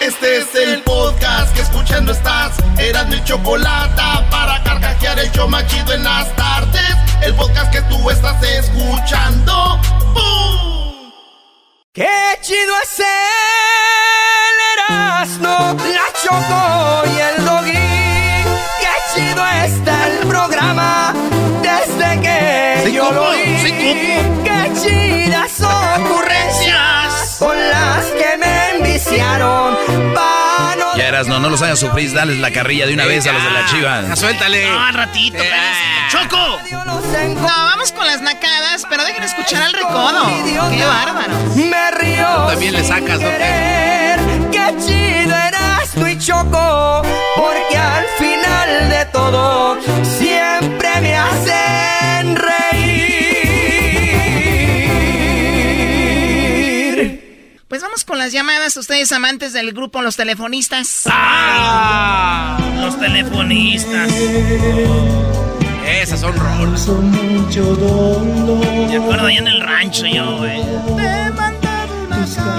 Este es el podcast que escuchando estás. Eran mi chocolate para carcajear el show machido en las tardes. El podcast que tú estás escuchando. ¡Bum! ¡Qué chido es el Erasmo! La Choco y el Doggy. ¡Qué chido está el programa! Desde que Sí, yo lo oí. Sí. ¡Qué chidas ocurrencias! Con las que me enviciaron. Pa' no Ya eras, no, no los hagas sufrir, dales la carrilla de una vez a los de la chiva. suéltale. No, al ratito, Eh. ¡Choco! No, vamos con las nacadas, pero dejen escuchar al recodo. ¡Qué bárbaro! Me río. También le sacas, ¿no? Qué chido eras tú y Choco, porque al final de todo siempre me hacen vamos con las llamadas, ustedes amantes del grupo Los Telefonistas. ¡Ah! Los telefonistas. Esas son rolas. Me acuerdo allá en el rancho yo, güey.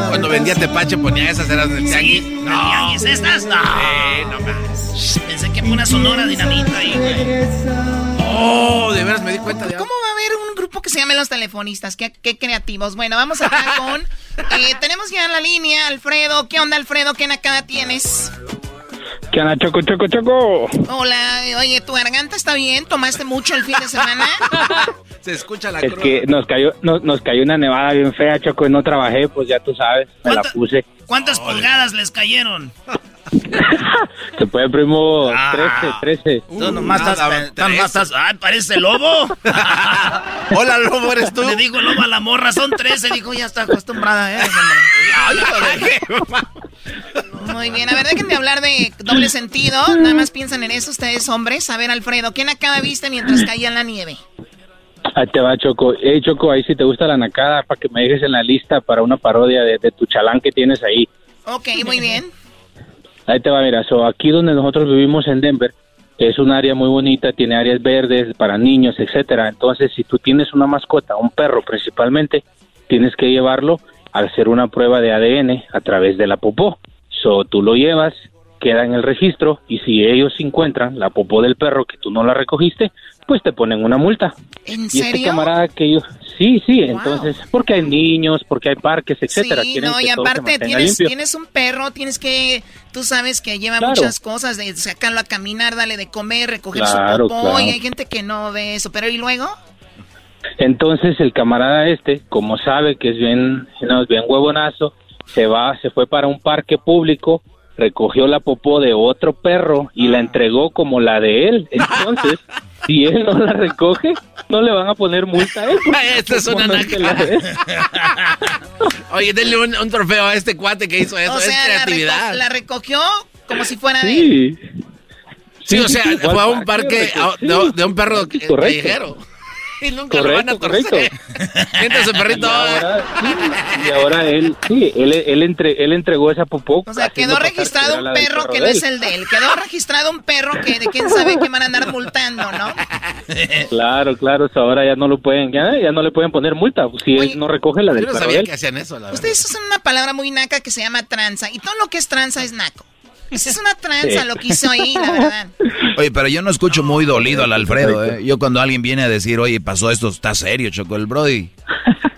Cuando vendía tepache ponía esas, eran del tianguis. ¿Sí? ¿Del tianguis estas? No. Eh, no más. Pensé que fue una sonora dinamita ahí, güey. Oh, de veras me di cuenta de. ¿Cómo va a haber un grupo que se llame Los Telefonistas? Qué, qué creativos. Bueno, vamos acá con... eh, tenemos ya en la línea, Alfredo. ¿Qué onda, Alfredo? ¿Qué nacada tienes? ¿Qué onda, Choco, Choco, Choco? Hola, oye, ¿tu garganta está bien? ¿Tomaste mucho el fin de semana? Se escucha la Es cruz. que nos cayó, nos, nos cayó una nevada bien fea, Choco, y no trabajé, pues ya tú sabes, me la ¿Cuánto- puse. ¿Cuántas pulgadas les cayeron? Se puede, primo, Ah. 13, 13. Tú nomás nada, estás, tú nomás estás- ¡Ay, parece lobo! Hola, lobo, ¿eres tú? Le digo lobo a la morra, son 13. Dijo, ya está acostumbrada, ¿eh? Muy bien, a ver, déjenme hablar de doble sentido. Nada más piensan en eso ustedes, hombres. A ver, Alfredo, ¿quién acaba viste mientras caía la nieve? Ahí te va, Choco. Hey, Choco, ahí si te gusta la nacada, para que me dejes en la lista para una parodia de, de tu chalán que tienes ahí. Ok, muy bien. Ahí te va, mira, so, aquí donde nosotros vivimos en Denver, es un área muy bonita, tiene áreas verdes para niños, etcétera. Entonces, si tú tienes una mascota, un perro principalmente, tienes que llevarlo a hacer una prueba de ADN a través de la popó. So, tú lo llevas, queda en el registro y si ellos encuentran la popó del perro que tú no la recogiste, pues te ponen una multa. ¿En Y este serio? camarada que yo, sí, sí, Wow. entonces, porque hay niños, porque hay parques, etcétera. Sí, no, y aparte tienes, tienes un perro, tienes que, tú sabes que lleva Claro. muchas cosas, de sacarlo a caminar, darle de comer, recoger Claro, su popó, claro. y hay gente que no ve eso, pero ¿y luego? Entonces el camarada este, como sabe que es bien, no, es bien huevonazo, se va, se fue para un parque público, recogió la popó de otro perro y la entregó como la de él. Entonces, si él no la recoge, no le van a poner multa a él. Esta es una él. Oye, denle un, un trofeo a este cuate que hizo eso. o es sea, la, reco- creatividad. la recogió como si fuera de él. Sí. Sí, o sea, sí, fue a un parque, a- de, de un perro callejero. Y nunca lo van a Correcto, torcer. correcto. Perrito. Y ahora, sí, y ahora él, sí, él, él, entre, él entregó esa popó. O sea, quedó que registrado un perro que no es el de él. Quedó registrado un perro que de quién sabe qué van a andar multando, ¿no? Claro, claro, ahora ya no lo pueden, ya, ya no le pueden poner multa si Oye, él no recoge la del Yo no sabía que hacían eso, la. Ustedes usan una palabra muy naca que se llama tranza. Y todo lo que es tranza es naco. Esa es una tranza Sí. lo que hizo ahí, la verdad. Oye, pero yo no escucho muy dolido al Alfredo, ¿eh? Yo cuando alguien viene a decir, oye, pasó esto, está serio, Choco, el Brody.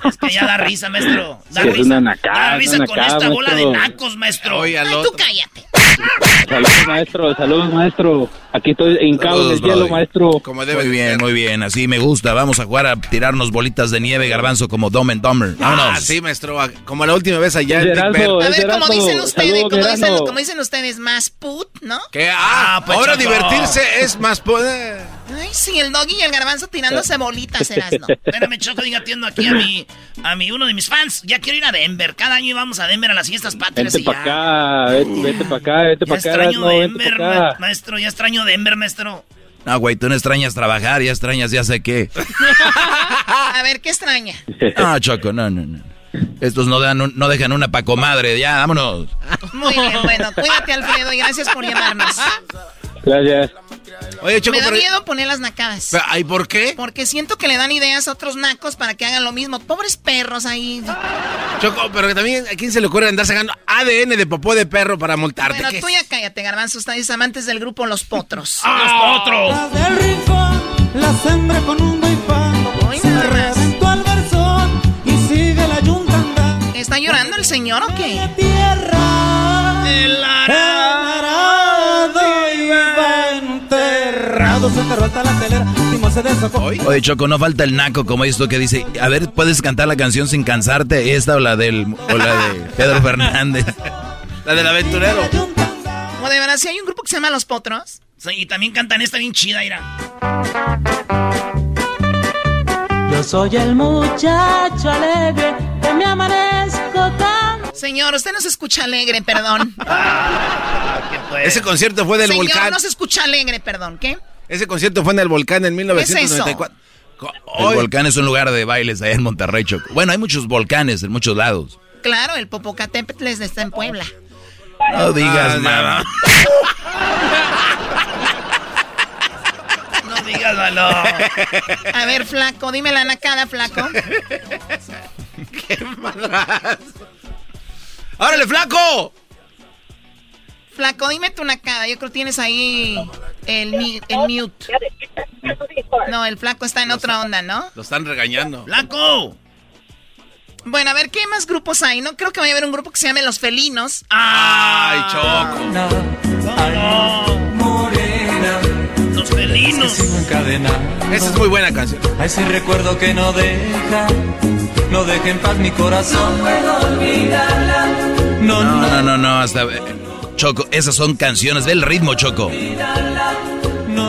Es que ya da risa, maestro. Da Sí, es risa. una nacada, da risa una con nacada, esta bola de nacos, maestro. Oye, al Ay, tú otro. cállate. Saludos, maestro. Saludos, maestro. Aquí estoy hincado en el hielo, maestro. Como debe muy bien, muy bien. Así me gusta. Vamos a jugar a tirarnos bolitas de nieve, garbanzo, como Dom and Dumber. Ah, sí, maestro. Como la última vez allá en A ver, como dicen ustedes, como dicen, como dicen ustedes, más put, ¿no? Que ah, ah pues ahora divertirse es más poder. Ay, sí, el doggy y el garbanzo tirándose bolitas, Erasno. Espérame, Choco, diga, atiendo aquí a mi, a mi, uno de mis fans. Ya quiero ir a Denver. Cada año íbamos a Denver a las fiestas patrias. Vete para acá, vete, para acá, vete para acá. extraño Denver, maestro, ya extraño Denver, maestro. No, güey, tú no extrañas trabajar, ya extrañas ya sé qué. a ver, ¿qué extraña? Ah, Choco, no, no, no. Estos no, dan no dejan una pa' comadre, ya, vámonos. Muy bien, bueno, cuídate, Alfredo, y gracias por llamarnos. Gracias. Oye, Choco, me da miedo poner las nacadas. ¿Ay, por qué? Porque siento que le dan ideas a otros nacos para que hagan lo mismo. Pobres perros ahí. Choco, pero que también a quién se le ocurre andar sacando ADN de popó de perro para multarte. Bueno, tú ya cállate, garbanzo. Ustedes amantes del grupo Los Potros. ¡Ah! ¡Los Potros! Del rincón, la sembra con un doy Se reventó al versón y sigue la yunta. ¿Está llorando el señor o qué? Tierra, el arado Oye, Choco, no falta el naco, como esto que dice, a ver, ¿puedes cantar la canción sin cansarte? Esta o la del, o la de Pedro Fernández. la del aventurero. O de verdad, si hay un grupo que se llama Los Potros. Sí, y también cantan esta bien chida, mira. Yo soy el muchacho alegre que me amanezco tan... Señor, usted no se escucha alegre, perdón. Ese concierto fue del Señor, volcán. no se escucha alegre, perdón, ¿qué? Ese concierto fue en el volcán en 1994. El volcán es un lugar de bailes allá en Monterrey, Choco. Bueno, hay muchos volcanes en muchos lados. Claro, el Popocatépetl está en Puebla. No digas nada. no digas malo. A ver, flaco, dime la nacada, flaco. ¿Qué ¡Órale, flaco! Flaco, dime tu nacada. Yo creo que tienes ahí el, el mute. No, el flaco está en otra onda, ¿no? Lo están regañando. ¡Flaco! Bueno, a ver, ¿qué más grupos hay? No creo que vaya a haber un grupo que se llame Los Felinos. ¡Ay, Choco! Morena, Los Felinos. Esa es muy buena canción. A ese recuerdo que no deja, no deja en paz mi corazón. No puedo olvidarla. No, no, no, no, no, hasta... Choco, esas son canciones del ritmo, Choco.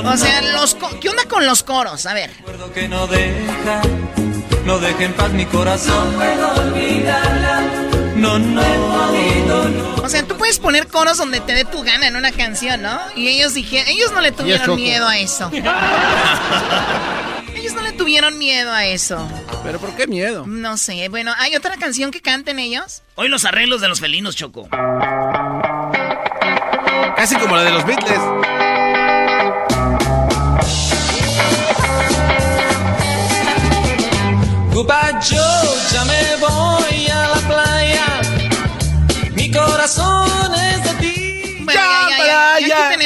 O sea, los ¿qué onda con los coros? A ver. que no deja, no deja en paz mi corazón. No puedo olvidarla. No, no, no. O sea, tú puedes poner coros donde te dé tu gana en una canción, ¿no? Y ellos dijeron, ellos no le tuvieron miedo a eso. ellos no le tuvieron miedo a eso. ¿Pero por qué miedo? No sé. Bueno, ¿hay otra canción que canten ellos? Hoy los arreglos de los felinos, Choco. Casi como la de los Beatles. Yo ya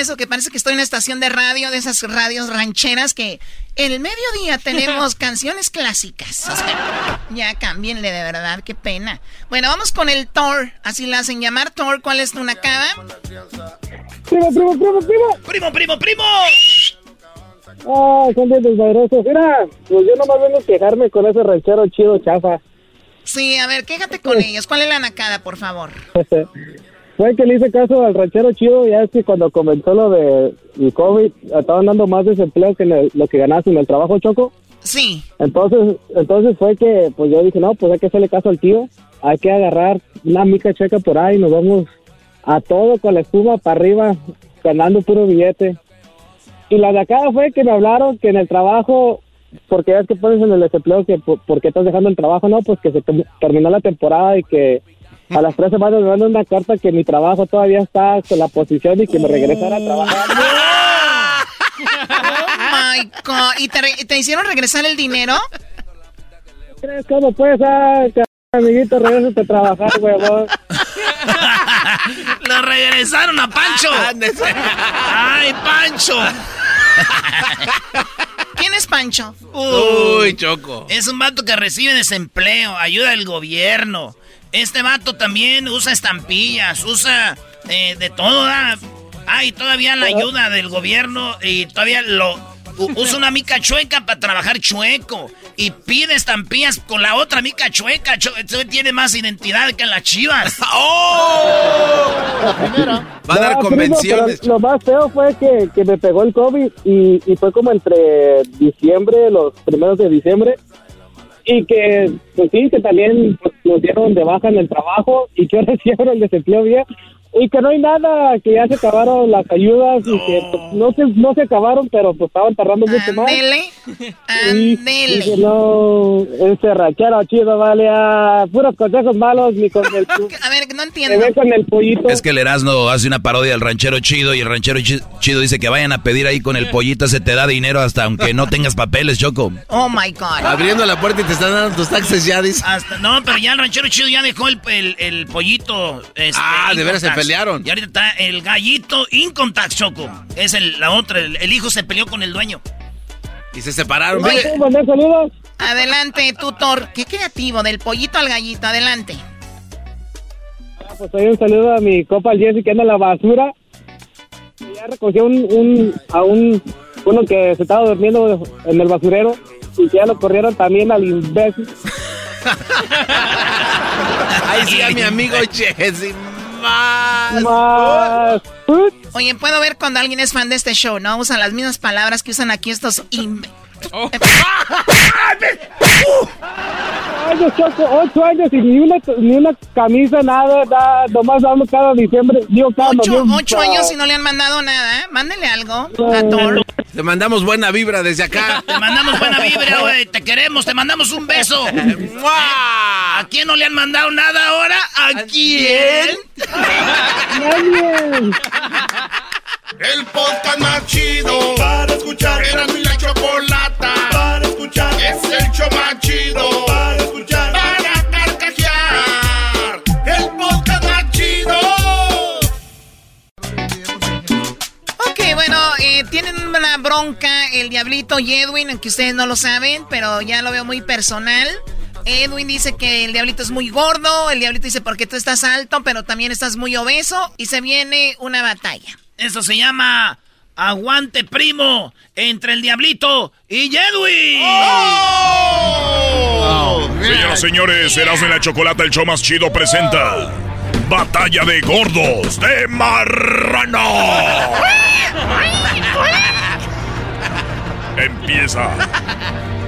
eso, que parece que estoy en una estación de radio, de esas radios rancheras que el mediodía tenemos canciones clásicas. ya cámbienle de verdad, qué pena. Bueno, vamos con el Thor. Así la hacen llamar Thor. ¿Cuál es tu nacada? Primo, primo, primo, primo. Primo, primo, primo. Ah, son bien desmadrosos. Mira, pues yo nomás vengo a quejarme con ese ranchero chido chafa. Sí, a ver, quéjate con ellos. ¿Cuál es la nacada, por favor? Fue que le hice caso al ranchero chido, ya es que cuando comenzó lo de el COVID, estaban dando más desempleo que lo que ganaste en el trabajo, Choco. Sí. Entonces, entonces fue que, pues yo dije, no, pues hay que hacerle caso al tío, hay que agarrar una mica checa por ahí, nos vamos a todo con la espuma para arriba, ganando puro billete. Y la de acá fue que me hablaron que en el trabajo, porque ya es que pones en el desempleo que porque estás dejando el trabajo, no, pues que se terminó la temporada y que a las tres semanas me mandan una carta que mi trabajo todavía está con la posición y que me regresara a trabajar. Oh my God. ¿Y te, hicieron regresar el dinero? ¿Crees cómo puedes, ah, amiguito, regresate a trabajar, huevón? Lo regresaron a Pancho. ¡Ay, Pancho! ¿Quién es Pancho? Uy, Choco. Es un vato que recibe desempleo, ayuda del gobierno. Este vato también usa estampillas, usa eh, de todo. Ah, y todavía la ayuda del gobierno y todavía lo usa una mica chueca para trabajar chueco. Y pide estampillas con la otra mica chueca. tiene más identidad que las chivas. ¡Oh! Va a dar convenciones. lo más feo fue que, que, me pegó el COVID y, y fue como entre diciembre, los primeros de diciembre y que, pues sí, que también nos dieron de baja en el trabajo y que ahora sí el desempleo bien y que no hay nada, que ya se acabaron las ayudas y que pues, no se no se acabaron, pero pues estaban tardando mucho más. Andele. Y, no, ese ranchero chido, vale, a puros consejos malos ni con el... a ver, no entiendo. con el pollito. Es que el Erasmo hace una parodia del ranchero chido y el ranchero chido dice que vayan a pedir ahí con el pollito, se te da dinero hasta aunque no tengas papeles, Choco. Oh, my God. Abriendo la puerta y te están dando tus taxes ya, dice. no, pero ya el ranchero chido ya dejó el, el, pollito. Este, ah, de veras se pelearon. Y ahorita está el gallito Incontact, Choco. Es el, la otra, el, hijo se peleó con el dueño. Y se separaron. Adelante, tutor. Qué creativo, del pollito al gallito. Adelante. Ah, pues hoy un saludo a mi copa Jesse que anda en la basura. Ya recogió un, un, a un uno que se estaba durmiendo en el basurero y ya lo corrieron también al imbécil. Ay, sí, a mi amigo Jesse más. Oye, puedo ver cuando alguien es fan de este show, ¿no? Usan las mismas palabras que usan aquí estos... Oh. años, ocho años y ni una, ni una camisa, nada, nada, nomás cada diciembre, digo cada ocho, ocho años y no le han mandado nada, ¿eh? Mándele algo a Thor. Te mandamos buena vibra desde acá. Te mandamos buena vibra, güey, te queremos, te mandamos un beso. ¿A quién no le han mandado nada ahora? ¿A quién? El podcast más chido para escuchar. Era mi la chocolata para escuchar. Es el show más chido para escuchar. Para carcajear. El podcast más chido. Ok, bueno, eh, tienen una bronca el Diablito y Edwin, aunque ustedes no lo saben, pero ya lo veo muy personal. Edwin dice que el diablito es muy gordo, el diablito dice porque tú estás alto, pero también estás muy obeso y se viene una batalla. Eso se llama aguante primo entre el diablito y Edwin. Oh. Señoras y señores, serás de la chocolate el show más chido presenta Batalla de gordos de marrano. Empieza.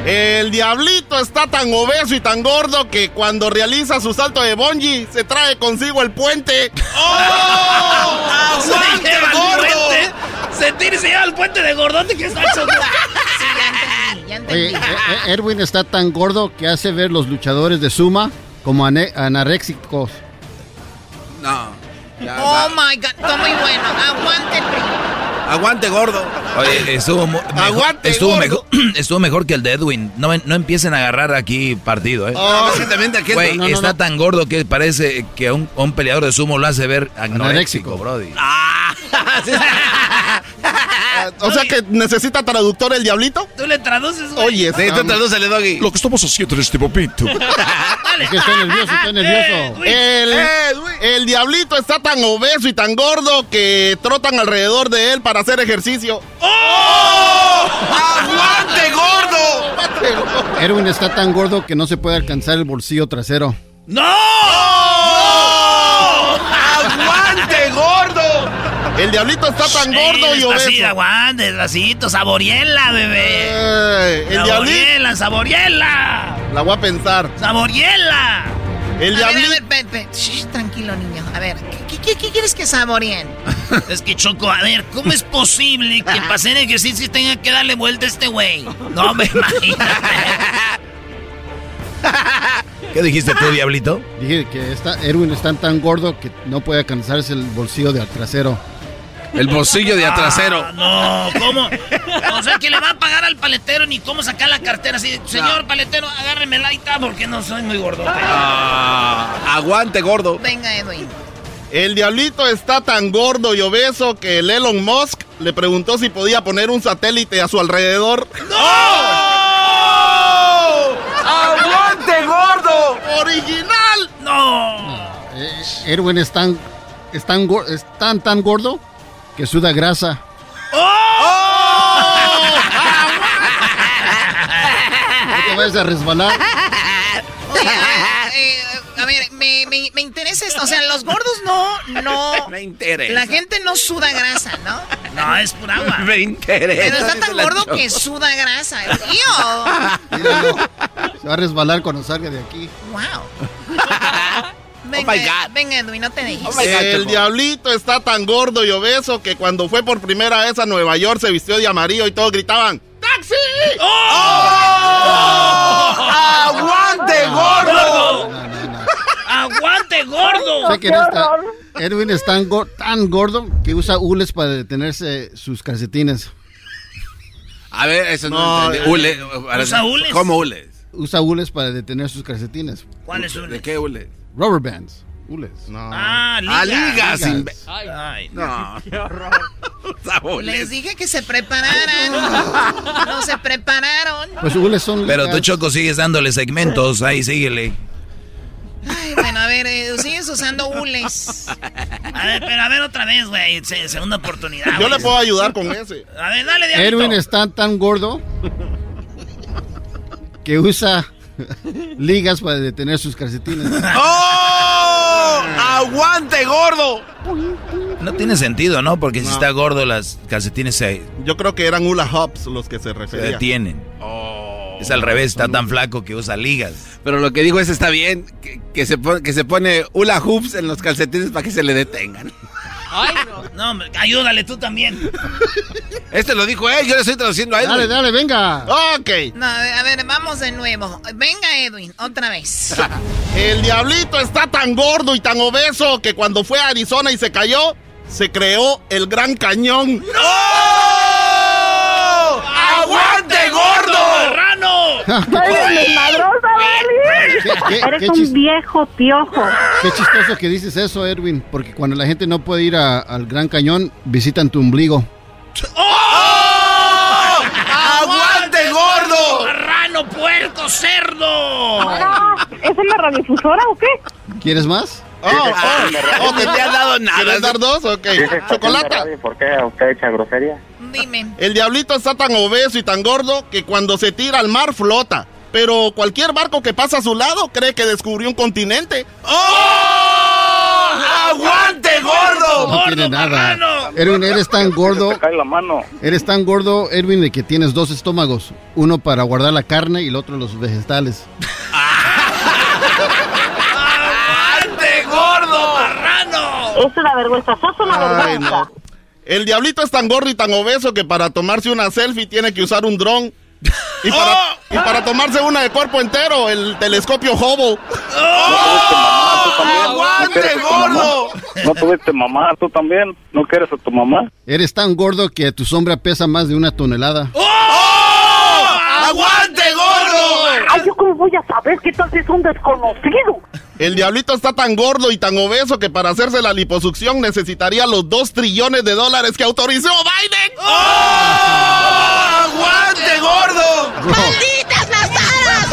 El diablito está tan obeso y tan gordo que cuando realiza su salto de bungee se trae consigo el puente. ¡Oh! ¡Aguante, gordo! Se tira y se lleva el puente de gordote que está hecho. Oye, eh, eh, Erwin está tan gordo que hace ver los luchadores de Suma como anaréxicos. No. oh my god, está muy bueno. Aguante, Aguante, gordo. Oye, estuvo, Aguante, estuvo, Mejor, estuvo mejor que el de Edwin. No, no empiecen a agarrar aquí partido, ¿eh? Oh, Güey, está tan gordo que parece que un, un, peleador de sumo lo hace ver anoréxico, brody. Ah, o sea que necesita traductor el diablito. Tú le traduces, güey. Oye, sí, tú tradúcele, Doggy. Lo que estamos haciendo en este momento. es que estoy nervioso, estoy nervioso. El, el diablito está tan obeso y tan gordo que trotan alrededor de él para hacer ejercicio. ¡Oh! ¡Aguante, gordo! Erwin está tan gordo que no se puede alcanzar el bolsillo trasero. ¡No! ¡Aguante, gordo! El diablito está tan gordo y obeso. Así, aguante, despacito, saboriela, bebé. el saboriela, saboriela. La voy a pensar. Saboriela. El diablito. A ver, a ver, tranquilo, niño. A ver, ¿qué, quieres que saboreen? es que Choco, a ver, ¿cómo es posible que para hacer ejercicio tenga que darle vuelta a este güey? No me imagino. ¿Qué dijiste tú, diablito? Dije que está, Erwin está tan gordo que no puede alcanzarse el bolsillo de trasero. El bolsillo de atrasero. Ah, no, ¿cómo? O sea, que le va a pagar al paletero ni cómo sacar la cartera. Así, señor paletero, agárreme la está porque no soy muy gordo. Ah, aguante, gordo. Venga, Edwin. El diablito está tan gordo y obeso que el Elon Musk le preguntó si podía poner un satélite a su alrededor. ¡No! ¡Aguante, gordo! ¡Original! ¡No! Eh, Erwin es tan, es tan, es tan, tan gordo que suda grasa. No te vayas a resbalar. Oye, ver, eh, a ver, me, me, me interesa esto. O sea, los gordos no, no. Me interesa. La gente no suda grasa, ¿no? No, es pura agua. Me interesa. Pero está tan gordo que suda grasa. ¡Tío! Míralo. Se va a resbalar cuando salga de aquí. ¡Wow! Venga, my God. venga, Edwin, no te dejes. Oh El diablito está tan gordo y obeso que cuando fue por primera vez a Nueva York se vistió de amarillo y todos gritaban ¡Taxi! ¡Oh! ¡Aguante, gordo! ¡Aguante, gordo! Sé que tan- Edwin es tan, go- tan gordo que usa hules para detenerse sus calcetines. A ver, eso no, No, entendí. eh, Hule. ¿Usa hules? ¿Cómo hules? Usa hules para detener sus calcetines. ¿Cuál es ¿De qué hules? Rubber bands. Hules. No. Ah. Ah, ligas. Ligas. imbe- Ay, No. Hules. Les dije que se prepararan. No se prepararon. Pues hules son Pero tú. Choco, sigues dándole segmentos. Ahí, síguele. Ay, bueno, a ver, eh, sigues usando hules. A ver, pero a ver otra vez, güey. se- Segunda oportunidad. Yo le puedo ayudar con ese. A ver, dale, diablito. Edwin está tan gordo que usa ligas para detener sus calcetines. ¡Oh! ¡Aguante, gordo! No tiene sentido, ¿no? Porque si No. está gordo, las calcetines se, Yo creo que eran hula hops los que se se referían. detienen. Oh. Es al revés, está tan flaco que usa ligas. Pero lo que dijo ese está bien, que, que se, pone, que se pone hula hoops en los calcetines para que se le detengan. Ay, no. No, hombre, ayúdale tú también. Este lo dijo él, yo le estoy traduciendo a él. Dale, dale, venga. Ok. No, a ver, a ver, vamos de nuevo. Venga, Edwin, otra vez. El diablito está tan gordo y tan obeso que cuando fue a Arizona y se cayó, se creó el Gran Cañón. ¡Aguante, gordo! ¡Marrano! ¿Qué, qué- Eres un viejo piojo. qué chistoso que dices eso, Edwin. Porque cuando la gente no puede ir a- al Gran Cañón, visitan tu ombligo. ¡Oh! ¡Aguante, gordo! ¡Marrano, puerco, cerdo! Ah, ¿Es en la radiodifusora o qué? ¿Quieres más? Oh, oh, oh, No te han dado nada. ¿Quieres dar dos? Ok. Chocolata. ¿Por qué usted echa grosería? Dime. El diablito está tan obeso y tan gordo que cuando se tira al mar flota. Pero cualquier barco que pasa a su lado cree que descubrió un continente. ¡Oh! ¡Aguante, gordo! No tiene nada. Edwin, eres tan gordo. Cae la mano. Eres tan gordo, Edwin, de que tienes dos estómagos. Uno para guardar la carne y el otro los vegetales. ¡Aguante, gordo! ¡Marrano! Es una vergüenza, sos una Ay, vergüenza. no. El diablito es tan gordo y tan obeso que para tomarse una selfie tiene que usar un dron. Y para, y para tomarse una de cuerpo entero, el telescopio Hubble. ¡Aguante, gordo! ¿No tuviste mamá tú también? ¿No quieres a tu mamá? Eres tan gordo que tu sombra pesa más de una tonelada. ¡Oh! ¡Aguante, gordo! Ay, ¿yo cómo voy a saber qué tal si es un desconocido? El diablito está tan gordo y tan obeso que para hacerse la liposucción necesitaría los 2 trillones de dólares que autorizó Biden. ¡Oh! ¡Aguante, gordo! ¡Malditas las aras!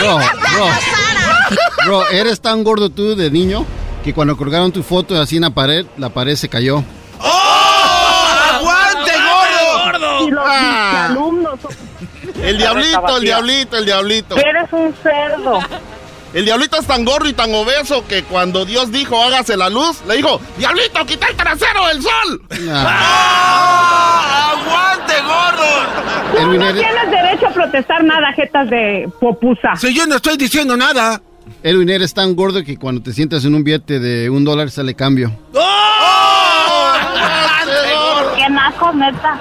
Bro, ¡Malditas bro. las aras! Bro, eres tan gordo tú de niño que cuando colgaron tu foto así en la pared, la pared se cayó. ¡Oh! ¡Aguante, gordo! Y los Ah. El diablito, el diablito, el diablito. Eres un cerdo. El diablito es tan gordo y tan obeso que cuando Dios dijo hágase la luz, le dijo, diablito, quita el trasero del sol. ¡Ah! ¡Aguante, gordo! Tú no tienes derecho a protestar nada, jetas de popusa. Si yo no estoy diciendo nada. Edwin, eres tan gordo que cuando te sientas en un billete de un dólar sale cambio. ¡Oh! ¡Aguante, gordo! Qué naco, neta.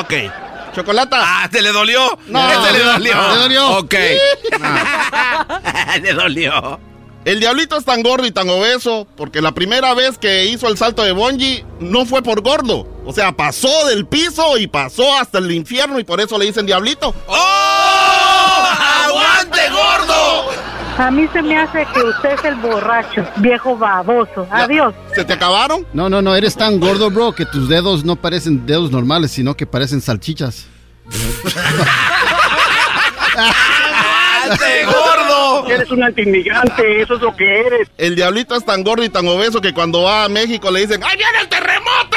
Ok. Chocolata. Ah, ¿te le dolió? No. Este le dolió. ¿Te dolió? Ok. le dolió. El diablito es tan gordo y tan obeso porque la primera vez que hizo el salto de bungee no fue por gordo. O sea, pasó del piso y pasó hasta el infierno y por eso le dicen diablito. ¡Oh! ¡Aguante, gordo! A mí se me hace que usted es el borracho, viejo baboso. Adiós. ¿Se te acabaron? No, no, no, eres tan gordo, bro, que tus dedos no parecen dedos normales, sino que parecen salchichas. ¡Aguante, gordo! Eres un antiinmigrante, eso es lo que eres. El diablito es tan gordo y tan obeso que cuando va a México le dicen ¡Ahí viene el terremoto!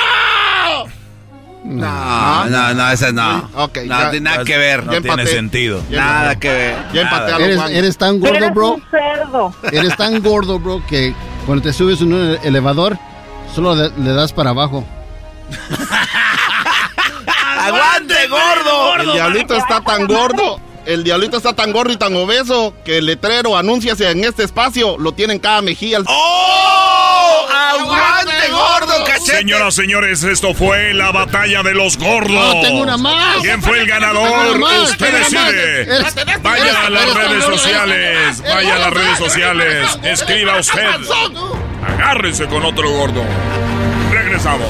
No, no, no, esa no. Ok, no, ya- tiene nada que ver. No tiene sentido. Nada que ver. Ya empaté a los Eres, eres tan gordo, Eres bro. un cerdo. Eres tan gordo, bro, que cuando te subes en un elevador, solo le, le das para abajo. ¡Aguante, gordo! El diablito está tan gordo. El diablito está tan gordo y tan obeso que el letrero anúnciase en este espacio lo tiene en cada mejilla. ¡Oh! ¡Aguante, gordo, cachete! Señoras, señores, esto fue la batalla de los gordos. No, tengo una más. ¿Quién fue el ganador? más, Usted más. decide. Eres- Vaya a las eres- redes sociales. Vaya a las redes sociales. Escriba usted. Agárrese con otro gordo. Regresamos.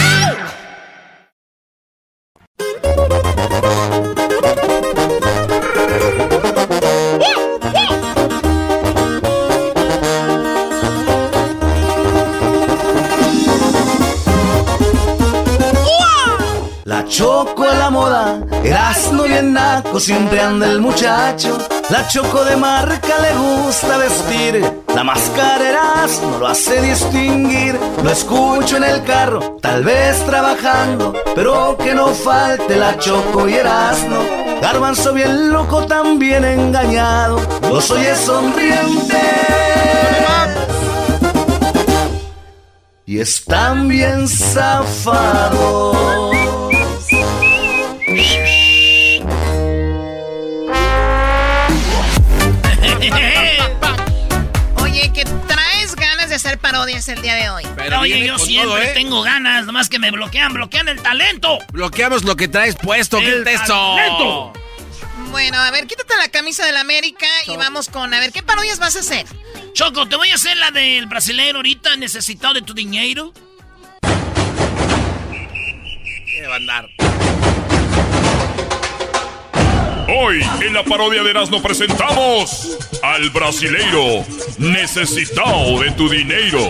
La choco a la moda, Erasmo bien naco, siempre anda el muchacho. La choco de marca le gusta vestir, la máscara Erasmo lo hace distinguir. Lo escucho en el carro, tal vez trabajando, pero que no falte la choco y Erasmo. Garbanzo bien loco, también engañado, los oye sonriente. Y están bien zafados. Parodias el día de hoy. Pero Oye, yo siempre todo, ¿eh? tengo ganas, nomás que me bloquean, bloquean el talento. Bloqueamos lo que traes puesto. ¿Qué El es eso? talento. Bueno, a ver, quítate la camisa de la América y vamos con, a ver, ¿qué parodias vas a hacer? Choco, te voy a hacer la del brasileño ahorita necesitado de tu dinero. ¿Qué va a andar? Hoy en la parodia de Erasmo presentamos al brasileiro necesitado de tu dinero.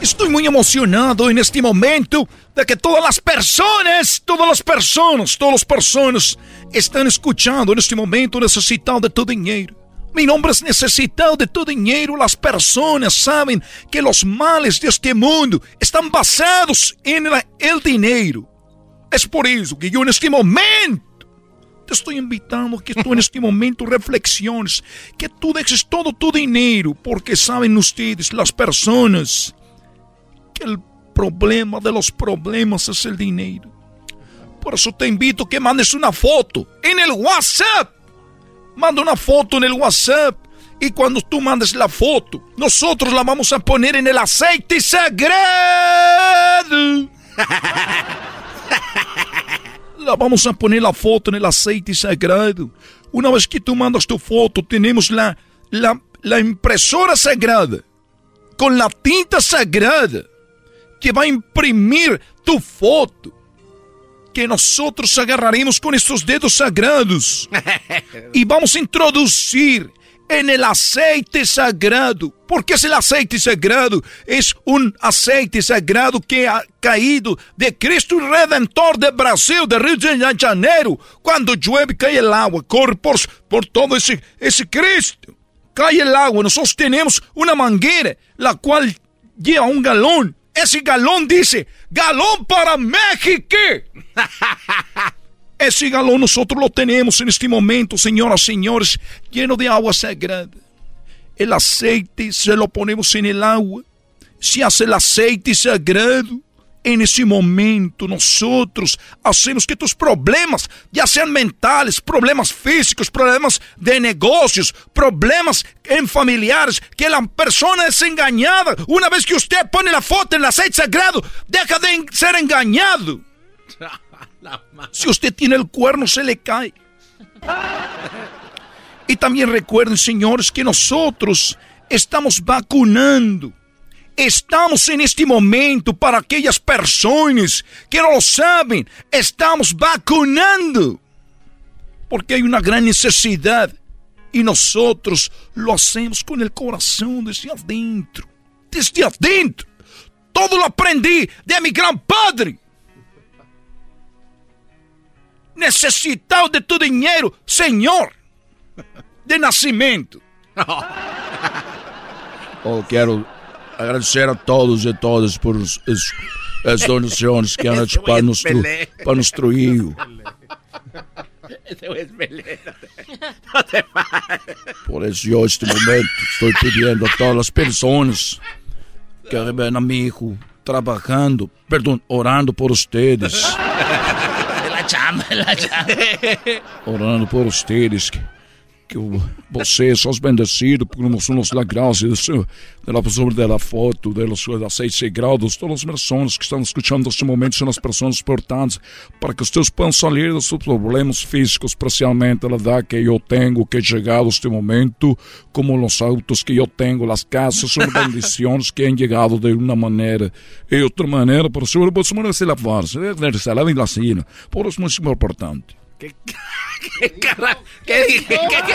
Estoy muy emocionado en este momento de que todas las personas, todas las personas, todas las personas están escuchando en este momento necesitado de tu dinero. Mi nombre es necesitado de tu dinero. Las personas saben que los males de este mundo están basados en el dinero. Es por eso que yo en este momento te estoy invitando a que tú en este momento reflexiones, que tú dejes todo tu dinero, porque saben ustedes, las personas, que el problema de los problemas es el dinero. Por eso te invito a que mandes una foto en el WhatsApp. Manda una foto en el WhatsApp. Y cuando tú mandes la foto, nosotros la vamos a poner en el aceite sagrado. La vamos a poner la foto en el aceite sagrado. Una vez que tú mandas tu foto, tenemos la, la, la impresora sagrada con la tinta sagrada que va a imprimir tu foto. Que nosotros agarraremos con estos dedos sagrados y vamos a introducir en el aceite sagrado. porque es el aceite sagrado? Es un aceite sagrado que ha caído de Cristo Redentor de Brasil, de Rio de Janeiro. Cuando llueve, cae el agua, corre por, por todo ese, ese Cristo. Cae el agua, nosotros tenemos una manguera, la cual lleva un galón. Ese galón dice, galón para México. Ese galón nosotros lo tenemos en este momento, señoras y señores, lleno de agua sagrada. El aceite se lo ponemos en el agua. Se hace el aceite sagrado. En ese momento nosotros hacemos que tus problemas, ya sean mentales, problemas físicos, problemas de negocios, problemas en familiares, que la persona es engañada. Una vez que usted pone la foto en el aceite sagrado, deja de ser engañado. Si usted tiene el cuerno, se le cae. Y también recuerden, señores, que nosotros estamos vacunando. Estamos en este momento para aquellas personas que no lo saben. Estamos vacunando. Porque hay una gran necesidad. Y nosotros lo hacemos con el corazón desde adentro. Desde adentro. Todo lo aprendí de mi gran padre necesitado de tu dinheiro, Senhor, de nascimento. Oh, quero agradecer a todos e todas por as, as donações que han hecho para nuestro, para nuestro hijo. Por eso yo este momento estoy pidiendo a todas las personas que ven a mi hijo trabajando, perdón, orando por ustedes. chamba, la chamba. Orando por ustedes, que, que vocês são bendecidos por nossos la gracia de la, de la foto, de los aceites sagrados, todas as pessoas que estão escutando neste momento são as pessoas importantes para que vocês possam sair dos seus problemas físicos, especialmente a idade que eu tenho, que he chegado este momento, como os autos que eu tenho, as casas, são bendições que han chegado de uma maneira e outra maneira, por isso, você merece lavar-se, se lavar la cena, por isso é muito importante. ¿Qué, qué, qué, qué,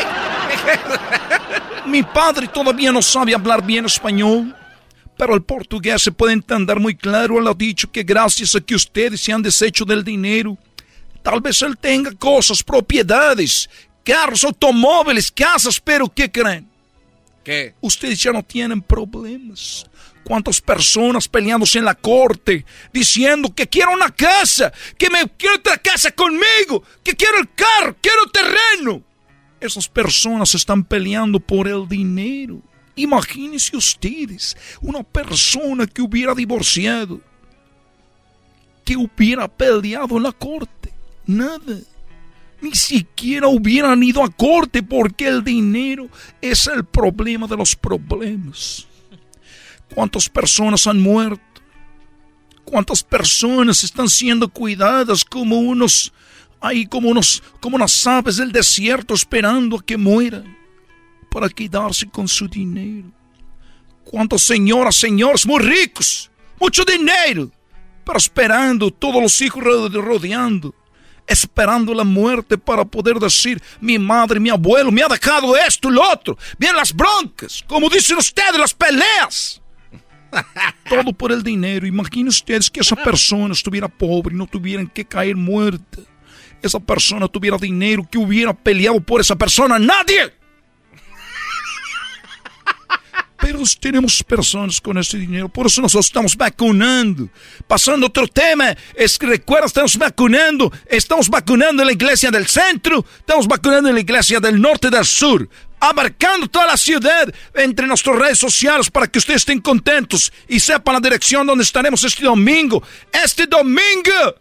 Mi padre todavía no sabe hablar bien español, pero el portugués se puede entender muy claro. Él ha dicho que gracias a que ustedes se han deshecho del dinero, tal vez él tenga cosas, propiedades, carros, automóviles, casas, pero ¿qué creen? ¿Qué? Ustedes ya no tienen problemas cuántas personas peleándose en la corte, diciendo que quiero una casa, que me quiero otra casa conmigo, que quiero el carro, quiero terreno. Esas personas están peleando por el dinero. Imagínense ustedes, una persona que hubiera divorciado, que hubiera peleado en la corte. Nada. Ni siquiera hubieran ido a corte porque el dinero es el problema de los problemas. ¿Cuántas personas han muerto? ¿Cuántas personas están siendo cuidadas como unos, ahí como unos, como unas aves del desierto esperando a que mueran para quedarse con su dinero? ¿Cuántas señoras, señores muy ricos, mucho dinero, pero esperando todos los hijos rodeando? esperando la muerte para poder decir, mi madre, mi abuelo me ha dejado esto lo otro. Vienen las broncas, como dicen ustedes, las peleas. Todo por el dinero. Imaginen ustedes que esa persona estuviera pobre y no tuvieran que caer muerta. Esa persona tuviera dinero, que hubiera peleado por esa persona. Nadie. Pero tenemos personas con ese dinero, por eso nosotros estamos vacunando. Pasando otro tema, es que recuerda, estamos vacunando, estamos vacunando en la iglesia del centro, estamos vacunando en la iglesia del norte y del sur abarcando toda la ciudad entre nuestras redes sociales para que ustedes estén contentos y sepan la dirección donde estaremos este domingo. Este domingo.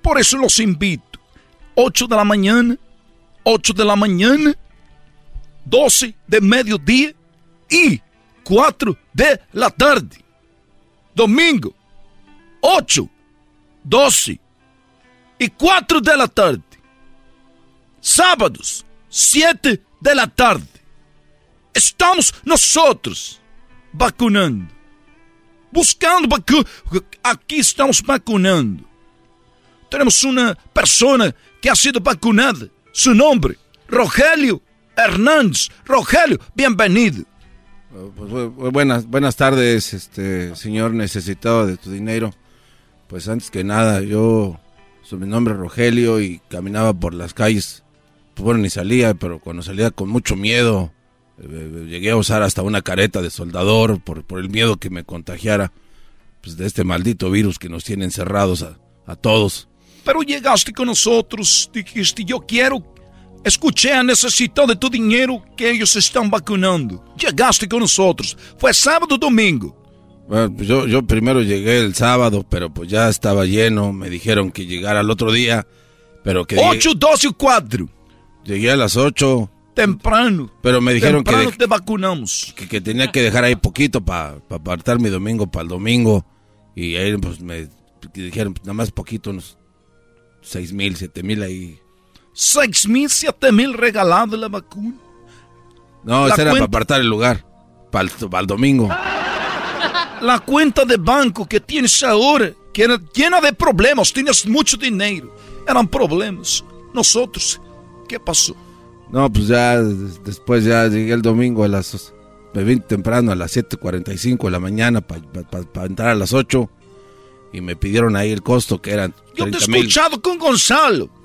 Por eso los invito. 8 de la mañana, 8 de la mañana, 12 de mediodía y 4 de la tarde. Domingo, 8, 12 y 4 de la tarde. Sábados, 7 de la tarde. Estamos nosotros vacunando. Buscando vacuna. Aqui estamos vacunando. Temos uma pessoa que ha sido vacunada. Su nombre, Rogelio Hernández. Rogelio, bienvenido. Pues, buenas, buenas tardes, este señor necesitado de tu dinero. Pues antes que nada, yo mi nombre Rogelio y caminaba por las calles bueno, ni salía, pero cuando salía con mucho miedo, Eh, llegué a usar hasta una careta de soldador por, por el miedo que me contagiara pues, de este maldito virus que nos tiene encerrados a, a todos. Pero llegaste con nosotros, dijiste, yo quiero Escuché a de tu dinero que ellos están vacunando. Llegaste con nosotros. Fue sábado o domingo. Bueno, pues yo, yo primero llegué el sábado, pero pues ya estaba lleno. Me dijeron que llegara el otro día, pero que... 8, 12 y 4. Llegué a las 8. Temprano. Pero me dijeron Temprano que... te vacunamos. Que, que tenía que dejar ahí poquito para apartar mi domingo para el domingo. Y ahí pues me dijeron, pues, nada más poquito, unos 6 mil, 7 mil ahí. 6 mil, 7 mil regalados la vacuna. No, ese era para apartar el lugar. Para el, para el domingo. La cuenta de banco que tienes ahora, que era llena de problemas, tienes mucho dinero. Eran problemas. Nosotros, ¿qué pasó? No, pues ya des- después ya llegué el domingo a las... Me vine temprano a las 7.45 de la mañana para entrar a las 8. Y me pidieron ahí el costo que eran Yo te he 30 mil. escuchado con Gonzalo.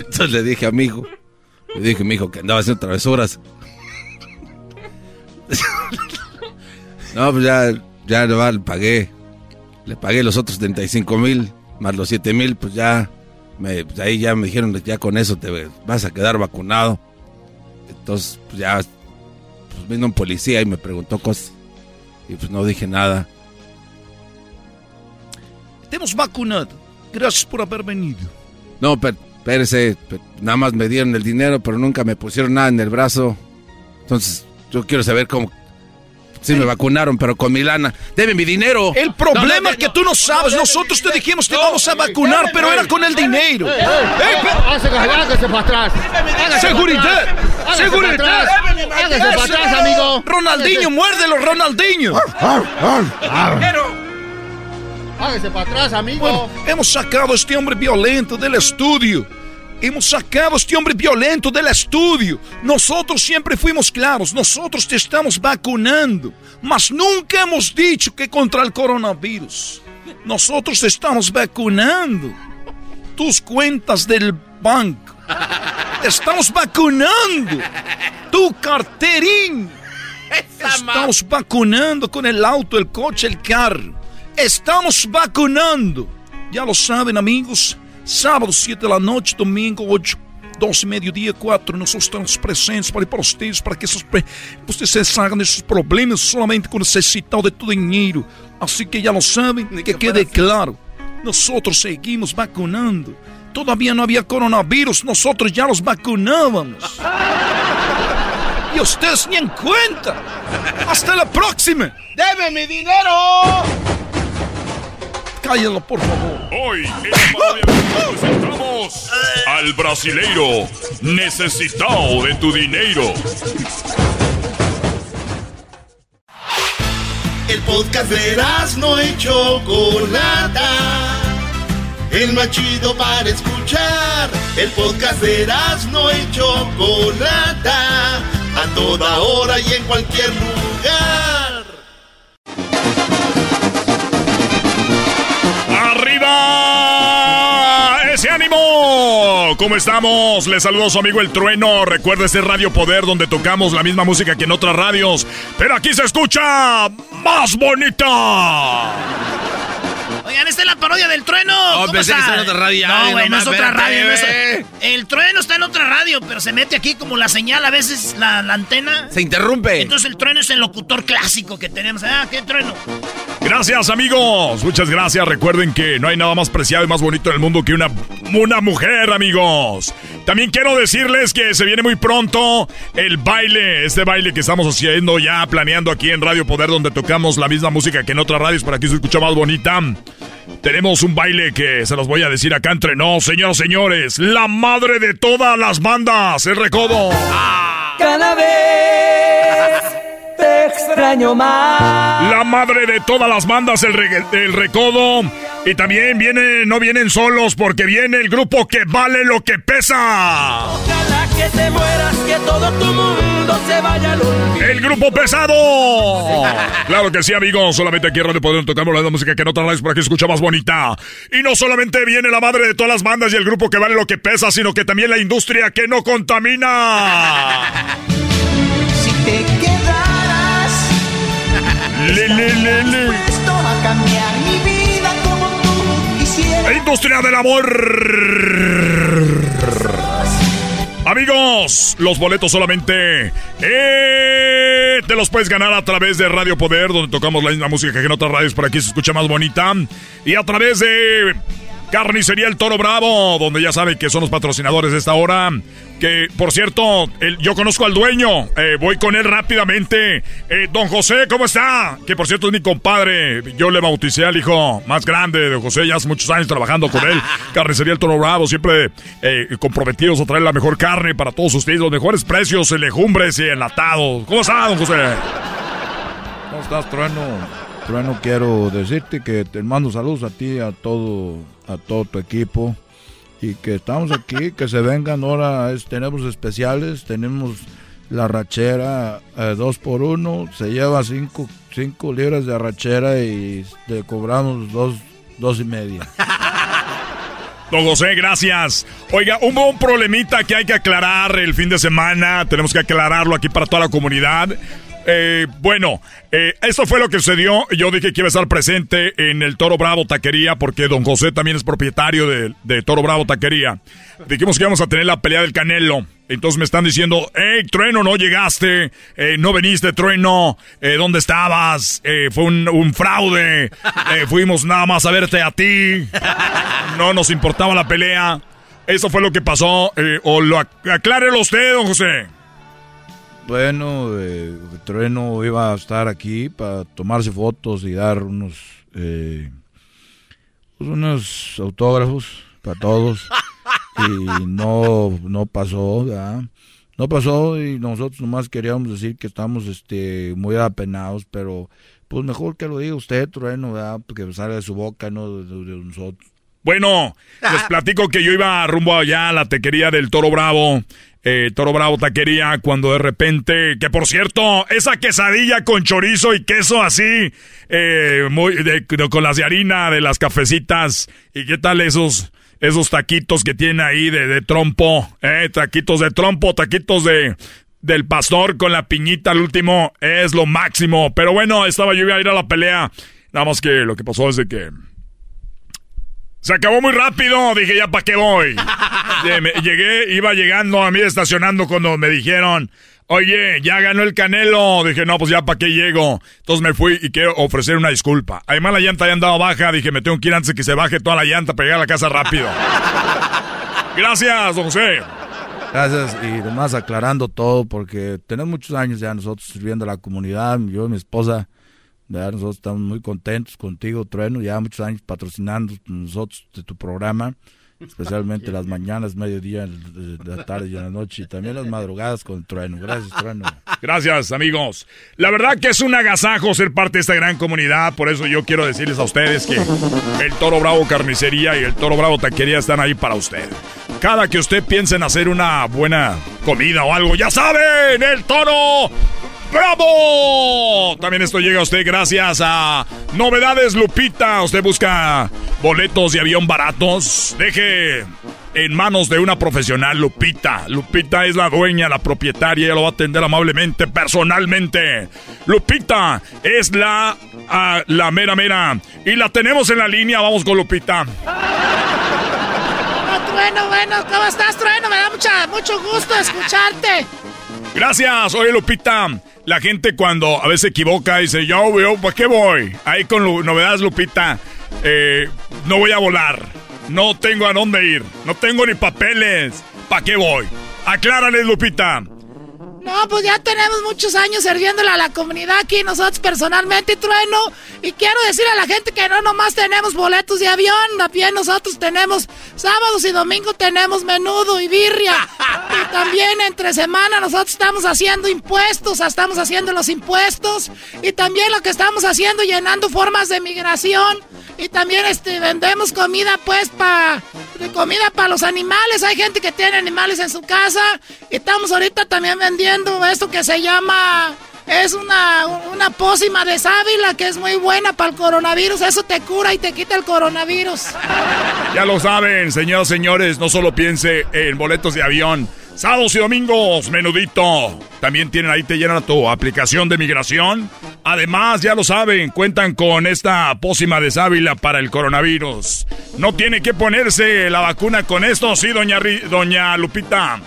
Entonces le dije a mi hijo, le dije a mi hijo que andaba haciendo travesuras. no, pues ya, ya le va, le pagué. Le pagué los otros 75 mil, más los 7 mil, pues ya, me, pues ahí ya me dijeron, ya con eso te vas a quedar vacunado. Entonces, pues ya, pues vino un policía y me preguntó cosas. Y pues no dije nada. Te hemos vacunado. Gracias por haber venido. No, pero, espérese, nada más me dieron el dinero, pero nunca me pusieron nada en el brazo. Entonces, yo quiero saber cómo... Sí me vacunaron, pero con mi lana. ¡Debe mi dinero! El problema es que tú no sabes. Nosotros te dijimos te vamos a vacunar, pero era con el dinero. Hágase, para atrás. ¡Seguridad! ¡Seguridad! para atrás. Hágase para atrás, amigo. Ronaldinho, muérdelo, Ronaldinho. Hágase para atrás, amigo. Hemos sacado a este hombre violento del estudio. Hemos sacado a este hombre violento del estudio. Nosotros siempre fuimos claros. Nosotros te estamos vacunando. Mas nunca hemos dicho que contra el coronavirus. Nosotros te estamos vacunando. Tus cuentas del banco. Te estamos vacunando. Tu carterín. Estamos vacunando con el auto, el coche, el carro. Estamos vacunando. Ya lo saben, amigos. Sábado, 7 de la noche, domingo, 8, 12 mediodía, 4. Nosotros estamos presentes para, para ustedes, para que esos, pre- ustedes se salgan de sus problemas solamente con necesitar de tu dinheiro. Así que ya lo saben, que quede claro. Nosotros seguimos vacunando. Todavía no había coronavirus, nosotros ya los vacunábamos. Y ustedes ni en cuenta. Hasta la próxima. ¡Deme mi dinero! Cállalo, por favor. Hoy en presentamos al brasileiro necesitado de tu dinero. El podcast de no y Chocolata. El más chido para escuchar. El podcast de no y Chocolata. A toda hora y en cualquier lugar. ¡Ese ánimo! ¿Cómo estamos? Les saludo su amigo El Trueno. Recuerda este Radio Poder donde tocamos la misma música que en otras radios. Pero aquí se escucha más bonita. Oigan, esta es la parodia del trueno. Oh, ¿Cómo pensé que estaba en otra radio. No, güey, no es otra radio. no es- güey. El trueno está en otra radio, pero se mete aquí como la señal, a veces la, la antena. Se interrumpe. Entonces el trueno es el locutor clásico que tenemos. Ah, ¿qué trueno? Gracias, amigos. Muchas gracias. Recuerden que no hay nada más preciado y más bonito en el mundo que una, una mujer, amigos. También quiero decirles que se viene muy pronto el baile, este baile que estamos haciendo ya, planeando aquí en Radio Poder, donde tocamos la misma música que en otras radios para que se escuche más bonita. Tenemos un baile que se los voy a decir acá entre nos, señoras señores. La madre de todas las bandas, el recodo. Cada vez extraño más. La madre de todas las bandas, el, el recodo. Y también viene, no vienen solos porque viene el grupo que vale lo que pesa. Ojalá que te mueras, que todo tu mundo se vaya al olvido. El grupo pesado. Claro que sí, amigos. Solamente aquí en Radio Poder tocamos la música que no tardáis por aquí escucha más bonita. Y no solamente viene la madre de todas las bandas y el grupo que vale lo que pesa, sino que también la industria que no contamina. Si te Le, le, le, le. dispuesto a cambiar mi vida como tú quisieras. La industria del amor. Amigos, los boletos solamente eh, te los puedes ganar a través de Radio Poder, donde tocamos la misma música que en otras radios, por aquí se escucha más bonita. Y a través de Carnicería El Toro Bravo, donde ya saben que son los patrocinadores de esta hora. Que, por cierto, el- yo conozco al dueño. eh, voy con él rápidamente. Eh, don José, ¿cómo está? Que, por cierto, es mi compadre. Yo le bauticé al hijo más grande de José. Ya hace muchos años trabajando con él. Carnicería El Toro Bravo. Siempre eh, comprometidos a traer la mejor carne para todos ustedes. Los mejores precios en legumbres y enlatados. ¿Cómo está, don José? ¿Cómo estás, Trueno? Trueno, quiero decirte que te mando saludos a ti, a todo, a todo tu equipo. Y que estamos aquí, que se vengan ahora, es- tenemos especiales, tenemos la rachera eh, dos por uno, se lleva cinco, cinco libras de arrachera y te cobramos dos, dos y media. Don José, gracias. Oiga, hubo un problemita que hay que aclarar el fin de semana. Tenemos que aclararlo aquí para toda la comunidad. Eh, bueno, eh, esto fue lo que sucedió. Yo dije que iba a estar presente en el Toro Bravo Taquería porque don José también es propietario de, de Toro Bravo Taquería. Dijimos que íbamos a tener la pelea del Canelo. Entonces me están diciendo, hey, Trueno, no llegaste, eh, no veniste, Trueno, eh, ¿dónde estabas? Eh, fue un, un fraude, Eh, fuimos nada más a verte a ti, no nos importaba la pelea. Eso fue lo que pasó, eh, o lo ac- aclárelo usted, don José. Bueno, eh, Trueno iba a estar aquí para tomarse fotos y dar unos, eh, pues unos autógrafos para todos. y no, no pasó, ¿verdad? No pasó y nosotros nomás queríamos decir que estamos este, muy apenados, pero pues mejor que lo diga usted, Trueno, ¿verdad? Porque salga de su boca, no de nosotros. Bueno, les platico que yo iba rumbo allá a la taquería del Toro Bravo, eh, Toro Bravo Taquería, cuando de repente, que por cierto, esa quesadilla con chorizo y queso así, eh, muy, de- de- con las de harina de las cafecitas, y qué tal esos, esos taquitos que tiene ahí de, de trompo, eh, taquitos de trompo, taquitos de, del pastor con la piñita al último, es lo máximo, pero bueno, estaba yo iba a ir a la pelea, nada más que lo que pasó es de que... Se acabó muy rápido, dije ya para qué voy. Llegué, iba llegando a mí estacionando cuando me dijeron, oye, ya ganó el Canelo. Dije, no, pues ya para qué llego. Entonces me fui y quiero ofrecer una disculpa. Además la llanta ya andaba baja, dije, me tengo que ir antes de que se baje toda la llanta para llegar a la casa rápido. Gracias, don José. Gracias y además aclarando todo porque tenemos muchos años ya nosotros sirviendo a la comunidad, yo y mi esposa, ¿verdad? nosotros estamos muy contentos contigo, Trueno, ya muchos años patrocinando nosotros de tu programa, especialmente las mañanas, mediodía, la tarde y la noche y también las madrugadas con Trueno. Gracias, Trueno. Gracias, amigos. La verdad que es un agasajo ser parte de esta gran comunidad. Por eso yo quiero decirles a ustedes que el Toro Bravo Carnicería y el Toro Bravo Taquería están ahí para usted. Cada que usted piense en hacer una buena comida o algo, ya saben, el Toro ¡Bravo! También esto llega a usted gracias a Novedades Lupita. Usted busca boletos de avión baratos. Deje en manos de una profesional, Lupita. Lupita es la dueña, la propietaria. Ella lo va a atender amablemente, personalmente. Lupita es la, ah, la mera mera. Y la tenemos en la línea. Vamos con Lupita. Ah, bueno, ¿cómo estás, Trueno? Me da mucho gusto escucharte. Gracias, oye Lupita. La gente cuando a veces se equivoca dice, yo, yo, ¿para qué voy? Ahí con novedades, Lupita. Eh, no voy a volar. No tengo a dónde ir. No tengo ni papeles. ¿Para qué voy? Aclárales, Lupita. No, pues ya tenemos muchos años sirviéndole a la comunidad aquí, nosotros personalmente, Trueno. Y quiero decir a la gente que no nomás tenemos boletos de avión, también nosotros tenemos sábados y domingos tenemos menudo y birria. Y también entre semana nosotros estamos haciendo impuestos, estamos haciendo los impuestos. Y también lo que estamos haciendo, llenando formas de migración. Y también este, vendemos comida pues para comida para los animales. Hay gente que tiene animales en su casa. Estamos ahorita también vendiendo esto que se llama es una, una pócima de sábila que es muy buena para el coronavirus. Eso te cura y te quita el coronavirus. Ya lo saben, señoras señores, no solo piense en boletos de avión. Sábados y domingos, menudito. También tienen ahí, te llenan tu aplicación de migración. Además, ya lo saben, cuentan con esta pócima de sábila para el coronavirus. No tiene que ponerse la vacuna con esto, sí, doña, doña Lupita.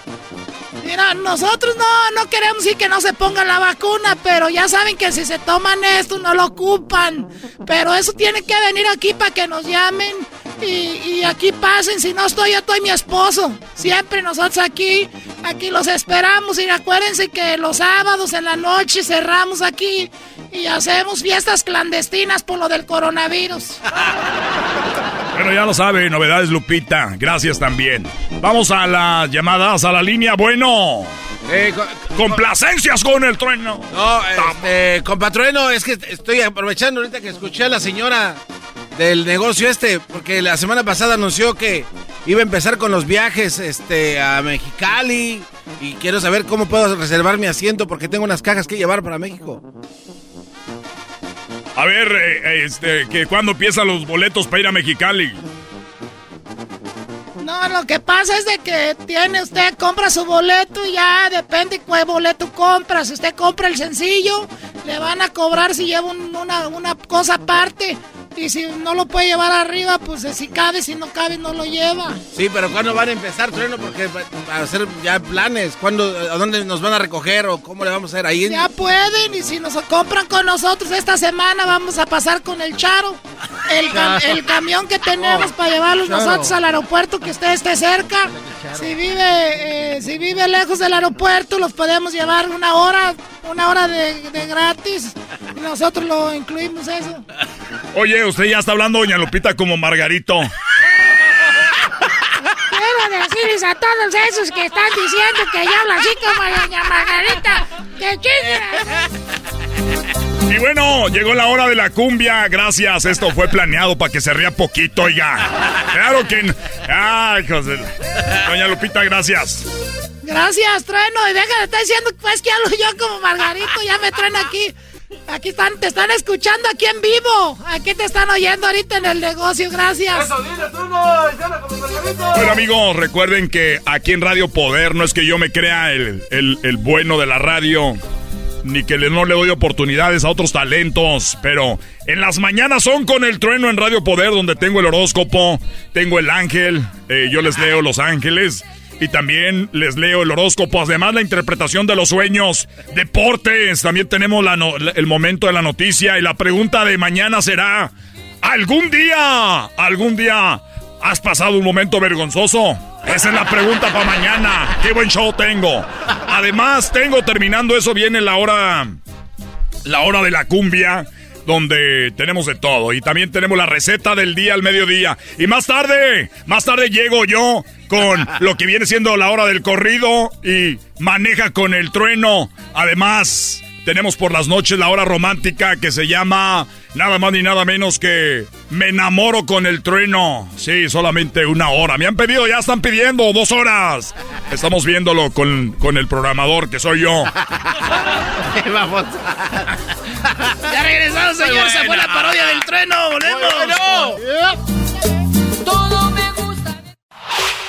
Mira, nosotros no, no queremos que no se ponga la vacuna, pero ya saben que si se toman esto no lo ocupan. Pero eso tiene que venir aquí para que nos llamen y, aquí pasen. Si no estoy, yo estoy mi esposo. Siempre nosotros aquí, aquí los esperamos. Y acuérdense que los sábados en la noche cerramos aquí y hacemos fiestas clandestinas por lo del coronavirus. Bueno, ya lo sabe, novedades Lupita. Gracias también. Vamos a las llamadas a la línea. Bueno. Eh, Complacencias con el trueno. No, este, compatrueno, es que estoy aprovechando ahorita que escuché a la señora del negocio este, porque la semana pasada anunció que iba a empezar con los viajes este, a Mexicali y quiero saber cómo puedo reservar mi asiento porque tengo unas cajas que llevar para México. A ver, eh, eh, este, que cuando empiezan los boletos para ir a Mexicali. No, lo que pasa es de que tiene usted compra su boleto y ya depende cuál boleto compra. Si usted compra el sencillo, le van a cobrar si lleva una, una cosa aparte. Y si no lo puede llevar arriba, pues si cabe, si no cabe, no lo lleva. Sí, pero ¿cuándo van a empezar, Trueno? Porque para hacer ya planes, ¿cuándo, ¿a dónde nos van a recoger o cómo le vamos a hacer ahí? Ya pueden, y si nos compran con nosotros esta semana, vamos a pasar con el Charo. El, camión que tenemos para llevarlos nosotros al aeropuerto que usted esté cerca. Si vive, eh, si vive lejos del aeropuerto, los podemos llevar una hora, una hora de, de gratis. Y nosotros lo incluimos eso. Oye, usted ya está hablando, doña Lupita, como Margarito. Quiero decirles a todos esos que están diciendo que yo hablo así como doña Margarita, que Y bueno, llegó la hora de la cumbia. Gracias. Esto fue planeado para que se ría poquito, oiga. Claro que. Ay, José. Doña Lupita, gracias. Gracias, trueno. Y deja de estar diciendo pues que hablo yo como Margarito. Ya me traen aquí. Aquí están, te están escuchando aquí en vivo. Aquí te están oyendo ahorita en el negocio, gracias. Bueno amigos, recuerden que aquí en Radio Poder no es que yo me crea el, el, bueno de la radio, ni que no le doy oportunidades a otros talentos, pero en las mañanas son con el trueno en Radio Poder, donde tengo el horóscopo, tengo el ángel, eh, yo les leo los ángeles. Y también les leo el horóscopo, además la interpretación de los sueños, deportes, también tenemos el momento de la noticia y la pregunta de mañana será, ¿algún día, algún día has pasado un momento vergonzoso? Esa es la pregunta para mañana. Qué buen show tengo. Además, tengo terminando eso viene la hora la hora de la cumbia donde tenemos de todo. Y también tenemos la receta del día al mediodía. Y más tarde, más tarde llego yo con lo que viene siendo la hora del corrido y maneja con el trueno. Además, tenemos por las noches la hora romántica que se llama nada más ni nada menos que Me enamoro con el trueno. Sí, solamente una hora. Me han pedido, ya están pidiendo dos horas. Estamos viéndolo con, con el programador que soy yo. Vamos. ya regresamos, señor. Se fue la parodia del trueno. Volvemos.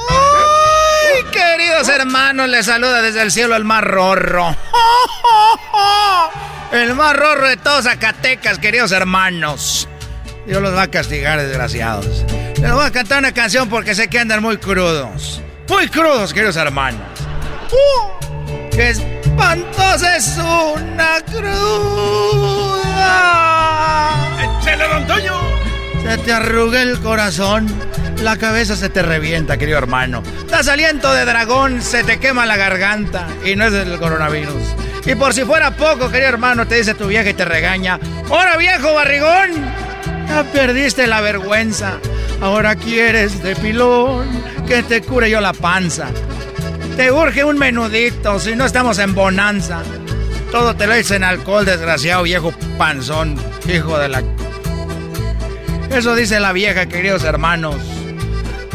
¡Ay, queridos hermanos! Les saluda desde el cielo el más rorro. El más rorro de todos Zacatecas, queridos hermanos. Dios los va a castigar, desgraciados. Les voy a cantar una canción porque sé que andan muy crudos. Muy crudos, queridos hermanos. ¡Uh! ¡Qué espantosa es una cruda! ¡Échale, don Toño! Se te arruga el corazón, la cabeza se te revienta, querido hermano. Das aliento de dragón, se te quema la garganta y no es el coronavirus. Y por si fuera poco, querido hermano, te dice tu vieja y te regaña. ¡Ahora viejo barrigón! Ya perdiste la vergüenza. Ahora quieres de pilón que te cure yo la panza. Te urge un menudito, si no estamos en bonanza. Todo te lo hice en alcohol, desgraciado viejo panzón, hijo de la... Eso dice la vieja, queridos hermanos.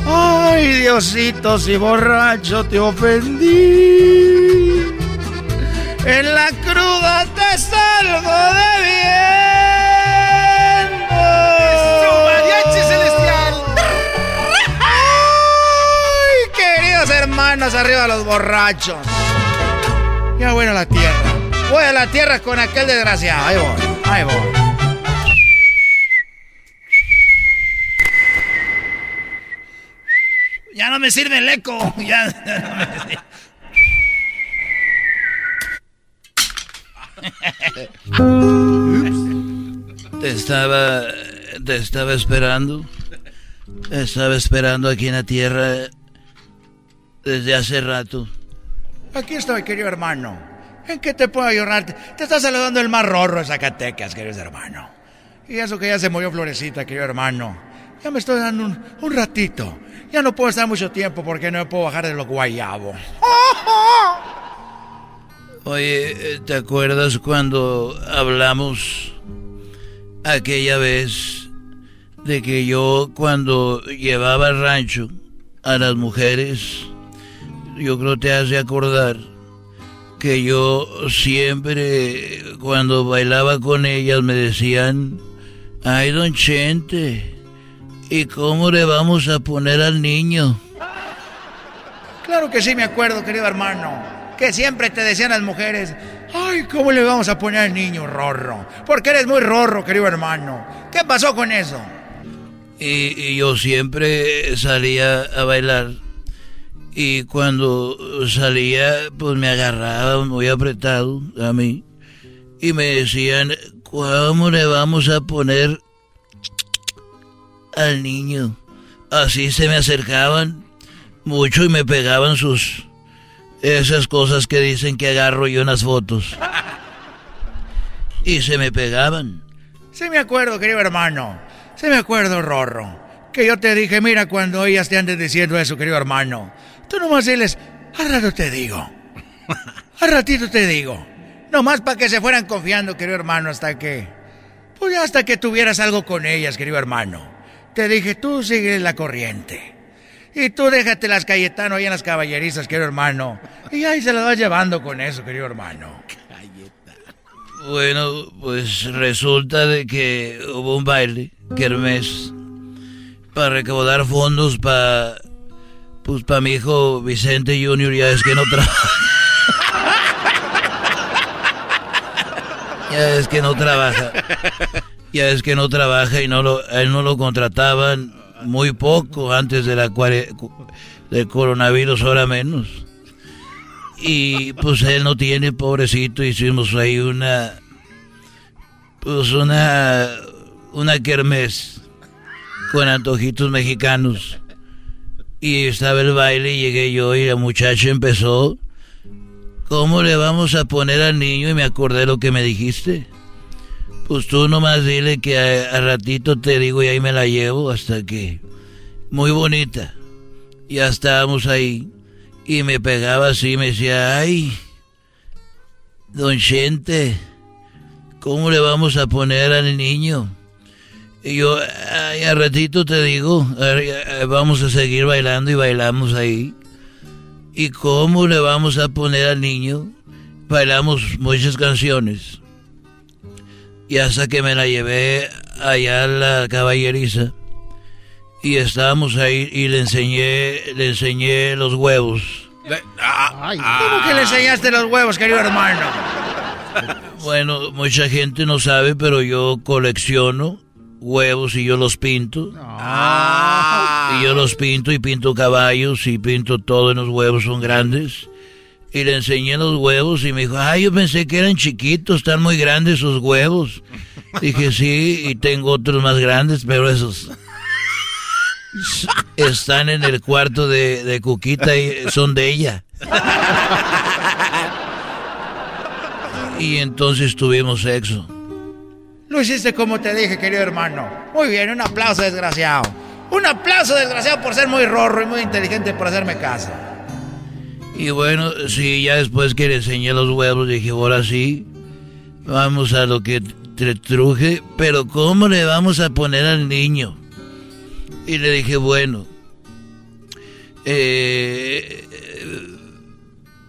Ay, Diosito, si borracho te ofendí. En la cruda te salgo de bien. mariachi celestial! ¡Ay, queridos hermanos, arriba los borrachos! Ya voy a la tierra. Voy a la tierra con aquel desgraciado. Ahí voy, ahí voy. Ya no me sirve el eco. Ya, no me sirve. Te estaba. Te estaba esperando. Estaba esperando aquí en la tierra. Desde hace rato. Aquí estoy, querido hermano. ¿En qué te puedo ayudar? Te está saludando el más rorro de Zacatecas, querido hermano. Y eso que ya se murió Florecita, querido hermano. Ya me estoy dando un, un ratito. Ya no puedo estar mucho tiempo porque no me puedo bajar de los guayabos. Oye, eh, ¿te acuerdas cuando hablamos aquella vez de que yo cuando llevaba al rancho a las mujeres, yo creo te has de acordar que yo siempre cuando bailaba con ellas me decían, ay don Chente, ¿y cómo le vamos a poner al niño? Claro que sí me acuerdo, querido hermano. Que siempre te decían las mujeres, ay, ¿cómo le vamos a poner al niño rorro? Porque eres muy rorro, querido hermano. ¿Qué pasó con eso? Y, y yo siempre salía a bailar. Y cuando salía, pues me agarraban muy apretado a mí. Y me decían, ¿cómo le vamos a poner al niño? Así se me acercaban mucho y me pegaban sus... Esas cosas que dicen que agarro yo en las fotos. Y se me pegaban. Sí me acuerdo, querido hermano. Sí me acuerdo, Rorro. Que yo te dije, mira, cuando ellas te anden diciendo eso, querido hermano. Tú nomás diles, al rato te digo. Al ratito te digo. Nomás para que se fueran confiando, querido hermano, hasta que... Pues hasta que tuvieras algo con ellas, querido hermano. Te dije, tú sigue la corriente. Y tú déjate las Cayetano ahí en las caballerizas, querido hermano. Y ahí se las vas llevando con eso, querido hermano. Bueno, pues resulta de que hubo un baile, kermés, para recaudar fondos para, pues para mi hijo Vicente Junior, ya es que no trabaja. ya es que no trabaja. Ya es que no trabaja y no lo, él no lo contrataban muy poco antes de la del coronavirus, ahora menos. Y pues él no tiene, pobrecito, hicimos ahí una, pues una, una kermés con antojitos mexicanos. Y estaba el baile y llegué yo y la muchacha empezó, ¿cómo le vamos a poner al niño? Y me acordé lo que me dijiste. Pues tú nomás dile que a, ratito te digo y ahí me la llevo hasta que... Muy bonita. Ya estábamos ahí. Y me pegaba así, me decía, ay, don Chente, ¿cómo le vamos a poner al niño? Y yo, ay, a ratito te digo, vamos a seguir bailando y bailamos ahí. ¿Y cómo le vamos a poner al niño? Bailamos muchas canciones. Y hasta que me la llevé allá a la caballeriza. Y estábamos ahí y le enseñé, le enseñé los huevos. ¿Cómo que le enseñaste los huevos, querido hermano? Bueno, mucha gente no sabe, pero yo colecciono huevos y yo los pinto. Y yo los pinto y pinto caballos y pinto todo en los huevos, son grandes. Y le enseñé los huevos y me dijo, ay, yo pensé que eran chiquitos, están muy grandes esos huevos. Dije, sí, y tengo otros más grandes, pero esos están en el cuarto de, de Cuquita y son de ella. Y entonces tuvimos sexo. Lo hiciste como te dije, querido hermano. Muy bien, un aplauso, desgraciado. Un aplauso, desgraciado, por ser muy rorro y muy inteligente por hacerme caso. Y bueno, sí, ya después que le enseñé los huevos, dije, ahora sí, vamos a lo que te truje, pero ¿cómo le vamos a poner al niño? Y le dije, bueno, eh,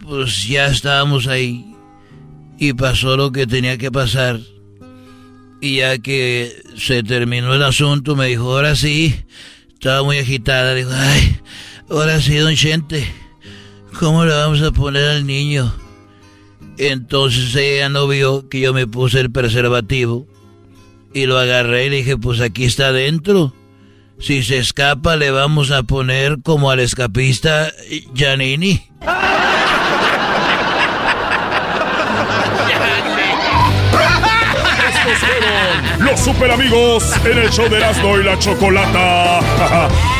pues ya estábamos ahí y pasó lo que tenía que pasar. Y ya que se terminó el asunto, me dijo, ahora sí, estaba muy agitada, dijo, ay, ahora sí, don Chente, ¿cómo le vamos a poner al niño? Entonces ella no vio que yo me puse el preservativo y lo agarré y le dije, pues aquí está adentro. Si se escapa, le vamos a poner como al escapista Giannini. los super amigos en el show de Erasmo y la Chocolata.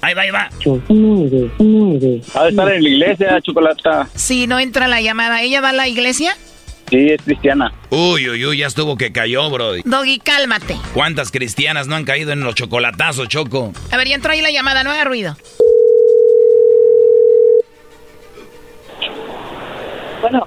Ahí va, ahí va. Ha de estar en la iglesia, Chocolata. Sí, no entra la llamada. ¿Ella va a la iglesia? Sí, es cristiana. Uy, uy, uy, ya estuvo que cayó, Brody. Doggy, cálmate. ¿Cuántas cristianas no han caído en los chocolatazos, Choco? A ver, ya entró ahí la llamada, no haga ruido. Bueno.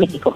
México.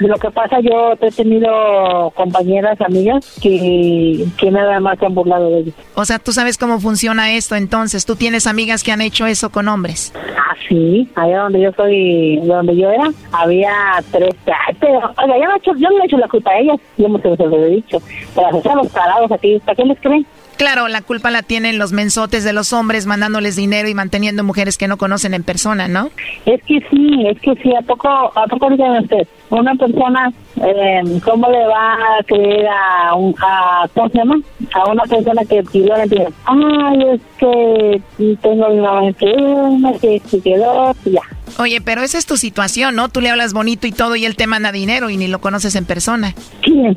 Lo que pasa, yo he tenido compañeras, amigas, que, que nada más se han burlado de ellos. O sea, tú sabes cómo funciona esto, entonces. ¿Tú tienes amigas que han hecho eso con hombres? Ah, sí. Allá donde yo soy, donde yo era, había tres. Pero, oiga, yo no, he hecho, yo no he hecho la culpa a ellas. Yo me se lo he dicho. Pero se los parados aquí, ¿para qué les creen? Claro, la culpa la tienen los mensotes de los hombres mandándoles dinero y manteniendo mujeres que no conocen en persona, ¿no? Es que sí, es que sí, ¿a poco, a poco díganme usted? Una persona, eh, ¿cómo le va a creer a, un, a, ¿cómo se llama? A una persona que pidió la. Ay, es que tengo mi mamá enferma, que se quedó, y ya. Oye, pero esa es tu situación, ¿no? Tú le hablas bonito y todo y él te manda dinero y ni lo conoces en persona. ¿Quién?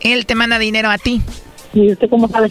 Él te manda dinero a ti. ¿Y usted cómo sabe?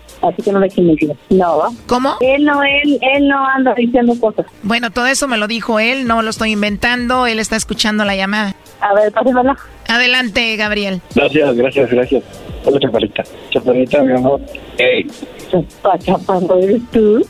Así que no le echen mentiras. No, ¿va? ¿Cómo? Él no, él, él no anda diciendo cosas. Bueno, todo eso me lo dijo él, no lo estoy inventando, él está escuchando la llamada. A ver, pásemela. Adelante, Gabriel. Gracias, gracias, gracias. Hola, chaparrita. Chaparrita, mi amor. Hey. Chapa, chapando eres tú.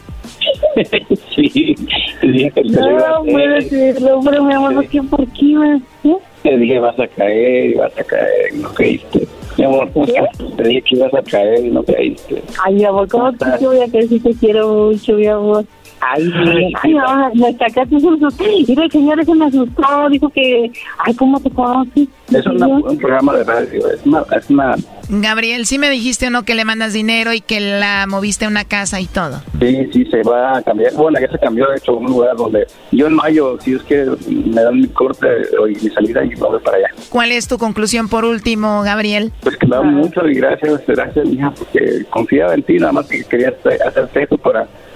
sí, te dije que No, puede ser, hombre, mi amor, ¿por qué? ¿Por qué? ¿Eh? Te dije vas a caer y vas a caer no caíste. Mi amor, ¿cómo estás? Te dije que ibas a caer y no caíste. Ay, mi amor, ¿cómo te yo voy a creer si te quiero mucho, mi amor? Ay, mi- ay, no, me sacaste un susto. Mira, el señor ese me asustó, dijo que, ay, ¿cómo te conoces? Es una- un programa de radio, es una, es una Gabriel, sí me dijiste o no que le mandas dinero y que la moviste a una casa y todo. Sí, sí, se va a cambiar. Bueno, ya se cambió, de hecho, a un lugar donde yo en mayo, si es que me dan mi corte o mi salida y me voy para allá. ¿Cuál es tu conclusión por último, Gabriel? Pues que me da mucho y gracias, gracias, mija, porque confiaba en ti, nada más que quería hacer- hacerte eso para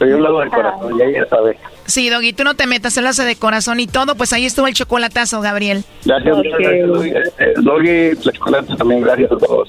Pero yo lo hago de corazón, ya ella sabe. Sí, Doggy, tú no te metas, él hace de corazón y todo, pues ahí estuvo el chocolatazo, Gabriel. Gracias, muchas gracias, Doggy. Eh, Doggy, la Chocolata también, gracias a todos.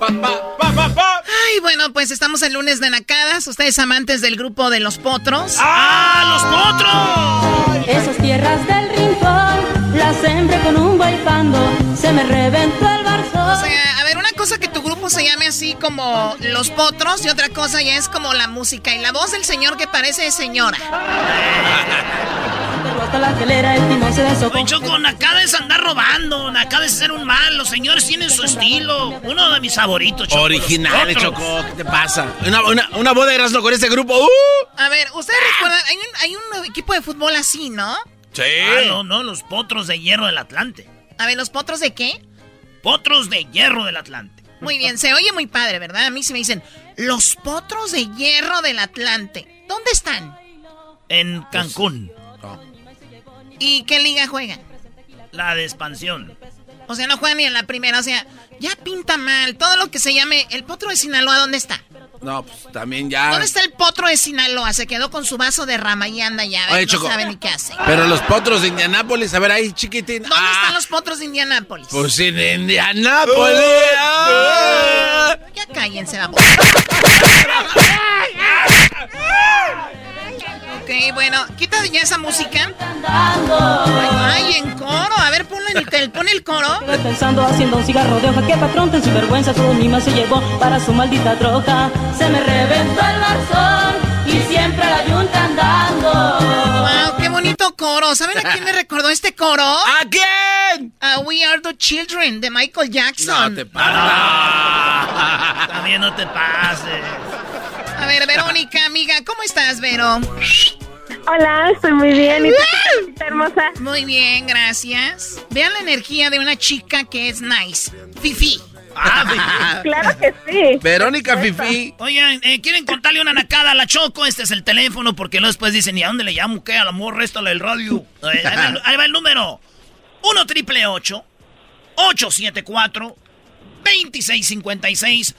Ay, bueno, pues estamos el lunes de Nacadas. Ustedes amantes del grupo de los potros. ¡Ah, los potros! Esas tierras del rincón las sembré con un guaypando, se me reventó el barzón. O sea, a ver, cosa que tu grupo se llame así como Los Potros y otra cosa ya es como la música y la voz del señor que parece señora. Oye, Choco, Nakada es andar robando, Nakada es ser un mal, los señores tienen su estilo. Uno de mis favoritos, Choco. Potros. Choco, ¿qué te pasa? Una, una, una boda de Erasmo con este grupo. ¡Uh! A ver, ustedes recuerdan, hay un, hay un equipo de fútbol así, ¿no? Sí. Ah, no, no, los potros de hierro del Atlante. A ver, ¿los potros de qué? Potros de hierro del Atlante. Muy bien, se oye muy padre, ¿verdad? A mí se me dicen, los potros de hierro del Atlante. ¿Dónde están? En Cancún, ¿Y qué liga juegan? la de expansión. O sea, no juegan ni en la primera, o sea, ya pinta mal. Todo lo que se llame el potro de Sinaloa, ¿dónde está? No, pues también ya. ¿Dónde está el potro de Sinaloa? Se quedó con su vaso de rama y anda ya, Oye, no Choco. sabe ni qué hace. Pero los potros de Indianápolis, a ver ahí, chiquitín. ¿Dónde Ah, están los potros de Indianápolis? Pues en Indianápolis. Ah. Ya cállense, vamos. ok, bueno, quita ya esa música. Ay, en coro. A ver, ponlo en el, pon el coro. Pensando haciendo un cigarro de hoja que patrón ten vergüenza todo mi más se llevó para su maldita troca. Se me reventó el barzón y siempre la yunta andando. Wow, qué bonito coro. ¿Saben a quién me recordó este coro? ¿A quién? A We Are the Children de Michael Jackson. No te También no te pases. A ver, Verónica, amiga, ¿cómo estás, Vero? Hola, estoy muy bien. ¿Y tú qué hermosa? Muy bien, gracias. Vean la energía de una chica que es nice. Fifi. Ah, Claro que sí. Verónica Fifi. Oigan, eh, ¿quieren contarle una nacada a la Choco? Este es el teléfono porque luego después dicen, ¿y a dónde le llamo? ¿Qué? A la morra esta, del radio. Eh, ahí, va, el- ahí va el número. 1 triple 8 874 2656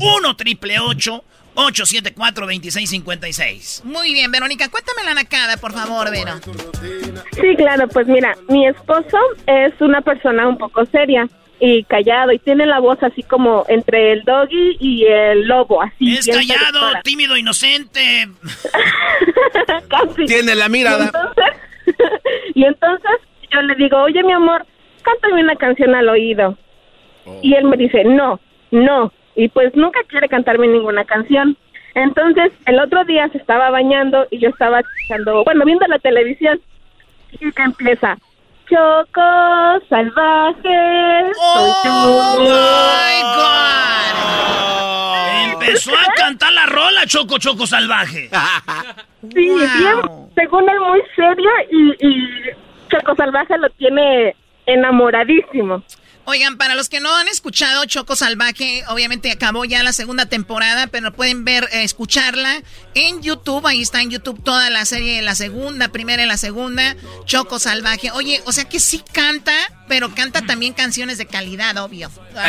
1 triple 874 2656 Muy bien, Verónica, cuéntame la nacada, por favor, Vero. Sí, claro, pues mira, mi esposo es una persona un poco seria y callado y tiene la voz así como entre el doggy y el lobo, así. Es callado, tímido, inocente. Casi. Tiene la mirada. Y entonces, y entonces yo le digo, oye mi amor, cántame una canción al oído. Y él me dice, no, no. Y pues nunca quiere cantarme ninguna canción. Entonces, el otro día se estaba bañando y yo estaba escuchando, bueno, viendo la televisión. Y que empieza, Choco salvaje. ¡Oh, my God! Empezó a cantar la rola Choco Choco salvaje. Sí, bien, según él muy serio y, y Choco salvaje lo tiene enamoradísimo. Oigan, para los que no han escuchado Choco Salvaje, obviamente acabó ya la segunda temporada, pero pueden ver, eh, escucharla en YouTube. Ahí está en YouTube toda la serie, la segunda, primera y la segunda, Choco Salvaje. Oye, o sea que sí canta, pero canta también canciones de calidad, obvio.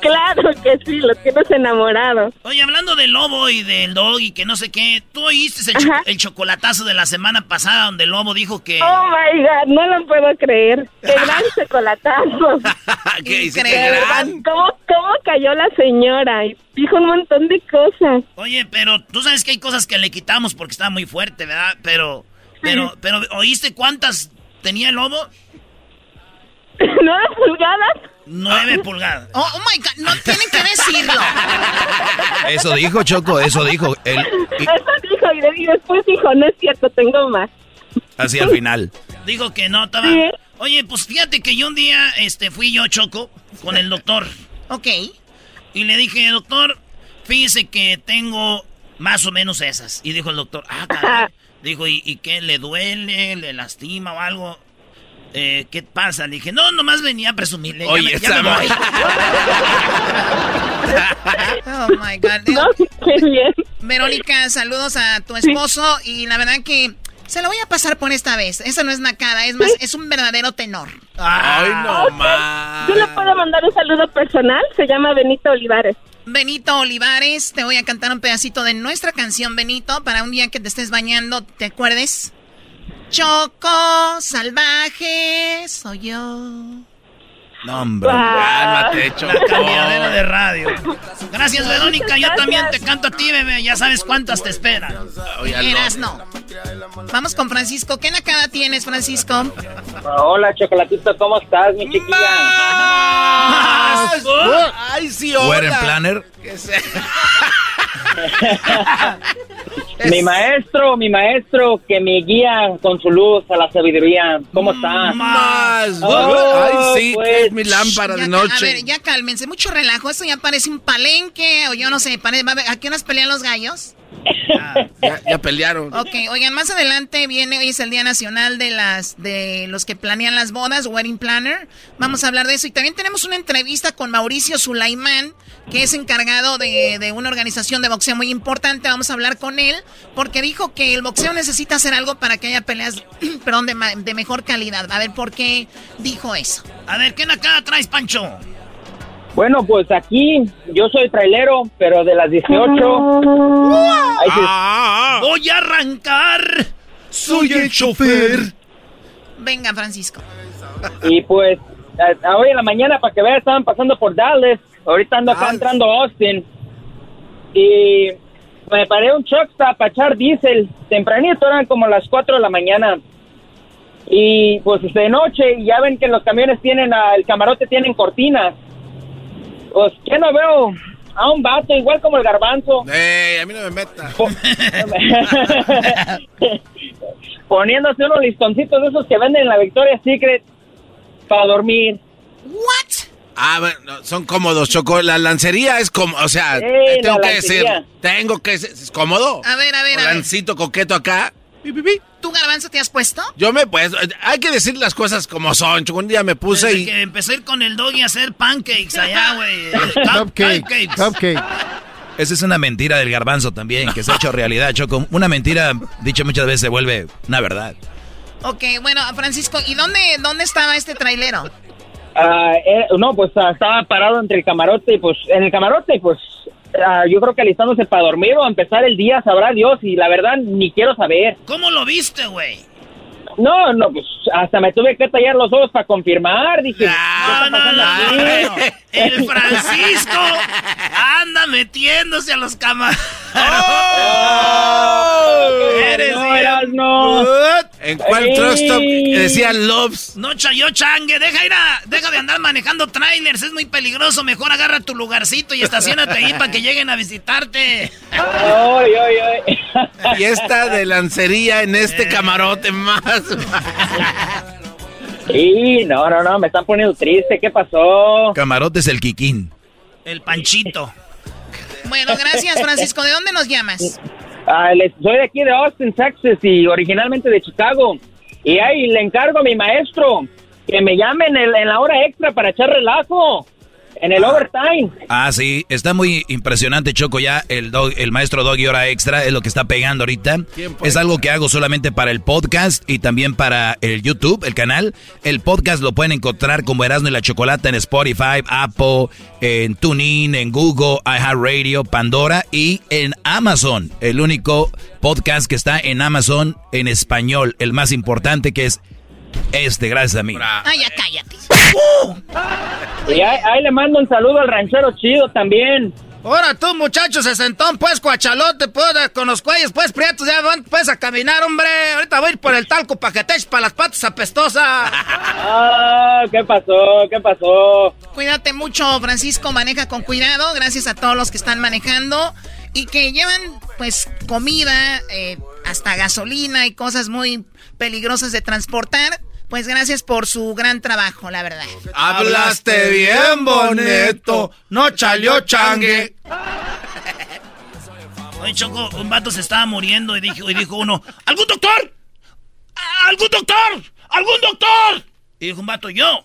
claro que sí, lo tienes enamorado. Oye, hablando del lobo y del dog y que no sé qué, ¿tú oíste el, cho- el chocolatazo de la semana pasada donde el lobo dijo que... Oh my god, no lo puedo creer. Qué gran chocolatazo. ¿Qué? De ¿Qué gran? ¿Cómo, ¿Cómo cayó la señora? Y dijo un montón de cosas. Oye, pero tú sabes que hay cosas que le quitamos porque está muy fuerte, ¿verdad? Pero, pero, pero, ¿oíste cuántas tenía el lobo? ¿Nueve pulgadas? Nueve pulgadas. Oh, oh my God, no tienen que decirlo. Eso dijo Choco, eso dijo. Él, y- Eso dijo y, de- y después dijo, no es cierto, tengo más. así al final. Digo que no, estaba... Sí. Oye, pues fíjate que yo un día este, fui yo, Choco, con el doctor. Ok. Y le dije, doctor, fíjese que tengo más o menos esas. Y dijo el doctor, ah, caray. Dijo, ¿y, y qué? ¿Le duele? ¿Le lastima o algo? Eh, ¿Qué pasa? Le dije, no, nomás venía a presumirle. Ya Oye, me- ya me voy. Oh my God. No, qué bien. Verónica, saludos a tu esposo y la verdad que se lo voy a pasar por esta vez. Eso no es nacada, es más, es un verdadero tenor. Ay, no más. Yo le puedo mandar un saludo personal, se llama Benito Olivares. Benito Olivares, te voy a cantar un pedacito de nuestra canción, Benito, para un día que te estés bañando, ¿te acuerdes? Choco, salvaje, soy yo. No, hombre. Cálmate, La Choco. cambiadera de radio. Gracias, Verónica. Yo también te canto a ti, bebé. Ya sabes cuántas te esperan. Eras no. Vamos con Francisco. ¿Qué nacada tienes, Francisco? Hola, Chocolatito, ¿cómo estás, mi chiquilla? Ay, sí, hola. planner. Mi maestro, mi maestro, que me guía con su luz a la sabiduría. ¿Cómo estás? Más. Oh, Ay, sí, pues. que es mi lámpara Ya de ca- A ver, noche. ya cálmense. Mucho relajo. Esto ya parece un palenque o yo no sé. pare- va a ver, ¿A qué horas pelean los gallos? Ya, ya pelearon. Ok, oigan, más adelante viene, hoy es el Día Nacional de las de los que planean las bodas, Wedding Planner. Vamos a hablar de eso. Y también tenemos una entrevista con Mauricio Sulaimán, que es encargado de, de una organización de boxeo muy importante. Vamos a hablar con él, porque dijo que el boxeo necesita hacer algo para que haya peleas, perdón, de, de mejor calidad. A ver, ¿por qué dijo eso? A ver, ¿qué nacada traes, Pancho? Bueno, pues aquí yo soy trailero, pero de las 18. Ahí sí- Ah, Voy a arrancar. Soy el chofer. Venga, Francisco. Y pues, a- a hoy en la mañana, para que vean, estaban pasando por Dallas. Ahorita ando acá entrando a Austin. Y me paré un truck stop para echar diésel. Tempranito, eran como las 4 de la mañana. Y pues de noche, y ya ven que los camiones tienen, ah, el camarote tienen cortinas. Pues, ¿qué no veo? A un vato, igual como el garbanzo. Ey, a mí no me meta. Poniéndose unos listoncitos de esos que venden en la Victoria's Secret para dormir. ¿What? Ah, bueno, son cómodos, Choco. La lancería es como, o sea, Sí, eh, tengo la que decir, tengo que ser, ¿es cómodo? A ver, a ver, a ver. Lancito coqueto acá. ¿Tú, Garbanzo, te has puesto? Yo me pues, hay que decir las cosas como son. Choco. Un día me puse Desde y que empecé a ir con el doggy a hacer pancakes allá, güey. Cupcakes. Cupcakes. Esa es una mentira del garbanzo también, que se ha hecho realidad, Choco. Una mentira, dicha muchas veces, se vuelve una verdad. Ok, bueno, Francisco, ¿y dónde, dónde estaba este trailero? Ah, eh, no, pues ah, estaba parado entre el camarote y pues en el camarote pues ah, yo creo que alistándose para dormir o empezar el día, sabrá Dios, y la verdad ni quiero saber. ¿Cómo lo viste, güey? No, no, pues hasta me tuve que tallar los ojos para confirmar, dije. No, no, no, El Francisco anda metiéndose a los camarotes. Oh, Eres no. ¿En cuál truck stop decía Loves? No, chayo changue, deja ir a, deja de andar manejando trailers, es muy peligroso, mejor agarra tu lugarcito y estacionate ahí para que lleguen a visitarte. Ay, ay, ay. Fiesta de lancería en este camarote más. Sí, no, no, no, me están poniendo triste, ¿qué pasó? Camarote es el Kikín. El panchito. Bueno, gracias, Francisco. ¿De dónde nos llamas? Ah, les- soy de aquí de Austin, Texas y originalmente de Chicago. Y ahí le encargo a mi maestro que me llame en, el- en la hora extra para echar relajo. En el overtime. Ah, sí, está muy impresionante, Choco. Ya el, dog- el maestro Doggy Hora Extra es lo que está pegando ahorita. Es algo que hago solamente para el podcast y también para el YouTube, el canal. El podcast lo pueden encontrar como Erasmo y la Chocolata en Spotify, Apple, en TuneIn, en Google, iHeartRadio, Pandora y en Amazon. El único podcast que está en Amazon en español, el más importante que es este, gracias a mí. Ay, ya cállate. Y ahí, ahí le mando un saludo al ranchero chido también. Ahora tú, muchacho, se sentón, pues, cuachalote, pues, con los cuellos, pues, prietos, ya van, pues, a caminar, hombre. Ahorita voy a ir por el talco para que te eches para las patas apestosas. Ah, ¿qué pasó? ¿Qué pasó? Cuídate mucho, Francisco. Maneja con cuidado. Gracias a todos los que están manejando y que llevan, pues, comida, eh, hasta gasolina y cosas muy peligrosas de transportar. Pues gracias por su gran trabajo, la verdad. Hablaste bien bonito, no chaleó changue. Oye, Choco, un vato se estaba muriendo y dijo, y dijo uno, ¿algún doctor? ¿Algún doctor? ¿Algún doctor? Y dijo un vato, yo.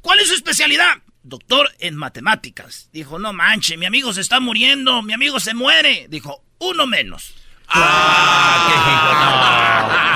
¿Cuál es su especialidad? Doctor en matemáticas. Dijo, no manche, mi amigo se está muriendo, mi amigo se muere. Dijo, uno menos. Ah, No, no,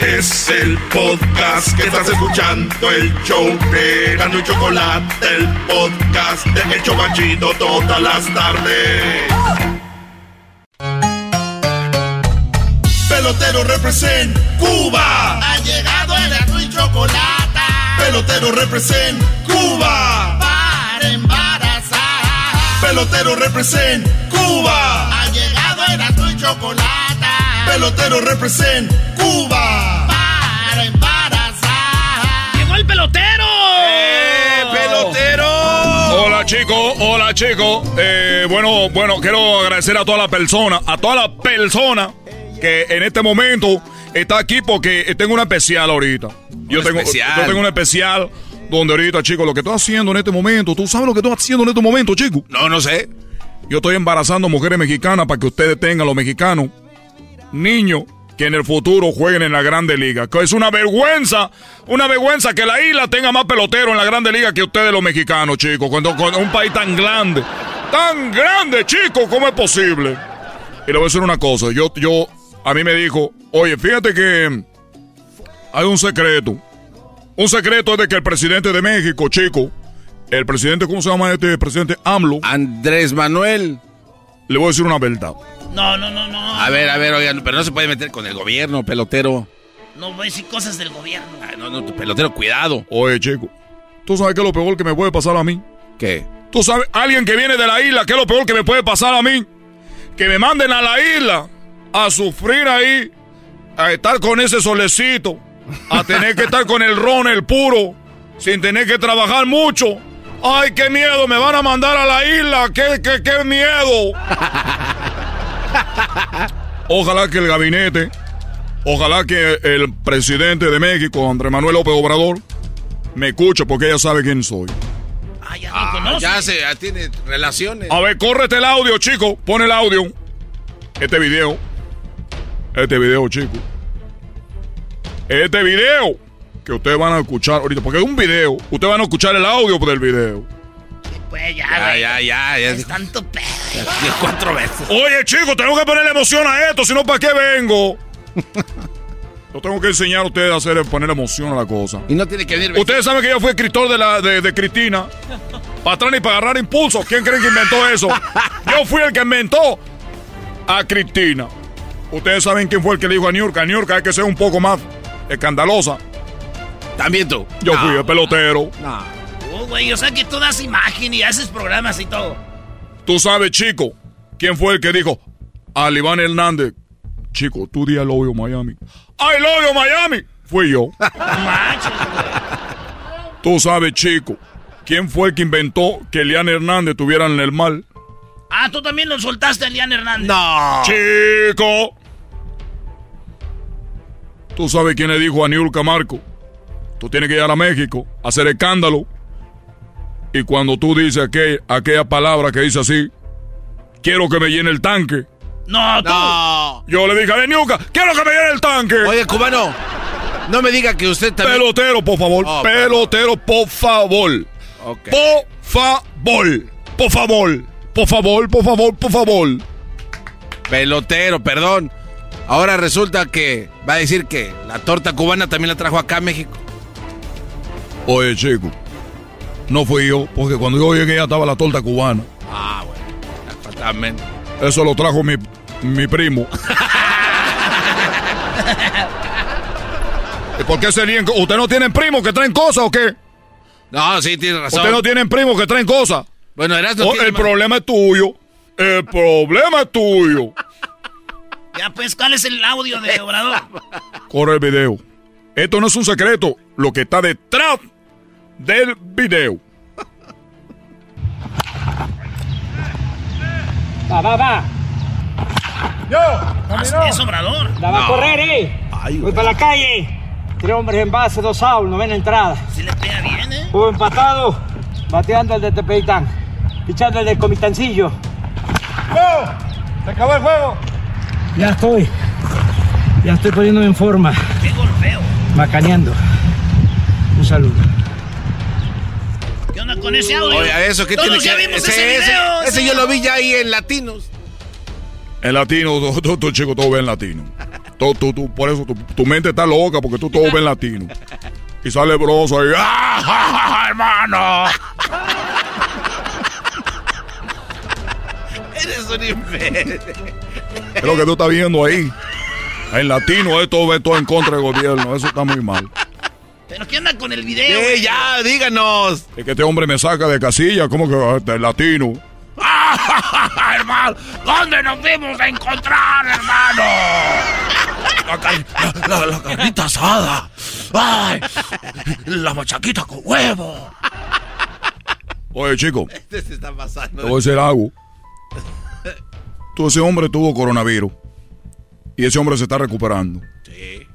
Es el podcast que estás escuchando, el show de Gano y Chocolate, el podcast de El Chobachito todas las tardes. Pelotero represent Cuba. Ha llegado el Gano y Chocolate. Pelotero represent Cuba. Para embarazar. Pelotero represent Cuba. Ha llegado el Gano y Chocolate. Pelotero represent Cuba. Para embarazar. ¡Llegó el pelotero! ¡Eh, pelotero! Hola chicos, hola chicos. Eh, bueno, bueno, quiero agradecer a toda la persona, a toda la persona que en este momento está aquí porque tengo una especial ahorita. Yo Un tengo, especial. yo tengo una especial donde ahorita, chicos, lo que estoy haciendo en este momento, ¿tú sabes lo que estoy haciendo en este momento, chicos? No, no sé. Yo estoy embarazando mujeres mexicanas para que ustedes tengan, los mexicanos, niños que en el futuro jueguen en la Grande Liga. Es una vergüenza, una vergüenza que la isla tenga más peloteros en la Grande Liga que ustedes los mexicanos, chicos. Cuando, cuando un país tan grande, tan grande, chicos, ¿cómo es posible? Y le voy a decir una cosa, yo, yo, a mí me dijo, oye, fíjate que hay un secreto. Un secreto es de que el presidente de México, chico, el presidente, ¿cómo se llama este presidente? AMLO. Andrés Manuel. Le voy a decir una verdad. No, no, no, no. A ver, a ver, oigan, pero no se puede meter con el gobierno, pelotero. No voy a decir cosas del gobierno. Ay, no, no, pelotero, cuidado. Oye, chico, ¿tú sabes qué es lo peor que me puede pasar a mí? ¿Qué? ¿Tú sabes, alguien que viene de la isla, qué es lo peor que me puede pasar a mí? Que me manden a la isla a sufrir ahí, a estar con ese solecito, a tener que estar con el ron, el puro, sin tener que trabajar mucho. ¡Ay, qué miedo! ¡Me van a mandar a la isla! ¡Qué, qué, qué miedo! Ojalá que el gabinete, ojalá que el presidente de México, Andrés Manuel López Obrador, me escucha porque ella sabe quién soy. Ah, ya Ah, conoce. ya se ya tiene relaciones. A ver, córrete el audio, chico. Pon el audio. Este video. Este video, chico. Este video que ustedes van a escuchar ahorita. Porque es un video. Ustedes van a escuchar el audio del video. Pues ya, Ya, ya, ya, ya. Es tanto pedo. Cuatro veces. Oye, chicos, tengo que ponerle emoción a esto, si no, ¿para qué vengo? Yo tengo que enseñar a ustedes a hacer, poner emoción a la cosa. Y no tiene que venir. Ustedes saben que yo fui escritor de, la, de, de Cristina. Para atrás y para agarrar impulso. ¿Quién creen que inventó eso? Yo fui el que inventó a Cristina. Ustedes saben quién fue el que le dijo a Niurka. Niurka hay que ser un poco más escandalosa. También tú. Yo fui el pelotero. Oh, güey, o sea que tú das imagen y haces programas y todo. Tú sabes, chico, quién fue el que dijo a Iván Hernández, chico, tú di love you Miami. I love Miami. Fui yo. Tú sabes, chico, quién fue el que inventó que Elian Hernández tuviera en el mal. Ah, tú también lo soltaste a Elian Hernández. No. Chico. Tú sabes quién le dijo a Niurka Marco. Tú tienes que ir a México, a hacer escándalo. Y cuando tú dices aquel- aquella palabra que dice así, quiero que me llene el tanque. No, tú. No. Yo le dije a Niurka, quiero que me llene el tanque. Oye, cubano, no me diga que usted también. Pelotero, por favor. Oh, Pelotero, por favor. Por favor. Por favor. Por favor, por favor, por favor. Pelotero, perdón. Ahora resulta que va a decir que la torta cubana también la trajo acá a México. Oye, chico. No fui yo, porque cuando yo llegué ya estaba la torta cubana. Ah, bueno. Exactamente. Eso lo trajo mi, mi primo. ¿Y por qué serían? ¿Usted no tienen primos que traen cosas o qué? No, sí, tiene razón. ¿Usted no tienen primos que traen cosas? Bueno, eras no Oh, el más- problema es tuyo. El problema es tuyo. Ya, pues, ¿cuál es el audio de Obrador? Corre el video. Esto no es un secreto. Lo que está detrás del video. Va, va, va. Yo, Ah, Es Obrador. La va a correr, eh. Voy para la calle. Tres hombres en base, dos outs, novena entrada. Si le pega bien, ¿eh? Juego empatado. Bateando el de Tepeitán. Pichando el de Comitancillo. ¡Se acabó el juego! Ya estoy. Ya estoy poniéndome en forma. Qué golpeo. Macaneando. Un saludo. ¿Qué onda con ese audio? Oye, eso que tiene que ya vimos ese, ese ese- video. ese yo lo vi ya ahí en Latinos. En latino, tú, tú, tú, chico, todo ven latino. Tú, tú, tú, por eso tu, tu mente está loca, porque tú todo ven latino. Y sale broso ahí. ¡Ah, ja, ja, ja, hermano! Eres un imbécil. Es lo que tú estás viendo ahí. En latino, esto ve todo en contra del gobierno. Eso está muy mal. ¿Pero qué onda con el video? Eh, ya, díganos. Es que este hombre me saca de casilla, como que este, latino. ¡Ah, ja, ja, ja, hermano! ¿Dónde nos fuimos a encontrar, hermano? La, car- la- la- la carnita asada. Ay, la machaquita con huevo. Oye, chico, Este se está pasando. te voy a decir algo. Tú, ese hombre tuvo coronavirus. Y ese hombre se está recuperando.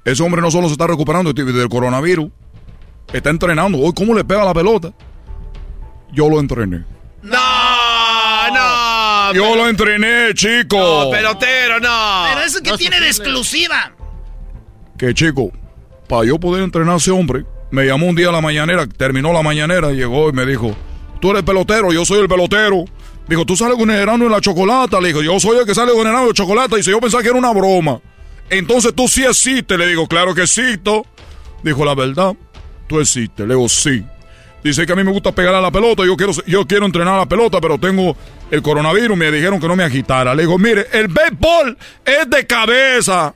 Ese hombre no solo se está recuperando del coronavirus, está entrenando. Hoy, ¿cómo le pega la pelota? Yo lo entrené. No, no. Yo lo entrené, chico. No, pelotero, no. Pero eso que tiene de exclusiva. Que chico, para yo poder entrenar a ese hombre, me llamó un día a la mañanera, terminó la mañanera, llegó y me dijo, tú eres pelotero, yo soy el pelotero. Dijo, tú sales con el grano en la chocolata. Le dijo, yo soy el que sale con el grano de chocolate. Dice, yo pensaba que era una broma. Entonces tú sí existes. Le digo, claro que existo. Dijo, la verdad, tú existes. Le digo, sí. Dice que a mí me gusta pegar a la pelota. Yo quiero, yo quiero entrenar a la pelota, pero tengo el coronavirus. Me dijeron que no me agitara. Le digo, mire, el béisbol es de cabeza.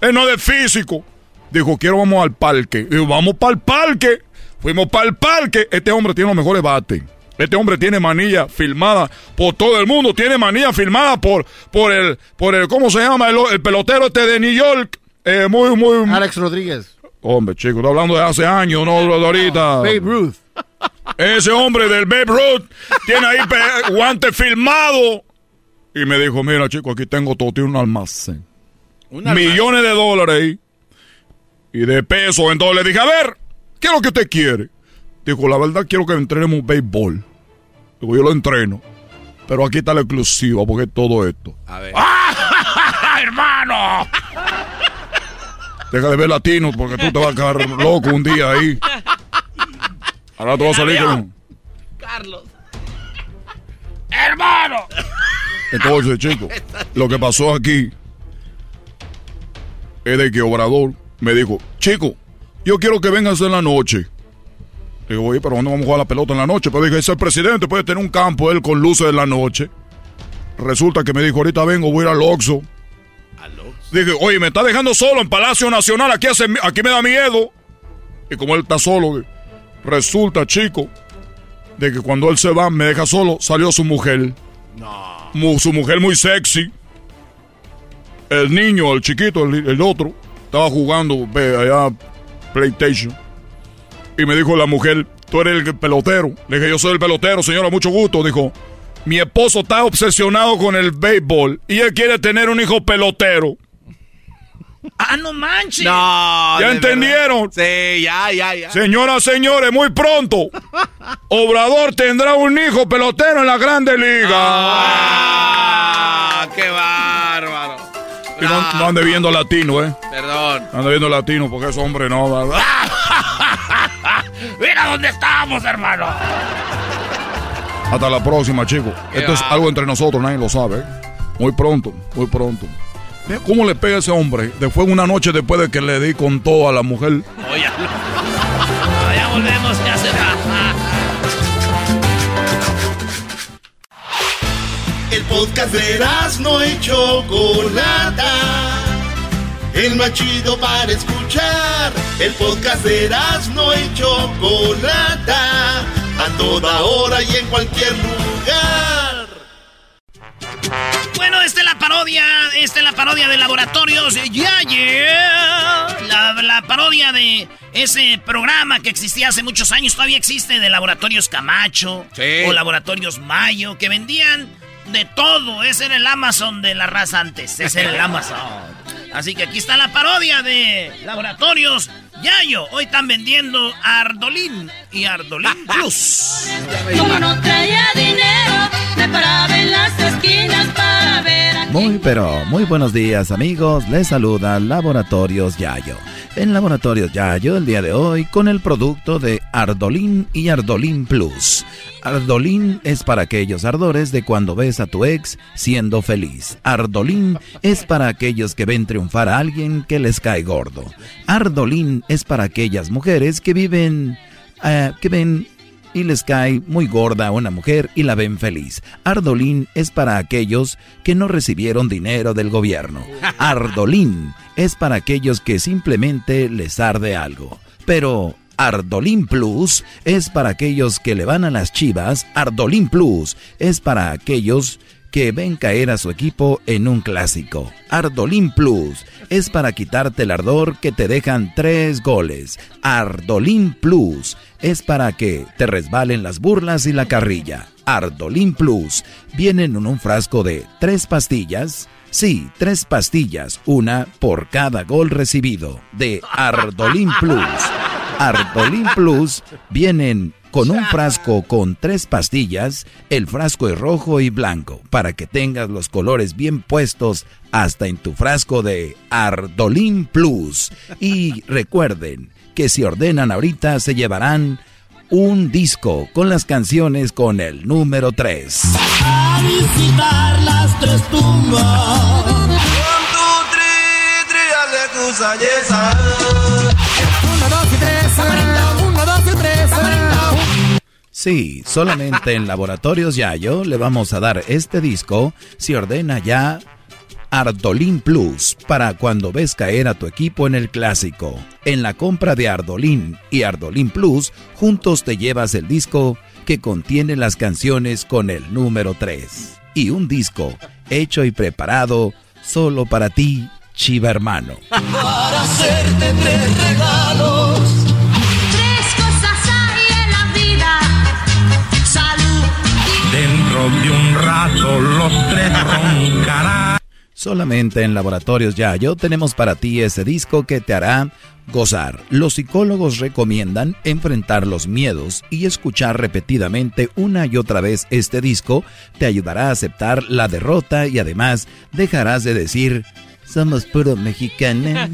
Es no de físico. Dijo, quiero vamos al parque. Digo, vamos para el parque. Fuimos para el parque. Este hombre tiene los mejores bates. Este hombre tiene manilla filmada por todo el mundo. Tiene manilla filmada por, por el, por el, ¿cómo se llama? El, el pelotero este de New York. Eh, muy, muy. Alex Rodríguez. Hombre, chico, estoy hablando de hace años, no de ahorita. Babe Ruth. Ese hombre del Babe Ruth tiene ahí guante filmado. Y me dijo, mira, chico, aquí tengo todo, tiene un almacén. Millones de dólares ahí. Y de pesos. Entonces le dije, a ver, ¿qué es lo que usted quiere? Dijo, la verdad quiero que entrenemos béisbol. Digo, yo lo entreno. Pero aquí está la exclusiva, porque es todo esto. A ver. ¡Hermano! Deja de ver latino, porque tú te vas a quedar loco un día ahí. Ahora tú vas a salir con... Carlos. ¡Hermano! Entonces, chicos, lo que pasó aquí es de que Obrador me dijo, chico, yo quiero que vengas en la noche. Digo, oye, pero ¿dónde vamos a jugar la pelota en la noche? Pero dije, ese presidente puede tener un campo él con luces en la noche. Resulta que me dijo, ahorita vengo, voy a ir al Oxxo. Dije, oye, me está dejando solo en Palacio Nacional, aquí, hace, aquí me da miedo. Y como él está solo, resulta, chico, de que cuando él se va, me deja solo, salió su mujer. Mu- su mujer muy sexy. El niño, el chiquito, el, el otro, estaba jugando ve, allá PlayStation. Y me dijo la mujer, tú eres el pelotero. Le dije, yo soy el pelotero, señora, mucho gusto. Dijo, mi esposo está obsesionado con el béisbol y él quiere tener un hijo pelotero. Ah, no manches. No. ¿Ya entendieron? verdad. Sí, ya, ya, ya. Señoras, señores, muy pronto, Obrador tendrá un hijo pelotero en la Grande Liga. Ah, qué bárbaro. Y no, no ande viendo latino, ¿eh? Perdón. No ande viendo latino porque ese hombre no. ¿verdad? Mira dónde estamos, hermano. Hasta la próxima, chicos. Qué Esto es algo entre nosotros, nadie lo sabe. Muy pronto, muy pronto. Mira ¿Cómo le pega a ese hombre? Después, una noche después de que le di con todo a la mujer. Oye, no, ya volvemos, ya se va. El podcast de no y Chocolata. El más chido para escuchar. El podcast de no y Chocolata. A toda hora y en cualquier lugar. Bueno, esta es la parodia, esta es la parodia de Laboratorios Ya Yeah. La, la parodia de ese programa que existía hace muchos años, todavía existe, de Laboratorios Camacho Sí. o Laboratorios Mayo, que vendían de todo. Ese era el Amazon de la raza antes, ese era el Amazon. Así que aquí está la parodia de Laboratorios Yayo. Hoy están vendiendo Ardolín y Ardolín Plus. Como no traía dinero, me paraba en las esquinas para ver a Muy pero muy buenos días amigos, les saluda Laboratorios Yayo. En Laboratorios Yayo el día de hoy con el producto de Ardolín y Ardolín Plus. Ardolín es para aquellos ardores de cuando ves a tu ex siendo feliz. Ardolín es para aquellos que ven triunfar a alguien que les cae gordo. Ardolín es para aquellas mujeres que viven, eh, que ven y les cae muy gorda a una mujer y la ven feliz. Ardolín es para aquellos que no recibieron dinero del gobierno. Ardolín es para aquellos que simplemente les arde algo. Pero Ardolín Plus es para aquellos que le van a las chivas. Ardolín Plus es para aquellos que ven caer a su equipo en un clásico. Ardolín Plus es para quitarte el ardor que te dejan tres goles. Ardolín Plus es para que te resbalen las burlas y la carrilla. Ardolín Plus vienen en un frasco de tres pastillas. Sí, tres pastillas, una por cada gol recibido de Ardolín Plus. Ardolín Plus vienen con un frasco con tres pastillas, el frasco es rojo y blanco, para que tengas los colores bien puestos hasta en tu frasco de Ardolín Plus. Y recuerden que si ordenan ahorita se llevarán un disco con las canciones con el número 3. A visitar las tres tumbas. Sí, solamente en Laboratorios Yayo le vamos a dar este disco si ordena ya Ardolín Plus para cuando ves caer a tu equipo en el clásico. En la compra de Ardolín y Ardolín Plus, juntos te llevas el disco que contiene las canciones con el número 3. Y un disco hecho y preparado solo para ti, Chiva hermano. Para hacerte tres regalos. Dentro de un rato los tres roncarán. Solamente en Laboratorios Yayo tenemos para ti ese disco que te hará gozar. Los psicólogos recomiendan enfrentar los miedos y escuchar repetidamente una y otra vez este disco te ayudará a aceptar la derrota y además dejarás de decir somos puro mexicano. El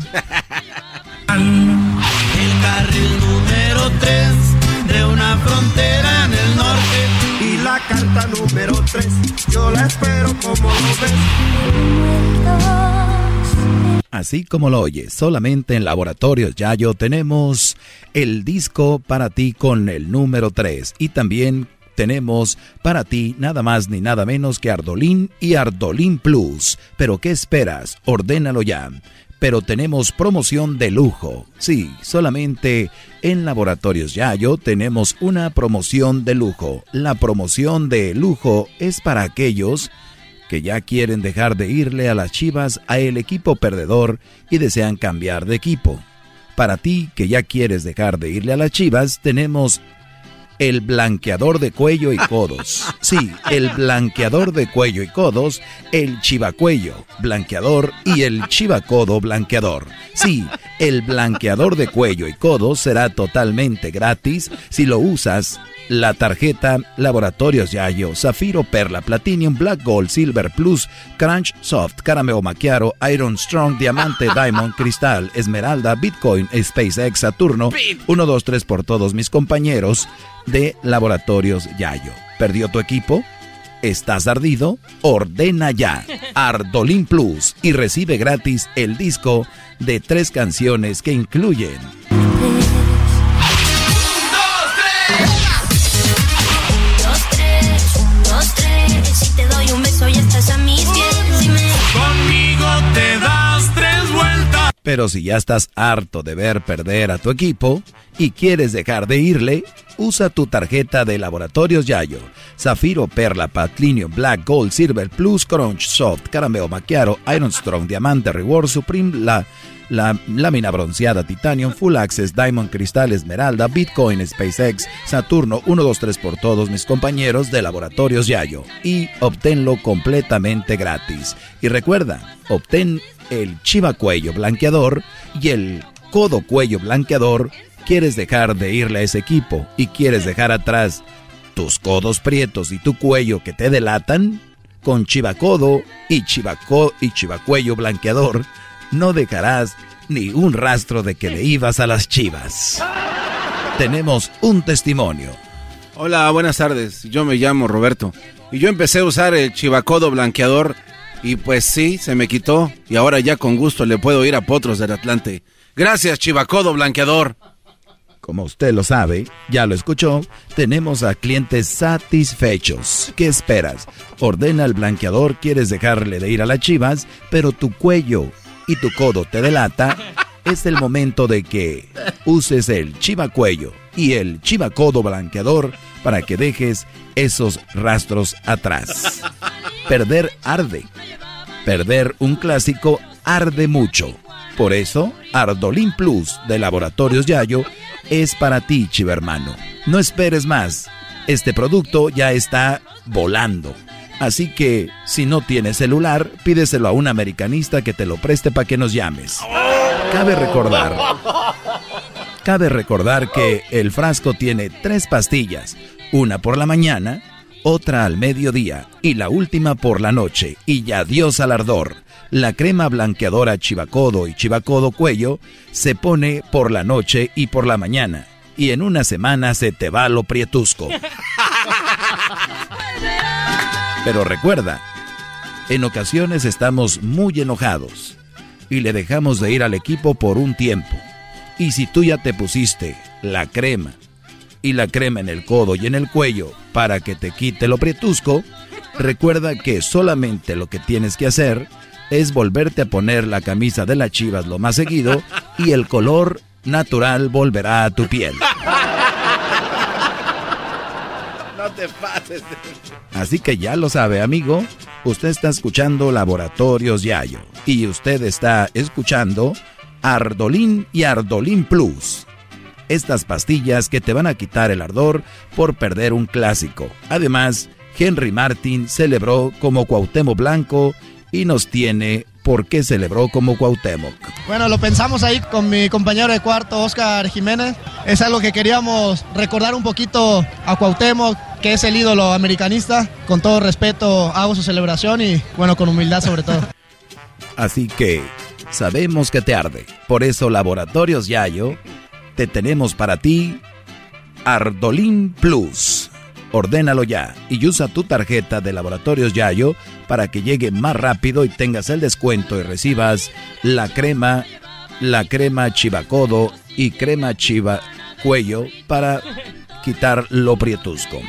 carril número 3 de una frontera en el norte la carta número 3. Yo la espero como lo ves. Así como lo oyes, solamente en Laboratorios Yayo tenemos el disco para ti con el número 3 y también tenemos para ti nada más ni nada menos que Ardolín y Ardolín Plus. Pero ¿qué esperas? Ordénalo ya pero tenemos promoción de lujo. Sí, solamente en Laboratorios Yayo tenemos una promoción de lujo. La promoción de lujo es para aquellos que ya quieren dejar de irle a las chivas a el equipo perdedor y desean cambiar de equipo. Para ti que ya quieres dejar de irle a las chivas, tenemos el blanqueador de cuello y codos. Sí, el blanqueador de cuello y codos, el chivacuello blanqueador y el chivacodo blanqueador. Sí, el blanqueador de cuello y codos será totalmente gratis si lo usas la tarjeta Laboratorios Yayo, Zafiro, Perla, Platinum, Black Gold, Silver Plus, Crunch, Soft, Carameo Maquiaro, Iron Strong, Diamante, Diamond, Cristal, Esmeralda, Bitcoin, SpaceX, Saturno, 1, 2, 3 por todos mis compañeros de Laboratorios Yayo. ¿Perdió tu equipo? ¿Estás ardido? Ordena ya Ardolin Plus y recibe gratis el disco de tres canciones que incluyen. Pero si ya estás harto de ver perder a tu equipo y quieres dejar de irle, usa tu tarjeta de Laboratorios Yayo. Zafiro, Perla, Platinum, Black, Gold, Silver, Plus, Crunch, Soft, Carameo, Macchiato, Iron Strong, Diamante, Reward, Supreme, la, la lámina bronceada, Titanium, Full Access, Diamond, Cristal, Esmeralda, Bitcoin, SpaceX, Saturno, 1, 2, 3 por todos mis compañeros de Laboratorios Yayo. Y obténlo completamente gratis. Y recuerda, obtén el chiva cuello blanqueador y el codo cuello blanqueador quieres dejar de irle a ese equipo y quieres dejar atrás tus codos prietos y tu cuello que te delatan, con chivacodo y y chivacuello blanqueador, no dejarás ni un rastro de que le ibas a las chivas. Tenemos un testimonio. Hola, buenas tardes. Yo me llamo Roberto. Y yo empecé a usar el chivacodo blanqueador. Y pues sí, se me quitó. Y ahora ya con gusto le puedo ir a Potros del Atlante. Gracias, chivacodo blanqueador. Como usted lo sabe, ya lo escuchó, tenemos a clientes satisfechos. ¿Qué esperas? Ordena el blanqueador, quieres dejarle de ir a las chivas, pero tu cuello y tu codo te delata. Es el momento de que uses el chivacuello y el chivacodo blanqueador para que dejes esos rastros atrás. Perder arde. Perder un clásico arde mucho. Por eso, Ardolin Plus de Laboratorios Yayo es para ti, chivermano. No esperes más. Este producto ya está volando. Así que, si no tienes celular, pídeselo a un americanista que te lo preste para que nos llames. Cabe recordar. Cabe recordar que el frasco tiene tres pastillas, una por la mañana, otra al mediodía y la última por la noche. Y ya Dios al ardor. La crema blanqueadora Chivacodo y Chivacodo Cuello se pone por la noche y por la mañana. Y en una semana se te va lo prietusco. Pero recuerda, en ocasiones estamos muy enojados y le dejamos de ir al equipo por un tiempo. Y si tú ya te pusiste la crema y la crema en el codo y en el cuello para que te quite lo prietusco, recuerda que solamente lo que tienes que hacer es volverte a poner la camisa de las chivas lo más seguido y el color natural volverá a tu piel. No te pases. Así que ya lo sabe, amigo. Usted está escuchando Laboratorios Yayo y usted está escuchando Ardolín y Ardolín Plus. Estas pastillas que te van a quitar el ardor por perder un clásico. Además, Henry Martin celebró como Cuauhtémoc Blanco y nos tiene por qué celebró como Cuauhtémoc. Bueno, lo pensamos ahí con mi compañero de cuarto, Oscar Jiménez. Es algo que queríamos recordar un poquito a Cuauhtémoc, que es el ídolo americanista. Con todo respeto hago su celebración y, bueno, con humildad sobre todo. Así que sabemos que te arde. Por eso Laboratorios Yayo, te tenemos para ti Ardolín Plus. Ordénalo ya y usa tu tarjeta de Laboratorios Yayo para que llegue más rápido y tengas el descuento y recibas la crema, la crema chivacodo y crema chiva cuello para quitar lo prietusco.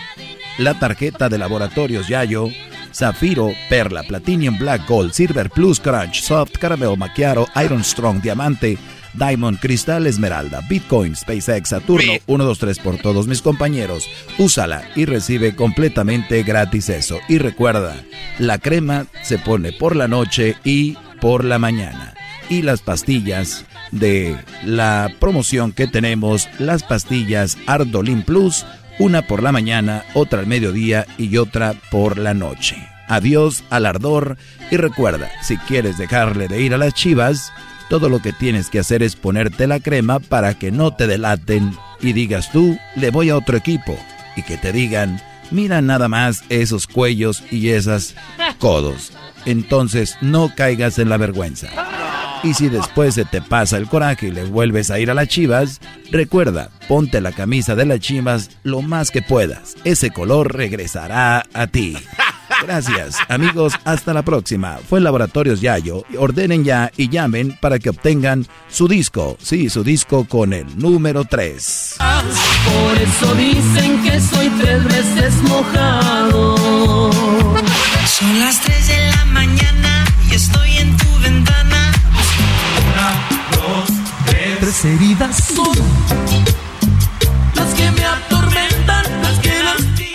La tarjeta de Laboratorios Yayo, Zafiro, Perla, Platinum Black Gold, Silver Plus Crunch, Soft Caramel Macchiato, Iron Strong, Diamante, Diamond, Cristal, Esmeralda, Bitcoin, SpaceX, Saturno, 1, 2, 3 por todos mis compañeros. Úsala y recibe completamente gratis eso. Y recuerda, la crema se pone por la noche y por la mañana. Y las pastillas de la promoción que tenemos, las pastillas Ardolin Plus, una por la mañana, otra al mediodía y otra por la noche. Adiós al ardor y recuerda, si quieres dejarle de ir a las chivas, todo lo que tienes que hacer es ponerte la crema para que no te delaten y digas tú, le voy a otro equipo. Y que te digan, mira nada más esos cuellos y esas codos. Entonces no caigas en la vergüenza. Y si después se te pasa el coraje y le vuelves a ir a las chivas, recuerda, ponte la camisa de las chivas lo más que puedas. Ese color regresará a ti. Gracias, amigos. Hasta la próxima. Fue Laboratorios Yayo. Ordenen ya y llamen para que obtengan su disco. Sí, su disco con el número 3. Por eso dicen que soy tres veces mojado. Son las 3 de la mañana y estoy en tu ventana. Una, dos, tres. Tres heridas son las que me atormentan, las que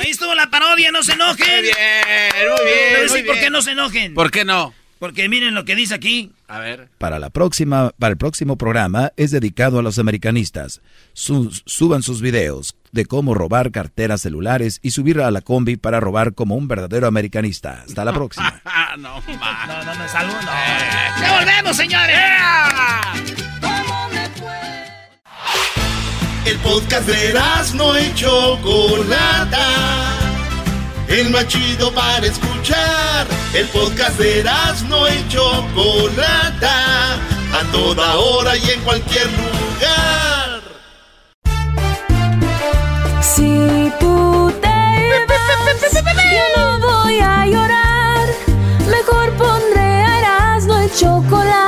Ahí estuvo la parodia, no se enojen. Muy bien, muy bien. Muy decir por bien. qué no se enojen. ¿Por qué no? Porque miren lo que dice aquí. A ver. Para la próxima, para el próximo programa es dedicado a los americanistas. Sus- suban sus videos de cómo robar carteras celulares y subir a la combi para robar como un verdadero americanista. Hasta la próxima. no, no, no me salgo, no. ¡Ya volvemos, señores! El podcast de no y Chocolata. El más chido para escuchar. El podcast de no y Chocolata. A toda hora y en cualquier lugar. Si tú te vas, yo no voy a llorar. Mejor pondré Erasmo y chocolate,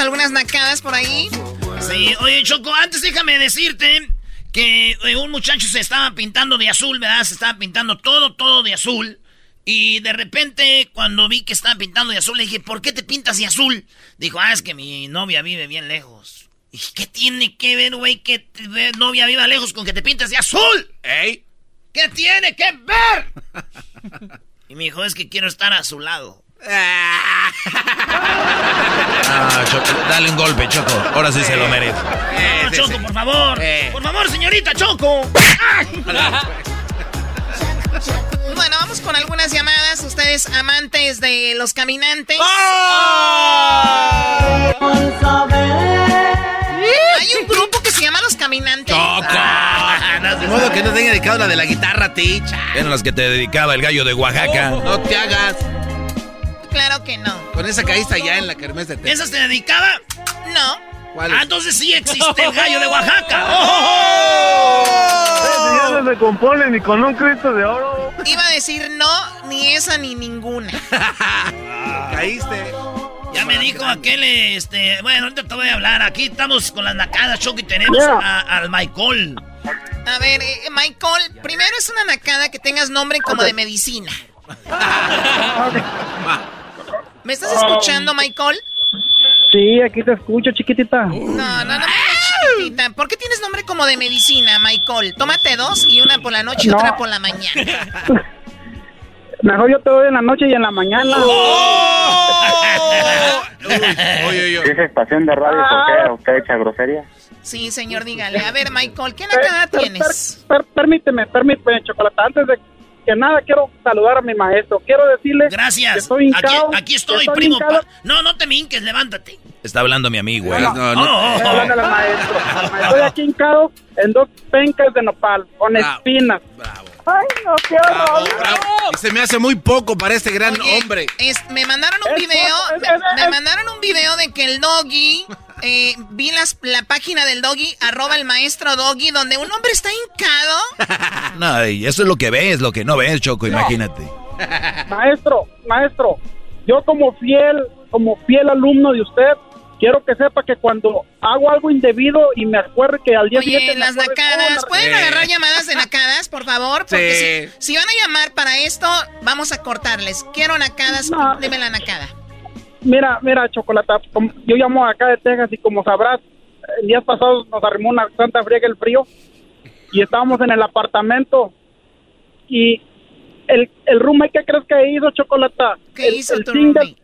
Algunas nacadas por ahí. Sí, oye, Choco, antes déjame decirte que eh, un muchacho se estaba pintando de azul, ¿verdad? Se estaba pintando todo, todo de azul. Y de repente, cuando vi que estaba pintando de azul, le dije, ¿por qué te pintas de azul? Dijo, ah, es que mi novia vive bien lejos. Y dije, ¿qué tiene que ver, güey, que tu novia viva lejos con que te pintas de azul? ¿Ey? ¿Qué tiene que ver? y me dijo, es que quiero estar a su lado. Ah, Choco, dale un golpe, Choco. Ahora sí se lo merece. No, Choco, por favor. Por favor, señorita Choco. Bueno, vamos con algunas llamadas. Ustedes amantes de los caminantes. Hay un grupo que se llama Los Caminantes. De modo que no tenga dedicado la de la guitarra, ticha. Eran las que te dedicaba el gallo de Oaxaca. No te hagas. Claro que no. Con esa caíste ya en la kermés de Texas. ¿Esas te dedicaba? No. ¿Cuál Ah, entonces sí existe el gallo de Oaxaca. Ya no se compone ni con un Cristo de oro. Iba a decir no, ni esa ni ninguna. Caíste. Ya me dijo aquel, este, bueno, ahorita te voy a hablar. Aquí estamos con las nacadas, Choco, y tenemos Yeah. a- al Michael. A ver, eh, Michael, primero es una nacada que tengas nombre como de medicina. ¿Me estás escuchando, Michael? Sí, aquí te escucho, chiquitita. No, no, no, chiquitita. ¿Por qué tienes nombre como de medicina, Michael? Tómate dos y una por la noche y No. otra por la mañana. Mejor yo te doy en la noche y en la mañana. ¿Es estación de radio por qué usted echa grosería? Sí, señor, dígale. A ver, Michael, ¿qué nacada Per- tienes? per- permíteme, permíteme, Chocolate. Antes de que nada, quiero saludar a mi maestro. Quiero decirle Gracias. que estoy hincado. aquí, aquí que estoy, primo. pa- No, no te me hinques, levántate. Está hablando mi amigo, ¿eh? No, No, no, no. Estoy hablando al maestro. Estoy aquí hincado en dos pencas de nopal con espinas. Ay, no, qué. Y se me hace muy poco para este gran Oye, hombre. es- me mandaron un Es video, poco, es- me, es- me es- mandaron un video de que el doggy, eh, vi las, la página del doggy, arroba el maestro doggy, donde un hombre está hincado. No, y eso es lo que ves, lo que no ves, Choco, imagínate. Maestro, maestro, yo como fiel, como fiel alumno de usted, quiero que sepa que cuando hago algo indebido y me acuerde que al día Oye, siguiente... las nacadas, ¿pueden agarrar llamadas de nacadas, por favor? Porque Sí. si, si van a llamar para esto, vamos a cortarles. Quiero nacadas, dime la nacada. Mira, mira, Chocolata, yo llamo acá de Texas y como sabrás, el día pasado nos arrimó una santa friega el frío y estábamos en el apartamento y el, el roommate, ¿qué crees que hizo, Chocolata? ¿Qué el, hizo el tu zinc de- roommate?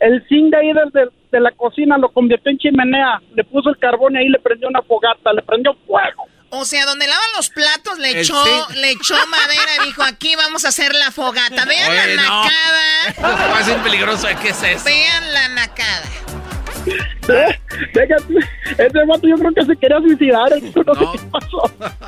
el zinc de ahí desde de la cocina lo convirtió en chimenea, le puso el carbón y ahí le prendió una fogata, le prendió fuego. O sea, donde lavan los platos le El echó, sí. le echó madera y dijo, aquí vamos a hacer la fogata. Vean Oye, la nacada. A ser peligroso. ¿Qué es eso? Vean la nacada. Déjate, ese vato yo creo que se quería suicidar, no, sé qué pasó.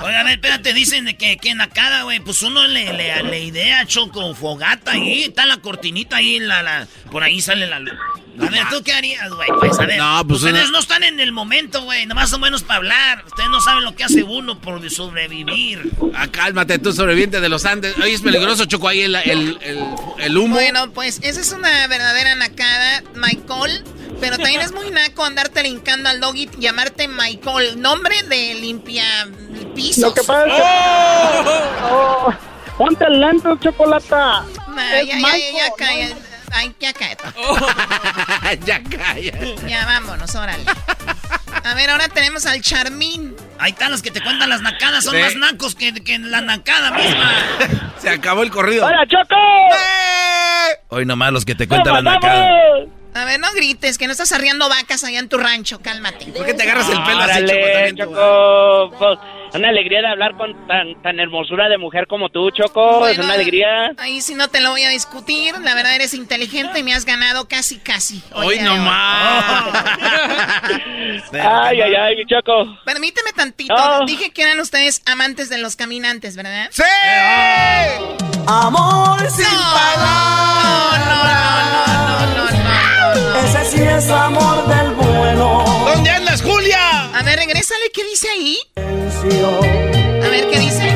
Oiga, a ver, espérate, dicen de que, que nacada, güey. Pues uno le, le, le idea, Choco, fogata ahí. Está la cortinita ahí, la, la, por ahí sale la luz. A ver, ¿tú qué harías, güey? Pues a ver, No, pues, ustedes una- no están en el momento, güey. Nomás son buenos para hablar. Ustedes no saben lo que hace uno por sobrevivir. Ah, cálmate, tú sobreviviente de los Andes. Oye, es peligroso, Choco, ahí el, el, el, el humo. Bueno, pues esa es una verdadera nacada, Michael. Pero también es muy naco andarte linkando al doggy y llamarte Michael. Nombre de limpia pisos. Lo que pasa es que... Oh, ponte el lente, Chocolata. Nah, Es ya, ya, ya, Michael, ya, ¿no? calla. Ay, ya cállate. ya calla. Ya vámonos, órale. A ver, ahora tenemos al Charmín. Ahí están los que te cuentan las nacadas. Son Sí. más nacos que, que la nacada misma. Se acabó el corrido. ¡Hola, Choco! Hoy nomás los que te cuentan la nacada. No grites, que no estás arriando vacas allá en tu rancho, cálmate. ¿Por qué te agarras el pelo así, Choco? Choco. Pues, una alegría de hablar con tan, tan hermosura de mujer como tú, Choco. es una alegría. Ahí sí no te lo voy a discutir. La verdad eres inteligente y me has ganado casi, casi. Hoy Oye, nomás. Ay, ay, ay, Choco. Permíteme tantito. No. Dije que eran ustedes amantes de los caminantes, ¿verdad? ¡Sí! Amor sin Ese sí es amor del bueno. ¿Dónde andas, Julia? A ver, regrésale, ¿qué dice ahí? A ver, ¿qué dice?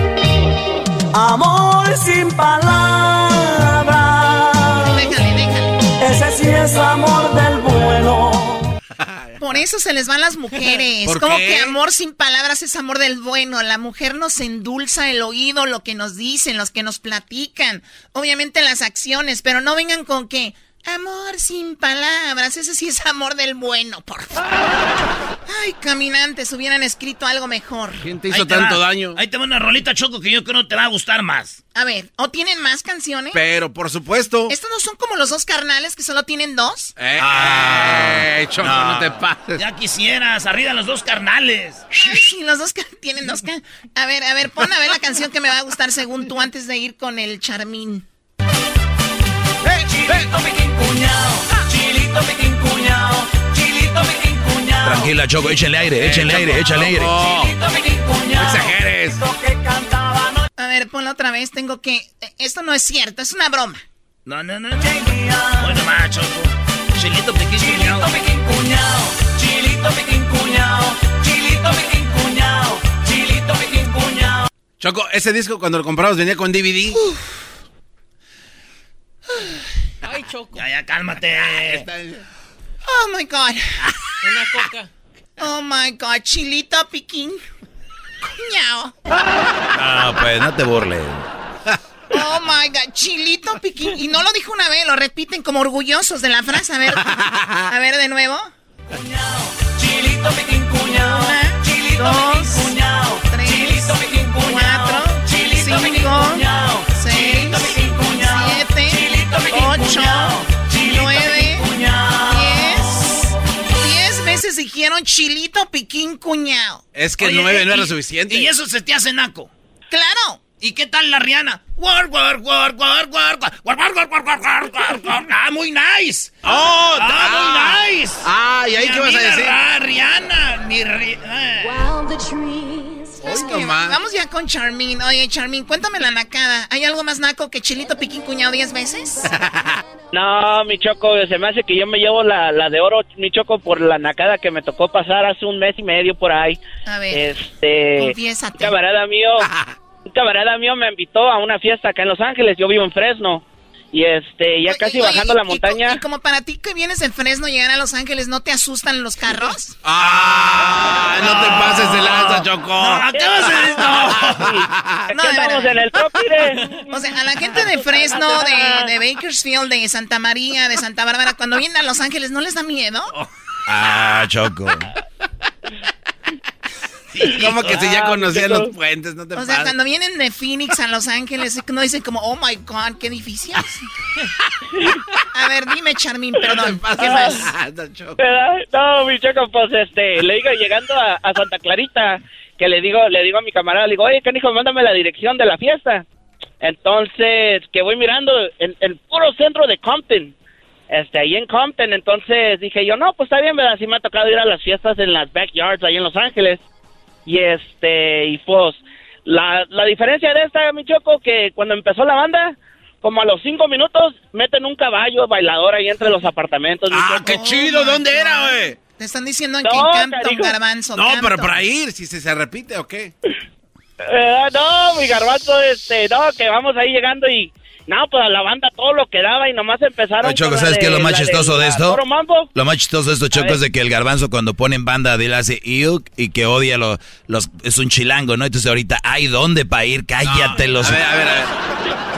Amor sin palabras. Déjale, déjale. Ese sí es amor del bueno. Por eso se les van las mujeres. ¿Por Como qué? que amor sin palabras es amor del bueno. La mujer nos endulza el oído, lo que nos dicen, los que nos platican. Obviamente las acciones, pero no vengan con que amor sin palabras. Ese sí es amor del bueno, por favor. Ay, caminantes, hubieran escrito algo mejor. ¿Quién te hizo te tanto va. daño? Ahí te va una rolita, Choco, que yo creo que te va a gustar más. A ver, ¿o tienen más canciones? Pero, por supuesto. ¿Estos no son como los dos carnales que solo tienen dos? Eh, eh, Choco, no. te pases. Ya quisieras, arriba los dos carnales. Ay, sí, los dos tienen dos ca- A ver, a ver, pon a ver la canción que me va a gustar según tú antes de ir con el Charmín. Chilito piquín cuñao, chilito piquín cuñao, chilito piquín cuñao. Tranquila, Choco, échenle aire, échenle aire, échenle aire. Chilito piquín exageres. Cantaba no A ver, ponla otra vez, tengo que... Esto no es cierto, es una broma. No, no, no. Bueno, más, Choco. Chilito piquín cuñao. piquín cuñao, chilito piquín cuñao, chilito piquín cuñao, chilito piquín cuñao. Choco, ese disco cuando lo comprabas venía con DVD. Ay, Choco. Ya, ya, cálmate. Oh, my God. Una coca. Oh, my God, chilito piquín. cuñado. No, pues no te burles. Oh my god, chilito piquín. Y no lo dijo una vez, lo repiten como orgullosos de la frase. A ver, a ver de nuevo. Chilito piquín cuñao. Chilito piquín cuñao. Tres, Chilito piquín cuñao. cuatro, Chilito piquín cinco, cuñao. chilito piquín cuñado. Es que nueve no era suficiente. Y eso se te hace naco. Claro. ¿Y qué tal la Rihanna? War, war, war, war, war, war, Ah, muy nice. Oh, ah, muy nice. Ah, ¿y ahí qué vas a decir? Ah, Rihanna, mi Rihanna nomás. vamos ya con Charmin. Oye, Charmin, cuéntame la nacada. ¿Hay algo más naco que chilito piquín cuñado diez veces? No, mi choco, se me hace que yo me llevo la, la de oro, mi choco, por la nacada que me tocó pasar hace un mes y medio por ahí. A ver, Este, confiésate. un camarada mío, un camarada mío me invitó a una fiesta acá en Los Ángeles, yo vivo en Fresno. Y este, ya casi Oye, bajando y- la montaña. Y, como para ti que vienes en Fresno llegar a Los Ángeles, ¿no te asustan los carros? ¡Ah! No te pases de lanza, Choco. No, acabas de Aquí estamos en el top, mire. O sea, a la gente de Fresno, de, de Bakersfield, de Santa María, de Santa Bárbara, cuando vienen a Los Ángeles, ¿no les da miedo? Ah, Choco. ¿Cómo que si ya Ah, conocían Choco. los puentes? No te O sea, cuando vienen de Phoenix a Los Ángeles, no dicen como, oh my god, qué difícil. A ver, dime, Charmin, perdón. ¿Qué más? No, mi choco, pues este, le digo llegando a, a Santa Clarita, que le digo, le digo a mi camarada, le digo, oye, canijo, mándame la dirección de la fiesta. Entonces, que voy mirando en el puro centro de Compton, este, ahí en Compton, entonces dije yo, no, pues está bien, ¿verdad? Sí me ha tocado ir a las fiestas en las backyards ahí en Los Ángeles. Y este, y pues, la, la diferencia de esta, mi choco, que cuando empezó la banda, como a los cinco minutos, meten un caballo bailador ahí entre los apartamentos. ¡Ah, choco. qué chido! ¿Dónde era, güey? Te están diciendo No, que en Campton, cariño. Garbanzo. No, pero para ir, si se, se repite o qué. Eh, no, mi garbanzo, este, no, que vamos ahí llegando y, no, pues a la banda todo lo que daba y nomás empezaron. Oye, Choco, ¿sabes qué es lo más chistoso de esto? Lo más chistoso de esto, Choco, ver. es de que el garbanzo cuando pone en banda de él hace iuk y que odia lo- los... Es un chilango, ¿no? Entonces ahorita, ¿hay dónde para ir? Cállate los... A ver, a ver, a ver.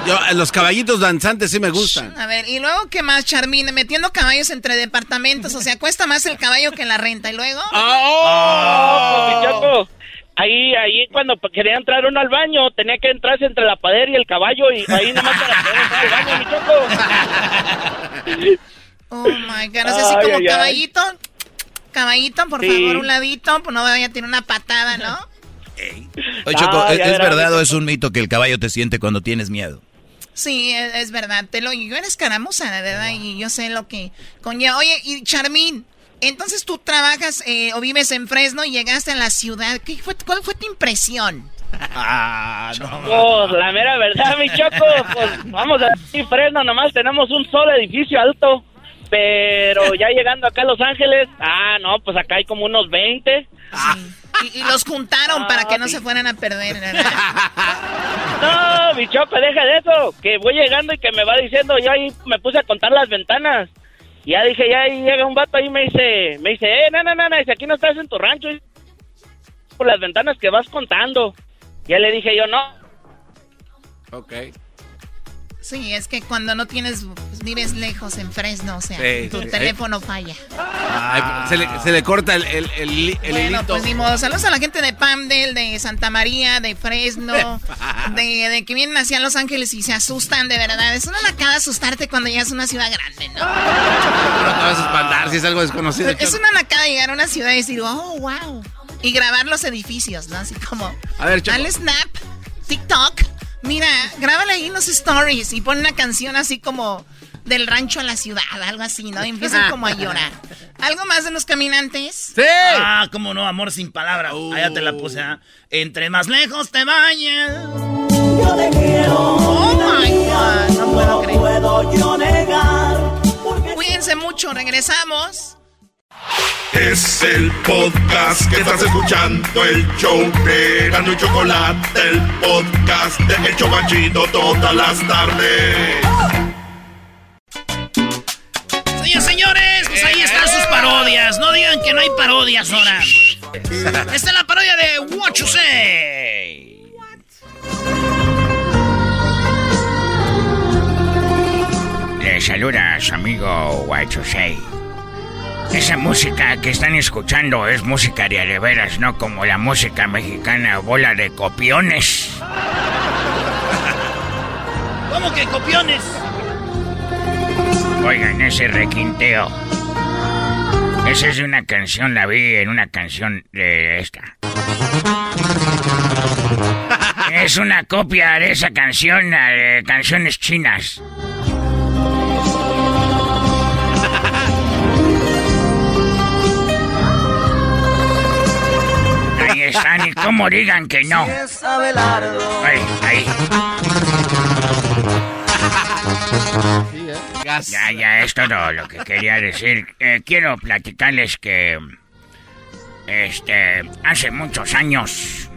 Yo, los caballitos danzantes sí me gustan. A ver, y luego, ¿qué más, Charmin? Metiendo caballos entre departamentos, o sea, cuesta más el caballo que la renta. ¿Y luego? Oh, pues, mi Choco, ahí, ahí cuando quería entrar uno al baño, tenía que entrarse entre la pared y el caballo y ahí nomás para poder entrar al baño, mi Choco. Oh my god, no sé si Ay, como ay, ay. caballito. Caballito, por Sí. favor, un ladito, pues no vaya a tener una patada, ¿no? Oye, Choco, Ah, ¿es, verdad o es un mito que el caballo te siente cuando tienes miedo? Sí, es, es verdad. Te lo, yo eres caramuza, de verdad, y yo sé lo que conlleva. Oye, y Charmín, entonces tú trabajas eh, o vives en Fresno y llegaste a la ciudad. ¿Qué fue, ¿Cuál fue tu impresión? Ah, Pues la mera verdad, mi Choco, pues vamos a decir Fresno, nomás tenemos un solo edificio alto, pero ya llegando acá a Los Ángeles, ah, no, pues acá hay como unos 20. Y, y los juntaron para que no se fueran a perder, ¿verdad? No, mi Choco, deja de eso, que voy llegando y que me va diciendo, yo ahí me puse a contar las ventanas. Y ya dije, ya llega un vato ahí y me dice, me dice, eh, no, no, no, no, dice, aquí no estás en tu rancho, por las ventanas que vas contando. Ya le dije yo, no, Ok. Sí, es que cuando no tienes, vives lejos en Fresno, o sea, Sí, tu sí. teléfono falla. Se, le, se le corta el, el, el, el Bueno, hilito. pues ni modo. Saludos a la gente de Pamdel, de Santa María, de Fresno, de, de que vienen hacia Los Ángeles y se asustan, de verdad. Es una nacada asustarte cuando llegas a una ciudad grande, ¿no? No te vas a espantar si es algo desconocido. Es una nacada llegar a una ciudad y decir, oh, wow. Y grabar los edificios, ¿no? Así como, A ver, dale snap, TikTok. Mira, grábale ahí los stories y pon una canción así como del rancho a la ciudad, algo así, ¿no? Y empiezan como a llorar. ¿Algo más de los caminantes? ¡Sí! Ah, cómo no, amor sin palabras. Allá te la puse, ¿ah? Entre más lejos te vayas. Yo te quiero. Oh my God, no puedo creer. puedo yo negar. Cuídense mucho, regresamos. Es el podcast que estás escuchando, el show de Gano y Chocolate, el podcast de El Chobachito todas las tardes. Pues ahí están sus parodias. No digan que no hay parodias ahora. Esta es la parodia de What You Say. Le saluda a su amigo What You Say. Esa música que están escuchando es música de de veras, no como la música mexicana bola de copiones. ¿Cómo que copiones? Oigan, ese requinteo. Esa es una canción, la vi en una canción de esta. Es una copia de esa canción, de canciones chinas. Ahí están, y cómo digan que no. Ahí, ahí. Ya, ya, es todo lo que quería decir. Eh, quiero platicarles que. Este. Hace muchos años.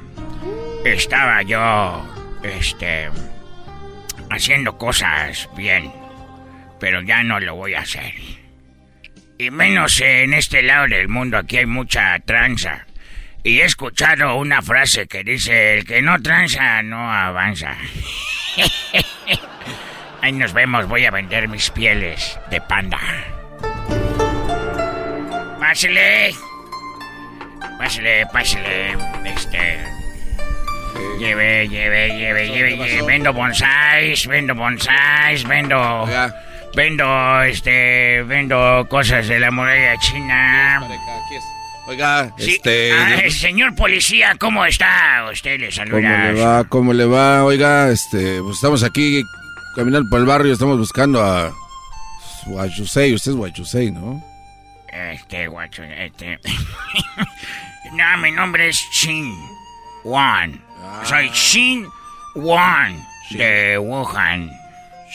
Estaba yo. Este. Haciendo cosas bien. Pero ya no lo voy a hacer. Y menos en este lado del mundo, aquí hay mucha tranza. Y he escuchado una frase que dice: El que no tranza no avanza. Ahí nos vemos, voy a vender mis pieles de panda. Pásele. Pásele, pásele. Este. Lleve, lleve, lleve, lleve, lleve. Vendo bonsáis, vendo bonsáis, vendo. Vendo, este. Vendo cosas de la muralla china. Oiga, Sí, este. ah, señor policía, ¿cómo está? Usted le ¿Cómo saluda. le va? ¿Cómo le va? Oiga, este, pues estamos aquí caminando por el barrio, estamos buscando a Guachusei, usted es Guachusei, ¿no? Este, guacho, este. no, mi nombre es Shin Wan. Soy Shin Wan de Wuhan.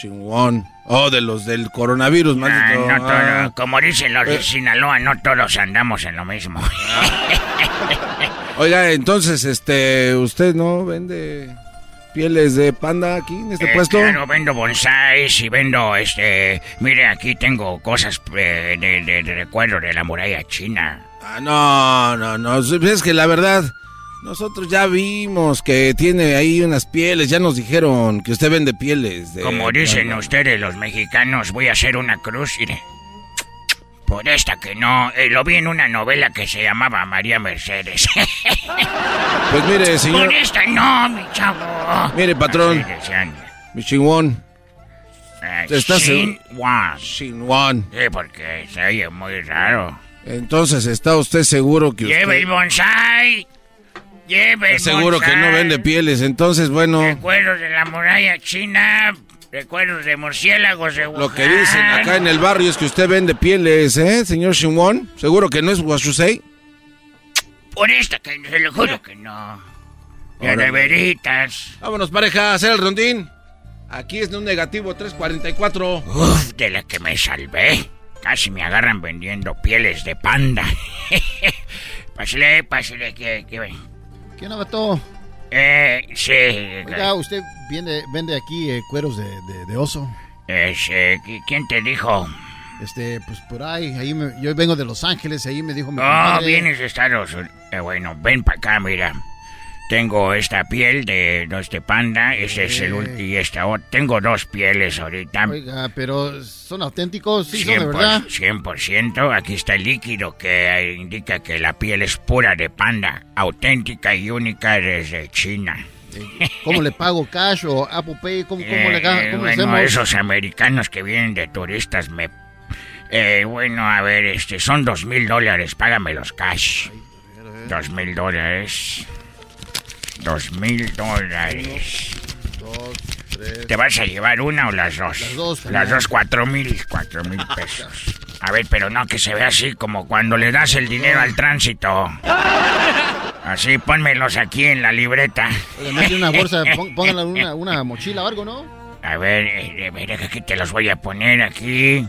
Shin Wan. Oh, de los del coronavirus, Ah, maldito. no todo- Ah. como dicen los de Eh. Sinaloa, no todos andamos en lo mismo. Oiga, entonces, este, ¿usted no vende pieles de panda aquí en este Eh, puesto? Claro, vendo bonsáis y vendo, este... Mire, aquí tengo cosas eh, de, de- de recuerdo de la muralla china. Ah, no, no, no. Es que la verdad, nosotros ya vimos que tiene ahí unas pieles. Ya nos dijeron que usted vende pieles. De Como dicen ustedes los mexicanos, voy a hacer una cruz, mire. Por esta que no, eh, lo vi en una novela que se llamaba María Mercedes. Pues mire, señor. Por esta no, mi chavo. Mire, patrón. Mi chingón. Eh, ¿Estás Shin seguro? Wan. Shin Wan. Sí, porque se oye muy raro. Entonces, ¿está usted seguro que Lleve el bonsai. Lleve el seguro que no vende pieles? Entonces, bueno, Recuerdos de la muralla china. Recuerdos de murciélagos de lo que dicen acá en el barrio es que usted vende pieles, ¿eh, señor Shin Wan? ¿Seguro que no es Guachusei? Por esta que se lo juro que no. Ya de veritas. Vámonos, pareja, a hacer el rondín. Aquí es de un negativo 344. Uf, de la que me salvé. Casi me agarran vendiendo pieles de panda. pásale, pásale, que, que... ¿Qué onda, vato? Eh, sí. Oiga, usted vende, vende aquí eh, cueros de, de- de oso. Ese, ¿qui- ¿Quién te dijo? Este, pues por ahí, ahí me- yo vengo de Los Ángeles, ahí me dijo mi Oh, compadre. vienes de Estados Unidos. Eh, bueno, ven para acá, mira. Tengo esta piel de, este panda, ese es el último, y esta otra. Tengo dos pieles ahorita. Oiga, pero son auténticos, sí, son de 100%, verdad. 100%. Aquí está el líquido que eh, indica que la piel es pura de panda, auténtica y única desde China. ¿Cómo le pago cash o Apple Pay? ¿Cómo, cómo le, Eh, cómo le bueno, hacemos? esos americanos que vienen de turistas me... Eh, bueno, a ver, este, son dos mil dólares, págamelos cash. Dos mil dólares. Dos mil dólares. Dos, tres. ¿Te vas a llevar una o las dos? Las dos, Las dos, cuatro mil, cuatro mil pesos. A ver, pero no que se vea así como cuando le das el dinero al tránsito. Así, pónmelos aquí en la libreta. Mete una bolsa, en una, una mochila o algo, ¿no? A ver, eh, eh, que te los voy a poner aquí.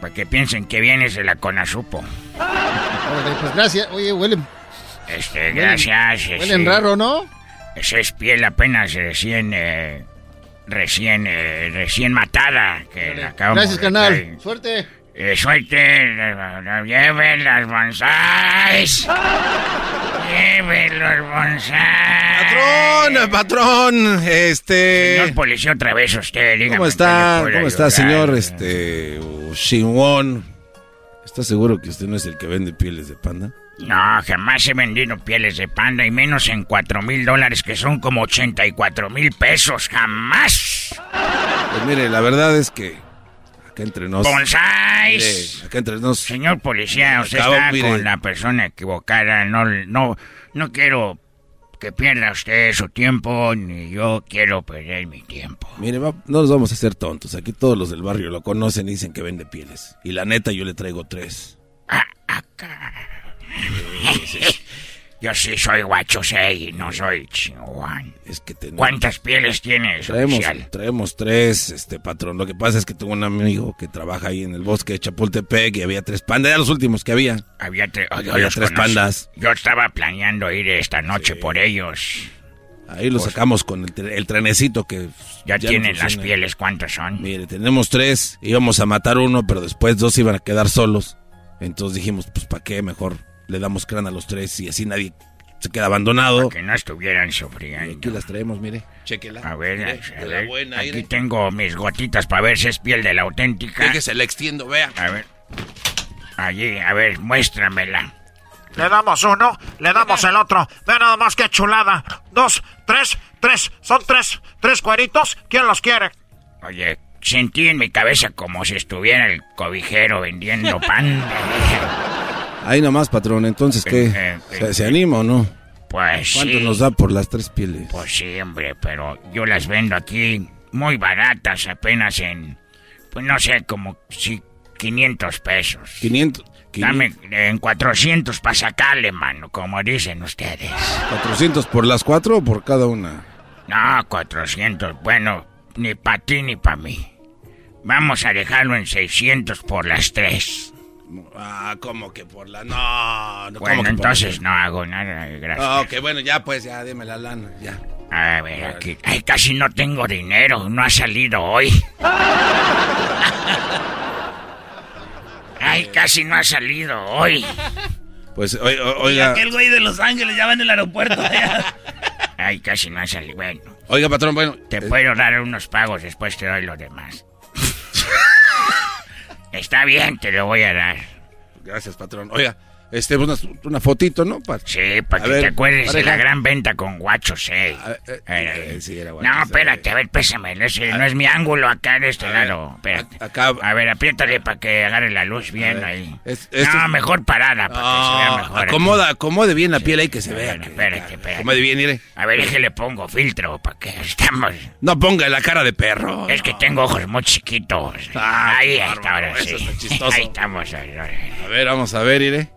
Para que piensen que vienes de la Conasupo. Pues gracias. Oye, huelen, Este, gracias. huelen sí. raro, ¿no? Esa es piel apenas recién, eh, recién, eh, recién matada. Que la acabamos Gracias, traer. Suerte. Eh, suelten, eh, lleven las bonsáis. Lleven los bonsáis. Patrón, patrón, este... Señor policía, otra vez usted, dígame. ¿Cómo ¿en está, cómo está, ayudar? señor, este, Shinwon? ¿Está seguro que usted no es el que vende pieles de panda? No, jamás he vendido pieles de panda y menos en cuatro mil dólares que son como 84 mil pesos. Jamás. Pues mire, la verdad es que acá entre nos... Bonsáis. Acá entre nos... Señor policía, usted Acabo, está mire. con la persona equivocada. No, no, no quiero que pierda usted su tiempo, ni yo quiero perder mi tiempo. Mire, va- no nos vamos a hacer tontos. Aquí todos los del barrio lo conocen y dicen que vende pieles. Y la neta, yo le traigo tres. Yo sí soy guachosei, no soy chihuahua. Es que tenemos... ¿Cuántas pieles tienes, Traemos, oficial? traemos tres, este patrón. Lo que pasa es que tengo un amigo que trabaja ahí en el bosque de Chapultepec y había tres pandas. Eran los últimos que había. Había, tre- oh, Había tres pandas. Yo estaba planeando ir esta noche por ellos. Ahí lo sacamos con el, tre- el trenecito que... Pues Ya, no tienen las pieles, ¿cuántas son? Mire, tenemos tres. Íbamos a matar uno, pero después dos iban a quedar solos. Entonces dijimos, pues ¿para qué? Mejor le damos crán a los tres y así nadie se queda abandonado. Que no estuvieran sufriendo. Aquí las traemos, mire. Chéquela. A ver, Mire, a ver, buena, aquí tengo mis gotitas para ver si es piel de la auténtica. Déjese la extiendo, vea. A ver. Allí, a ver, muéstramela. Le damos uno, le damos el otro. Ve nada más que chulada. Dos, tres, tres. Son tres, tres cueritos. ¿Quién los quiere? Oye, sentí en mi cabeza como si estuviera el cobijero vendiendo pan. Ahí nomás, patrón. Entonces, ¿qué? Eh, eh, ¿Se, se anima o no? Pues ¿Cuánto sí. nos da por las tres pieles? Pues sí, hombre, pero yo las vendo aquí muy baratas, apenas en, pues no sé, como si 500 pesos. 500. Dame en 400 para sacarle, mano, como dicen ustedes. ¿400 por las cuatro o por cada una? No, 400, bueno, ni para ti ni para mí. Vamos a dejarlo en 600 por las tres. Ah, ¿cómo que por la...? No, no ¿cómo Bueno, entonces no hago nada, gracias. Ah, ok, bueno, ya pues, ya, deme la lana, ya. A ver, aquí. Ay, casi no tengo dinero. No ha salido hoy. Ay, casi no ha salido hoy. Pues, o- o- Y oiga, aquel güey de Los Ángeles ya va en el aeropuerto. ya. Ay, casi no ha salido. Bueno, oiga, patrón, bueno. te eh, puedo dar unos pagos, después te doy lo demás. Está bien, te lo voy a dar. Gracias, patrón. Oiga, este, una, una fotito, ¿no? Pa- Sí, para que ver, te acuerdes de la gran venta con guachos, eh. eh, eh, sí, era no, espérate, a ver, pésame. Ese no es mi ángulo acá de este lado. Espérate. acá- A ver, apriétale para que agarre la luz bien ahí. Es- esto no, es- mejor parada para que se vea Ah, mejor. aquí. acomoda, acomode bien la piel ahí que se vea. Bueno, que- espérate, espérate. Acomode bien, mire. A ver, es que le pongo filtro para que estamos. No ponga la cara de perro. Es que tengo ojos muy chiquitos. Ah, ahí está, ahora sí. Ahí estamos. A ver, vamos a ver, mire.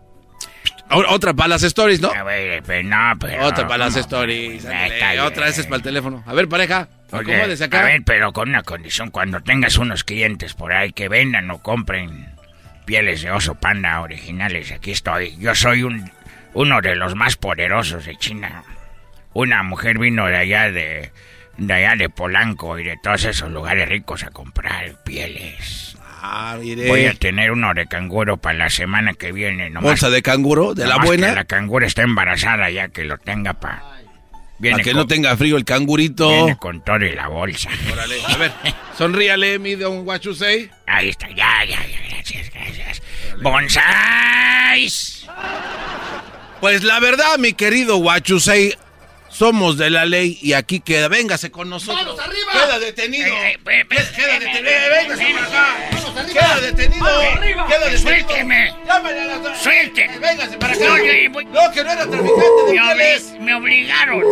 Otra para las stories, ¿no? A ver, pero no, pero. Otra para las stories. ándale. Otra, esa es para el teléfono. A ver, pareja, Oye, acá. A ver, pero con una condición, cuando tengas unos clientes por ahí que vendan o compren pieles de oso panda originales, aquí estoy. Yo soy un uno de los más poderosos de China. Una mujer vino de allá de, de allá de Polanco y de todos esos lugares ricos a comprar pieles. Ah, mire. Voy a tener uno de canguro para la semana que viene. Nomás, Bolsa de canguro, de la buena. que la canguro está embarazada ya que lo tenga para... Para que no tenga frío el cangurito. Viene con todo y la bolsa. Órale, a ver, sonríale, mi don Guachusei. Ahí está, ya, ya, ya, gracias, gracias. ¡Bonsais! Pues la verdad, mi querido Guachusei, somos de la ley y aquí queda. Véngase con nosotros. ¡Manos arriba! Queda detenido. Eh, Queda detenido. Véngase para acá. Queda detenido. Queda detenido. ¡Suélteme! Llámale a la... ¡Suélteme! Véngase para acá. No, yo- voy- No, que no era traficante de pieles. me obligaron.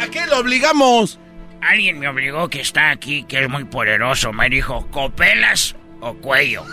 ¿A qué lo obligamos? Alguien me obligó que está aquí, que es muy poderoso. Me dijo, ¿copelas o cuello?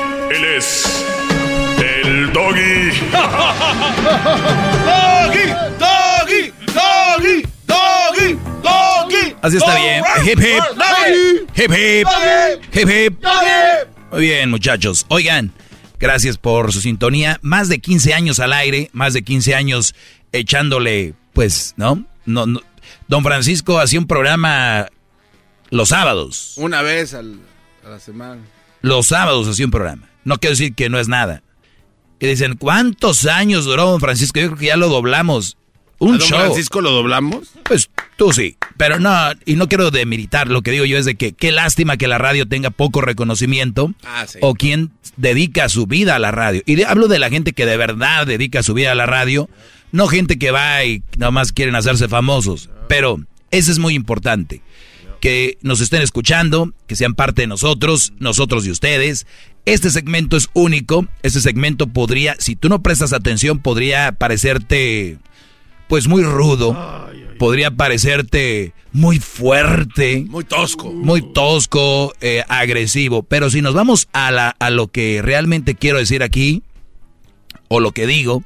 Él es el doggy. doggy, doggy, doggy, doggy, doggy. Así está bien. Hip hip. Hip hip. Hip hip. Muy bien, muchachos. Oigan, gracias por su sintonía. Más de 15 años al aire, más de 15 años echándole, pues, ¿no? No, no. Don Francisco hacía un programa los sábados. Una vez a la semana. Los sábados hacía un programa. No quiero decir que no es nada. Y dicen, ¿cuántos años duró Don Francisco? Yo creo que ya lo doblamos. Un ¿A don show. Francisco lo doblamos? Pues tú sí. Pero no, y no quiero demeritar. Lo que digo yo es de que qué lástima que la radio tenga poco reconocimiento. Ah, sí. O quien dedica su vida a la radio. Y de- hablo de la gente que de verdad dedica su vida a la radio. No gente que va y nada más quieren hacerse famosos. Pero eso es muy importante. Que nos estén escuchando, que sean parte de nosotros, nosotros y ustedes. Este segmento es único. Este segmento podría, si tú no prestas atención, podría parecerte pues muy rudo. Podría parecerte muy fuerte. Muy tosco. Muy tosco, eh, agresivo. Pero si nos vamos a, la, a lo que realmente quiero decir aquí, o lo que digo,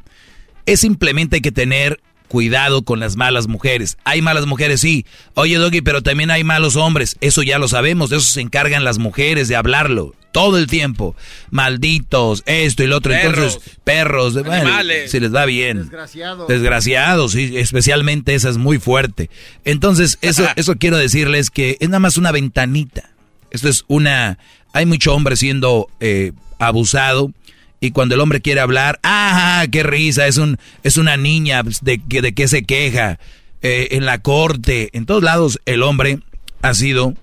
es simplemente hay que tener cuidado con las malas mujeres. Hay malas mujeres, sí. Oye, Doggy, pero también hay malos hombres. Eso ya lo sabemos. De eso se encargan las mujeres, de hablarlo. Todo el tiempo. Malditos, esto y lo otro. Entonces, perros. bueno, Animales. si les va bien. Desgraciados. Desgraciados, sí, especialmente esa es muy fuerte. Entonces, eso, eso quiero decirles que es nada más una ventanita. Esto es una... Hay mucho hombre siendo eh, abusado y cuando el hombre quiere hablar, ¡ah, qué risa! Es, un, es una niña, pues, ¿de, de qué se queja? Eh, en la corte, en todos lados el hombre ha sido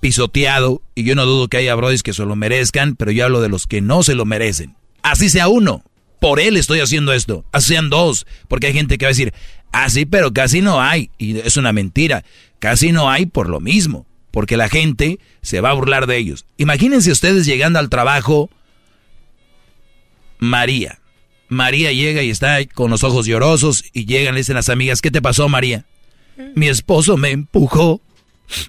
pisoteado y yo no dudo que haya brodis que se lo merezcan, pero yo hablo de los que no se lo merecen. Así sea uno, por él estoy haciendo esto, así sean dos, porque hay gente que va a decir, ah sí, pero casi no hay, y es una mentira, casi no hay por lo mismo, porque la gente se va a burlar de ellos. Imagínense ustedes llegando al trabajo, María. María llega y está con los ojos llorosos y llegan, le dicen las amigas, ¿qué te pasó María? Mi esposo me empujó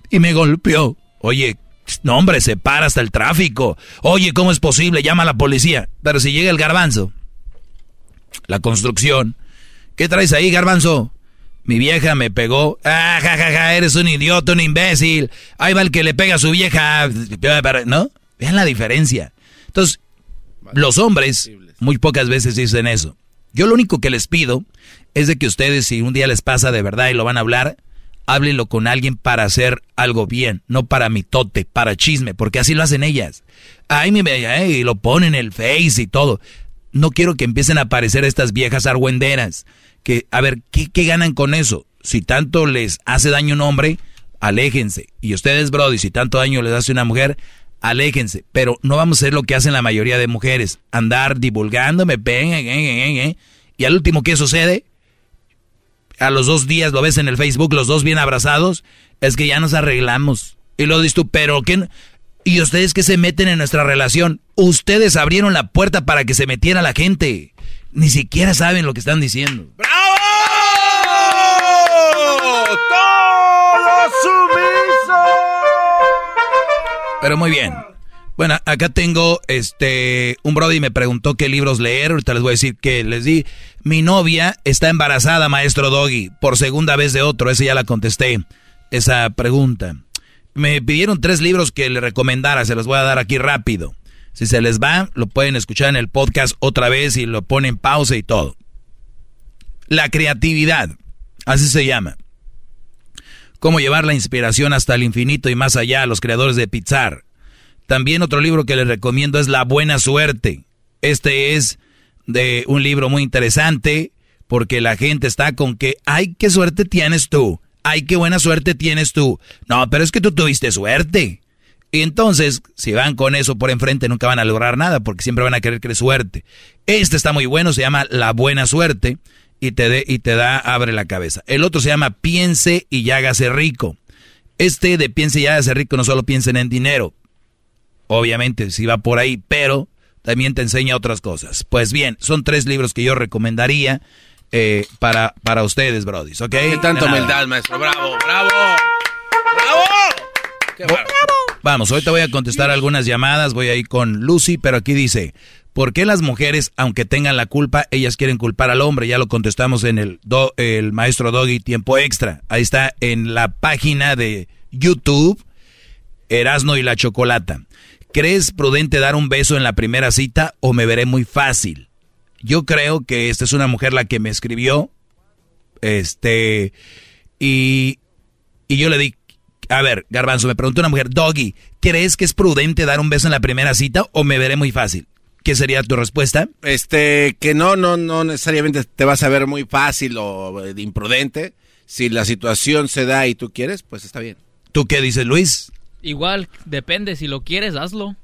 y me golpeó. Oye, no hombre, se para hasta el tráfico. Oye, ¿cómo es posible? Llama a la policía. Pero si llega el garbanzo, la construcción, ¿qué traes ahí, garbanzo? Mi vieja me pegó. Ah, ja, ja, ja, eres un idiota, un imbécil. Ahí va el que le pega a su vieja. ¿No? Vean la diferencia. Entonces, los hombres muy pocas veces dicen eso. Yo lo único que les pido es de que ustedes, si un día les pasa de verdad y lo van a hablar, háblenlo con alguien para hacer algo bien, no para mitote, para chisme, porque así lo hacen ellas. Ay, mi bella, y lo ponen en el face y todo. No quiero que empiecen a aparecer estas viejas argüenderas. Que, a ver, ¿qué, qué ganan con eso? Si tanto les hace daño un hombre, aléjense. Y ustedes, Brody, si tanto daño les hace una mujer, aléjense. Pero no vamos a hacer lo que hacen la mayoría de mujeres. Andar divulgando, me ven, eh, eh, eh, y al último, ¿qué sucede? A los dos días lo ves en el Facebook, los dos bien abrazados, es que ya nos arreglamos. Y lo dices tú, pero ¿qué? ¿Y ustedes que se meten en nuestra relación? Ustedes abrieron la puerta para que se metiera la gente. Ni siquiera saben lo que están diciendo. ¡Todo sumiso! Pero muy bien. Bueno, acá tengo este un brody me preguntó qué libros leer. Ahorita les voy a decir que les di. Mi novia está embarazada, maestro Doggy, por segunda vez de otro. Esa ya la contesté, esa pregunta. Me pidieron tres libros que le recomendara. Se los voy a dar aquí rápido. Si se les va, lo pueden escuchar en el podcast otra vez y lo ponen pausa y todo. La creatividad, así se llama. Cómo llevar la inspiración hasta el infinito y más allá a los creadores de Pixar. También otro libro que les recomiendo es La Buena Suerte. Este es de un libro muy interesante porque la gente está con que, ay, qué suerte tienes tú, ay, qué buena suerte tienes tú. No, pero es que tú tuviste suerte. Y entonces, si van con eso por enfrente, nunca van a lograr nada porque siempre van a querer que es suerte. Este está muy bueno, se llama La Buena Suerte y te, de, y te da, abre la cabeza. El otro se llama Piense y ya hágase rico. Este de Piense y ya hágase rico no solo piensen en dinero, obviamente si va por ahí, pero también te enseña otras cosas. Pues bien, son tres libros que yo recomendaría. eh, para, para ustedes, Brody, ¿ok? Qué tanta humildad, maestro. Bravo, bravo. ¡Bravo! Qué Vo- Vamos, hoy te voy a contestar algunas llamadas, voy a ir con Lucy, pero aquí dice, ¿por qué las mujeres, aunque tengan la culpa, ellas quieren culpar al hombre? Ya lo contestamos en el, do- el maestro Doggy Tiempo Extra. Ahí está en la página de YouTube, Erasno y la Chocolata. ¿Crees prudente dar un beso en la primera cita o me veré muy fácil? Yo creo que esta es una mujer la que me escribió, este, y, y yo le di, a ver, Garbanzo, me preguntó una mujer, Doggy, ¿crees que es prudente dar un beso en la primera cita o me veré muy fácil? ¿Qué sería tu respuesta? Este, que no, no, no necesariamente te vas a ver muy fácil o eh, imprudente. Si la situación se da y tú quieres, pues está bien. ¿Tú qué dices, Luis? Igual, depende, si lo quieres, hazlo.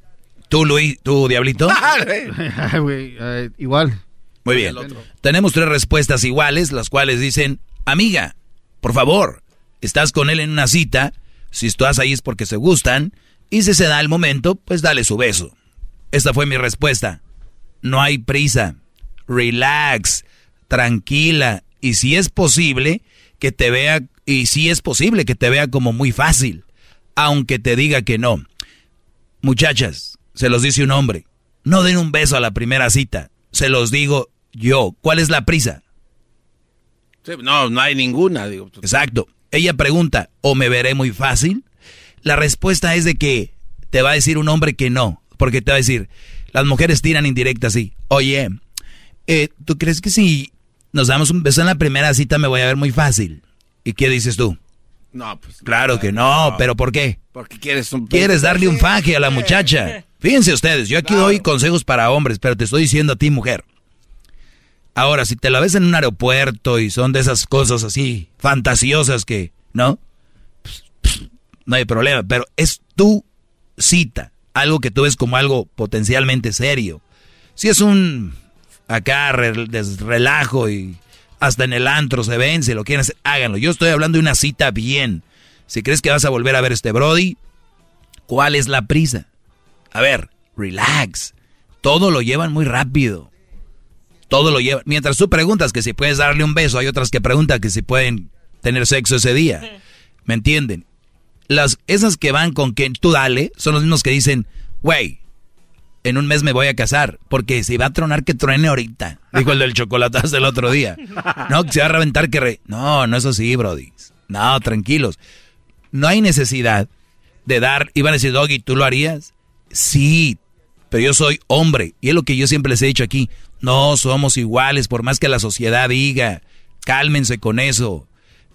¿Tú, Luis? ¿Tú, Diablito? Eh, igual. Muy bien. Tenemos tres respuestas iguales, las cuales dicen, amiga, por favor, estás con él en una cita, si estás ahí es porque se gustan, y si se da el momento, pues dale su beso. Esta fue mi respuesta. No hay prisa. Relax, tranquila, y si es posible que te vea, y si es posible que te vea como muy fácil, aunque te diga que no. Muchachas, se los dice un hombre, no den un beso a la primera cita. Se los digo yo. ¿Cuál es la prisa? Sí, no, no hay ninguna, digo. Exacto. Ella pregunta, ¿o me veré muy fácil? La respuesta es de que te va a decir un hombre que no, porque te va a decir, las mujeres tiran indirectas así. Oye, eh, ¿tú crees que si nos damos un beso en la primera cita me voy a ver muy fácil? ¿Y qué dices tú? No, pues. Claro que no, pero ¿por qué? Porque quieres un. Quieres darle un faje a la muchacha. Fíjense ustedes, yo aquí doy consejos para hombres, pero te estoy diciendo a ti, mujer. Ahora, si te la ves en un aeropuerto y son de esas cosas así fantasiosas que, ¿no? Pues, pues, no hay problema, pero es tu cita, algo que tú ves como algo potencialmente serio. Si es un acá relajo y hasta en el antro se ven, si lo quieren hacer, háganlo. Yo estoy hablando de una cita bien. Si crees que vas a volver a ver este Brody, ¿cuál es la prisa? A ver, relax. Todo lo llevan muy rápido. Todo lo llevan. Mientras tú preguntas que si puedes darle un beso, hay otras que preguntan que si pueden tener sexo ese día. ¿Me entienden? Las, esas que van con que tú dale son los mismos que dicen, güey, en un mes me voy a casar, porque si va a tronar que truene ahorita, dijo el del chocolatazo el otro día. No, que se va a reventar que... re- No, no es así, brody. No, tranquilos. No hay necesidad de dar... Iban a decir, Doggy, ¿tú lo harías? Sí, pero yo soy hombre. Y es lo que yo siempre les he dicho aquí. No somos iguales, por más que la sociedad diga. Cálmense con eso.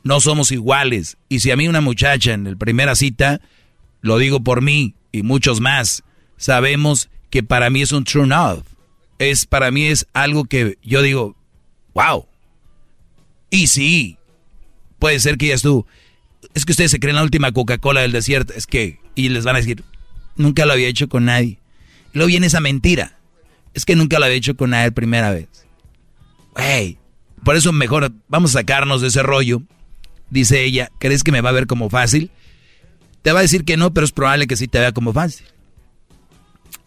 No somos iguales. Y si a mí una muchacha en la primera cita, lo digo por mí y muchos más, sabemos que para mí es un turn off. Es, para mí es algo que yo digo, wow. Y sí, puede ser que ya tú, es que ustedes se creen la última Coca-Cola del desierto. Es que, y les van a decir, nunca lo había hecho con nadie. Y luego viene esa mentira. Es que nunca lo había hecho con nadie primera vez. Güey, por eso mejor vamos a sacarnos de ese rollo. Dice ella, ¿crees que me va a ver como fácil? Te va a decir que no, pero es probable que sí te vea como fácil.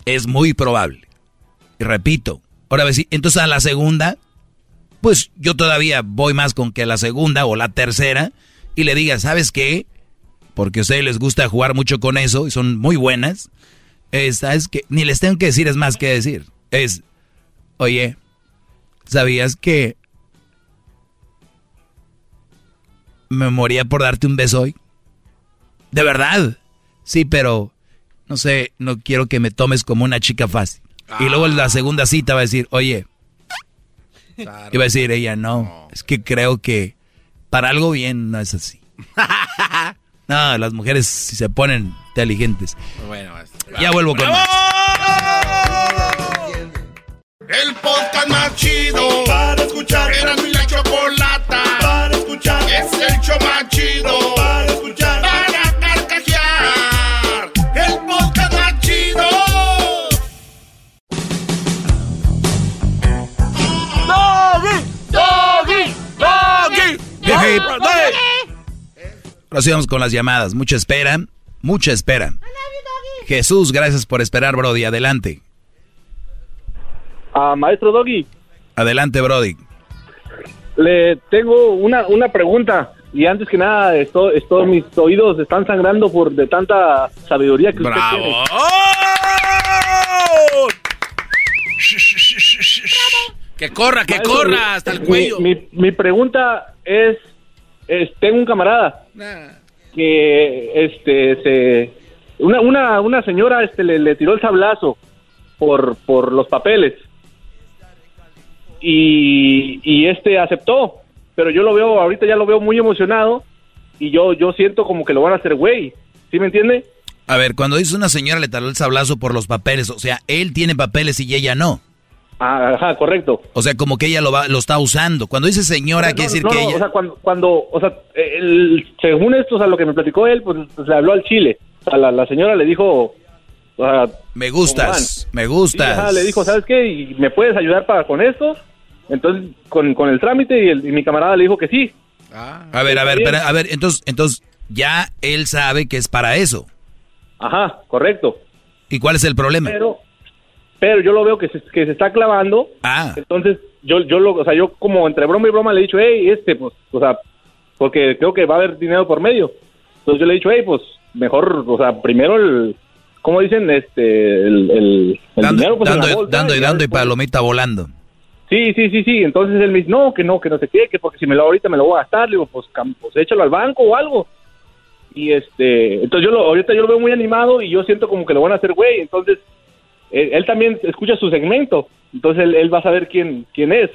Es muy probable. Y repito, ahora ves, entonces a la segunda, pues yo todavía voy más con que la segunda o la tercera y le diga, ¿sabes qué? Porque a ustedes les gusta jugar mucho con eso y son muy buenas. Es, ¿Sabes qué? Ni les tengo que decir, es más que decir. Es, oye, ¿sabías que me moría por darte un beso hoy? ¿De verdad? Sí, pero no sé, no quiero que me tomes como una chica fácil. Y luego en la segunda cita va a decir, oye, y va a decir ella, no, es que creo que para algo bien no es así. No, las mujeres si se ponen inteligentes. Bueno, maestro. Ya vuelvo con más. El podcast más chido para escuchar. Era mi la chocolata Ahora sí vamos con las llamadas. Mucha espera, mucha espera. Jesús, gracias por esperar, Brody. Adelante. Ah, maestro Doggy, Adelante, Brody. le tengo una, una pregunta. Y antes que nada, esto, esto, mis oídos están sangrando por de tanta sabiduría que usted tiene. Que corra, que Maestro, corra hasta el mi- cuello. Mi, mi pregunta es, es, tengo un camarada que este se una una una señora este le, le tiró el sablazo por por los papeles y y este aceptó pero yo lo veo ahorita ya lo veo muy emocionado y yo yo siento como que lo van a hacer güey ¿sí me entiende? A ver, cuando dice una señora le taló el sablazo por los papeles, o sea, él tiene papeles y ella no. Ah, ajá correcto O sea, como que ella lo va, lo está usando. Cuando dice señora, quiere decir No, que ella. o sea cuando cuando o sea el- según esto o sea lo que me platicó él pues, pues, le habló al chile o sea la, la señora le dijo o sea, me gustas, me Sí, gustas. ajá, le dijo, ¿sabes qué? ¿Y ¿Me puedes ayudar para con esto? Entonces, con, con el trámite y, el- y mi camarada le dijo que sí. a ver, a ver, espera, a ver, entonces, entonces ya él sabe que es para eso. Ajá, correcto. ¿Y cuál es el problema? Pero, pero yo lo veo que se, que se está clavando. Ah. Entonces, yo, yo lo, o sea, yo como entre broma y broma le he dicho, hey, este, pues, o sea, porque creo que va a haber dinero por medio. Entonces yo le he dicho, hey, pues, mejor, o sea, primero el, ¿cómo dicen? Este, el, el, el dando, dinero, pues, en dando, la bolsa, dando y dando y palomita volando. Sí, sí, sí, sí. Entonces él me dice, no, que no, que no se quede, que porque si me lo ahorita me lo voy a gastar. Le digo, pues, pues échalo al banco o algo. Y este, entonces yo lo, ahorita yo lo veo muy animado y yo siento como que lo van a hacer güey. Entonces, él, él también escucha su segmento. Entonces él, él va a saber quién, quién es.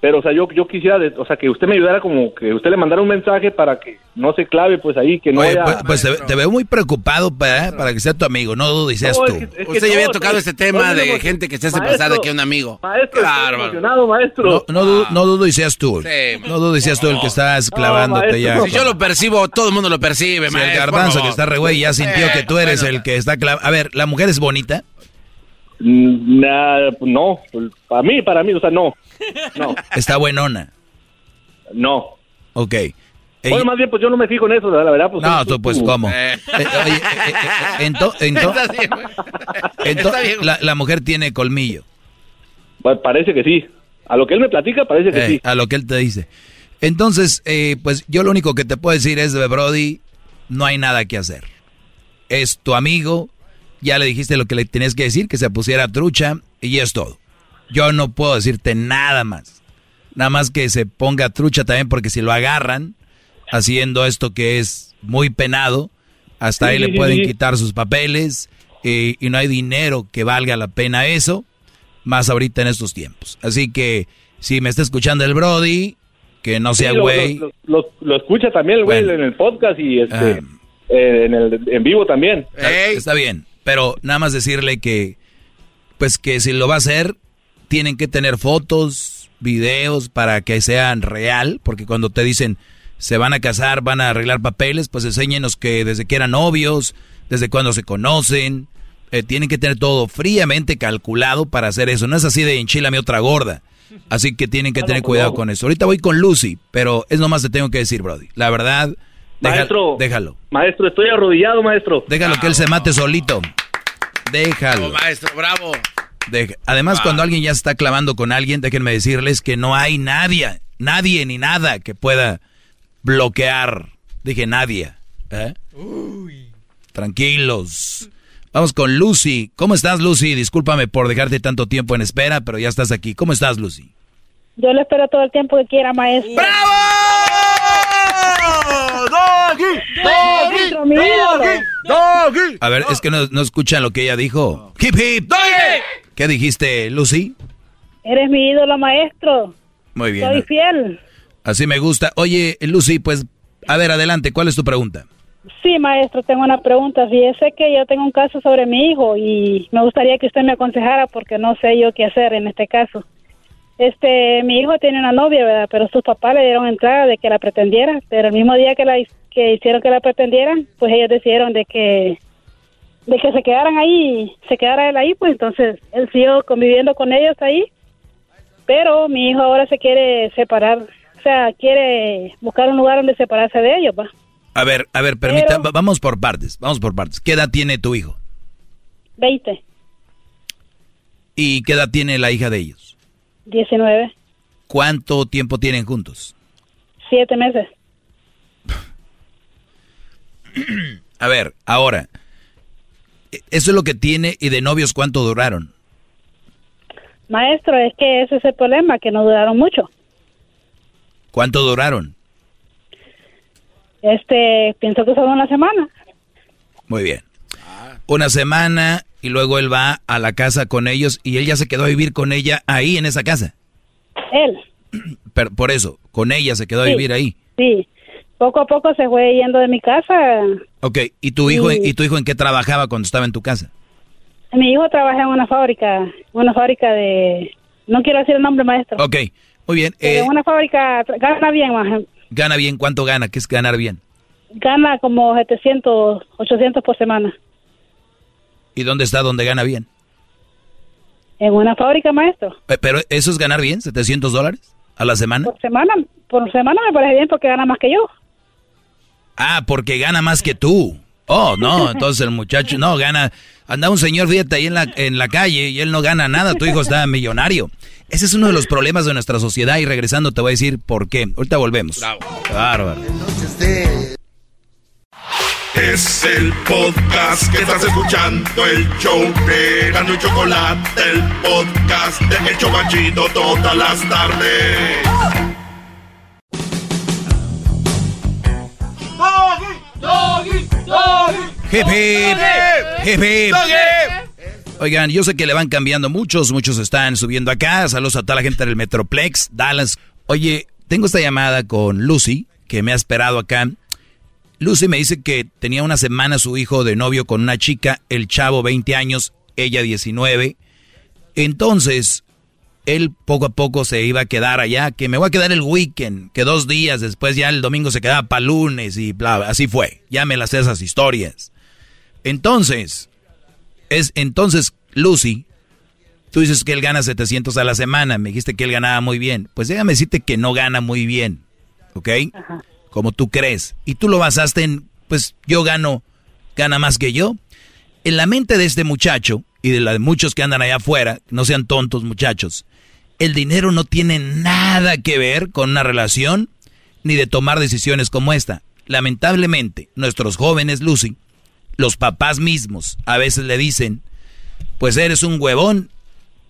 Pero, o sea, yo, yo quisiera, de- o sea, que usted me ayudara como que usted le mandara un mensaje para que no se clave, pues ahí, que no Oye, haya... pues, pues te, te veo muy preocupado para, para que sea tu amigo, no dudo y seas No, tú. es que- es que Usted ya había tocado este tema de gente que se hace Maestro, pasar de que un amigo. Maestro, Claro, emocionado, maestro. No, no, no dudo y seas tú. Sí. No dudo y seas tú el que estás clavándote ya. Si yo lo percibo, todo el mundo lo percibe, Si el maestro, por garbanzo que está re güey ya sintió que tú eres el que está clavando. A ver, ¿la mujer es bonita? Nah, no, para mí, para mí, o sea, no. No, Está buenona. no. Ok. Bueno, más bien, pues yo no me fijo en eso, la verdad. Pues, No, tú- tú pues cómo. Eh, eh, eh, ento- ento- Está bien, güey. ento- Está bien. la, la mujer tiene colmillo. Pues parece que sí. A lo que él me platica, parece que Eh, sí. A lo que él te dice. Entonces, eh, pues yo lo único que te puedo decir es, Brody, no hay nada que hacer. Es tu amigo, ya le dijiste lo que le tenías que decir, que se pusiera trucha, y es todo. Yo no puedo decirte nada más. Nada más que se ponga trucha también, porque si lo agarran haciendo esto que es muy penado, hasta Sí, ahí le sí, pueden sí. quitar sus papeles, eh, y no hay dinero que valga la pena eso, más ahorita en estos tiempos. Así que si me está escuchando el Brody, que no sea Sí, lo- güey. Lo, lo- lo escucha también el güey Bueno. en el podcast y este, Ah. eh, en, el, en vivo también. Está bien, pero nada más decirle que, pues que si lo va a hacer, tienen que tener fotos, videos para que sean real, porque cuando te dicen se van a casar, van a arreglar papeles, pues enséñenos que desde que eran novios, desde cuando se conocen, eh, tienen que tener todo fríamente calculado para hacer eso. No es así de enchilame otra gorda. Así que tienen que Ah, tener pues cuidado con eso. Ahorita voy con Lucy, pero es nomás te tengo que decir, Brody. La verdad, Maestro. déjalo. Maestro, estoy arrodillado, maestro. Déjalo que él se mate solito. Déjalo. Bravo, maestro, bravo. Deja- Además, cuando alguien ya se está clavando con alguien, déjenme decirles que no hay nadie, nadie ni nada que pueda bloquear. Dije nadie. ¿eh? Tranquilos. Vamos con Lucy. ¿Cómo estás, Lucy? Discúlpame por dejarte tanto tiempo en espera, pero ya estás aquí. ¿Cómo estás, Lucy? Yo le espero todo el tiempo que quiera, maestro. A ver, es que no, no escuchan lo que ella dijo. Hip hip. ¿Qué dijiste, Lucy? Eres mi ídolo, maestro. Muy bien. Soy fiel. Así me gusta. Oye, Lucy, pues, a ver, adelante. ¿Cuál es tu pregunta? Sí, maestro, tengo una pregunta. Fíjese que yo tengo un caso sobre mi hijo y me gustaría que usted me aconsejara porque no sé yo qué hacer en este caso. Este, mi hijo tiene una novia, ¿verdad? Pero sus papás le dieron entrada de que la pretendiera, pero el mismo día que la que hicieron que la pretendieran, pues ellos decidieron de que de que se quedaran ahí, se quedara él ahí, pues entonces él siguió conviviendo con ellos ahí. Pero mi hijo ahora se quiere separar, o sea, quiere buscar un lugar donde separarse de ellos, ¿va? A ver, a ver, permita, va- vamos por partes, vamos por partes. ¿Qué edad tiene tu hijo? 20, ¿Y qué edad tiene la hija de ellos? 19. ¿Cuánto tiempo tienen juntos? Siete meses. A ver, ahora, eso es lo que tiene y de novios cuánto duraron. Maestro, es que ese es el problema, que no duraron mucho. ¿Cuánto duraron? Este, pienso que solo una semana. Muy bien. Una semana y luego él va a la casa con ellos y él ya se quedó a vivir con ella ahí en esa casa. Él. Pero por eso, con ella se quedó a vivir ahí. Sí. Poco a poco se fue yendo de mi casa. Ok, ¿y tu hijo Sí. y tu hijo en qué trabajaba cuando estaba en tu casa? Mi hijo trabaja en una fábrica, una fábrica de... No quiero decir el nombre, maestro. Ok, muy bien. Eh, en una fábrica gana bien, más. ¿Gana bien? ¿Cuánto gana? ¿Qué es ganar bien? Gana como 700, 800 por semana. ¿Y dónde está donde gana bien? En una fábrica, maestro. ¿Pero eso es ganar bien? ¿700 dólares a la semana? Por semana, por semana me parece bien porque gana más que yo. Ah, porque gana más que tú. Oh, no, entonces el muchacho, no, gana, anda un señor, fíjate, ahí en la, en la calle y él no gana nada, tu hijo está millonario. Ese es uno de los problemas de nuestra sociedad y regresando te voy a decir por qué. Ahorita volvemos. Bárbaro. Es el podcast que estás escuchando, el show de Gano y Chocolate, el podcast de El Chobachito todas las tardes. Hip, hip, hip. Oigan, yo sé que le van cambiando muchos, muchos están subiendo acá. Saludos a toda la gente del Metroplex, Dallas. Oye, tengo esta llamada con Lucy, que me ha esperado acá. Lucy me dice que tenía una semana su hijo de novio con una chica, el chavo 20 años, ella 19. Entonces, él poco a poco se iba a quedar allá, que me voy a quedar el weekend, que dos días después ya el domingo se quedaba para lunes y bla, así fue. Ya me las esas historias. Entonces, es entonces Lucy, tú dices que él gana 700 a la semana, me dijiste que él ganaba muy bien. Pues déjame decirte que no gana muy bien, ¿ok? Como tú crees. Y tú lo basaste en, pues yo gano, gana más que yo. En la mente de este muchacho y de la de muchos que andan allá afuera, no sean tontos muchachos, el dinero no tiene nada que ver con una relación ni de tomar decisiones como esta. Lamentablemente, nuestros jóvenes, Lucy, los papás mismos a veces le dicen, pues eres un huevón,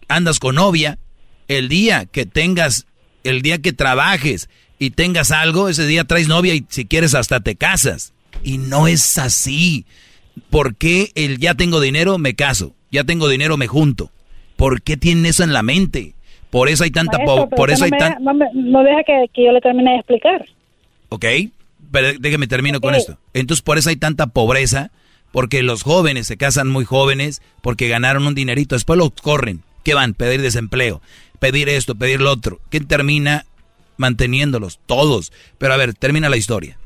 andas con novia, el día que tengas, el día que trabajes y tengas algo, ese día traes novia y si quieres hasta te casas. Y no es así. ¿Por qué el ya tengo dinero me caso? Ya tengo dinero me junto. ¿Por qué tienen eso en la mente? Por eso hay tanta Maestro, por eso no hay me tan deja- no, me- no deja que, que yo le termine de explicar. ¿Ok? Pero déjeme termino con Ok. esto. Entonces por eso hay tanta pobreza, porque los jóvenes se casan muy jóvenes, porque ganaron un dinerito, después los corren. ¿Qué van? Pedir desempleo, pedir esto, pedir lo otro. ¿Quién termina manteniéndolos? Todos. Pero a ver, termina la historia.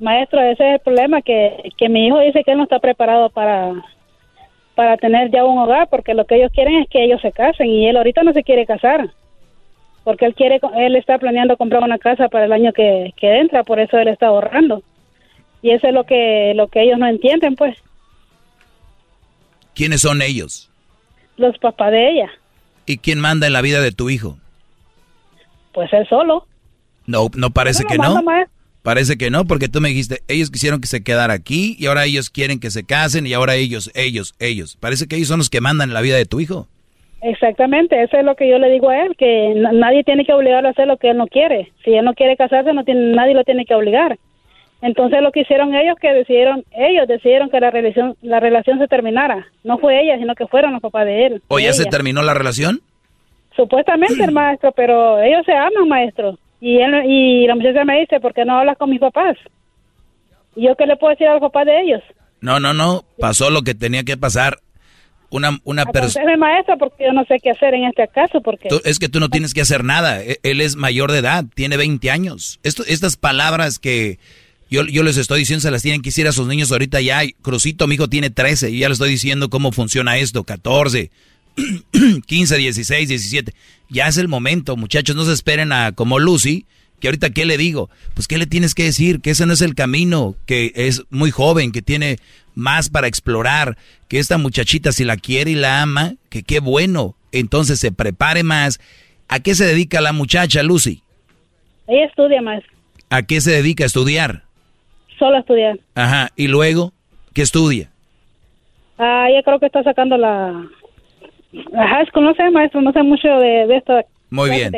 Maestro, ese es el problema, que, que mi hijo dice que él no está preparado para, para tener ya un hogar, porque lo que ellos quieren es que ellos se casen y él ahorita no se quiere casar, porque él quiere, él está planeando comprar una casa para el año que, que entra, por eso él está ahorrando. Y eso es lo que, lo que ellos no entienden, pues, ¿Quiénes son ellos? los papás de ella, ¿Y quién manda en la vida de tu hijo? Pues él solo. No, no parece Yo que no. maestro. Parece que no, porque tú me dijiste, ellos quisieron que se quedara aquí y ahora ellos quieren que se casen y ahora ellos, ellos, ellos. Parece que ellos son los que mandan la vida de tu hijo. Exactamente, eso es lo que yo le digo a él, que na- nadie tiene que obligarlo a hacer lo que él no quiere. Si él no quiere casarse, no tiene, nadie lo tiene que obligar. Entonces lo que hicieron ellos, que decidieron, ellos decidieron que la relación, la relación se terminara. No fue ella, sino que fueron los papás de él. ¿O ya se terminó la relación? Supuestamente el maestro, pero ellos se aman, maestro. Y él, y la muchacha me dice, ¿por qué no hablas con mis papás? ¿Y yo qué le puedo decir a los papás de ellos? No, no, no. Pasó lo que tenía que pasar. Una, una persona... Maestro, porque yo no sé qué hacer en este caso, porque... Es que tú no tienes que hacer nada. E- Él es mayor de edad, tiene 20 años. Esto, estas palabras que yo, yo les estoy diciendo se las tienen que decir a sus niños ahorita ya. Crucito, mi hijo tiene 13 y ya le estoy diciendo cómo funciona esto. 14, 15, 16, 17. Ya es el momento, muchachos. No se esperen a como Lucy, que ahorita qué le digo. Pues qué le tienes que decir, que ese no es el camino, que es muy joven, que tiene más para explorar, que esta muchachita si la quiere y la ama, que qué bueno. Entonces se prepare más ¿A qué se dedica la muchacha, Lucy? Ella estudia, maestro. ¿A qué se dedica a estudiar? Solo a estudiar. Ajá. ¿Y luego qué estudia? Ah, ella creo que está sacando la... Ajá, no sé, maestro, no sé mucho de, de esta... Muy bien.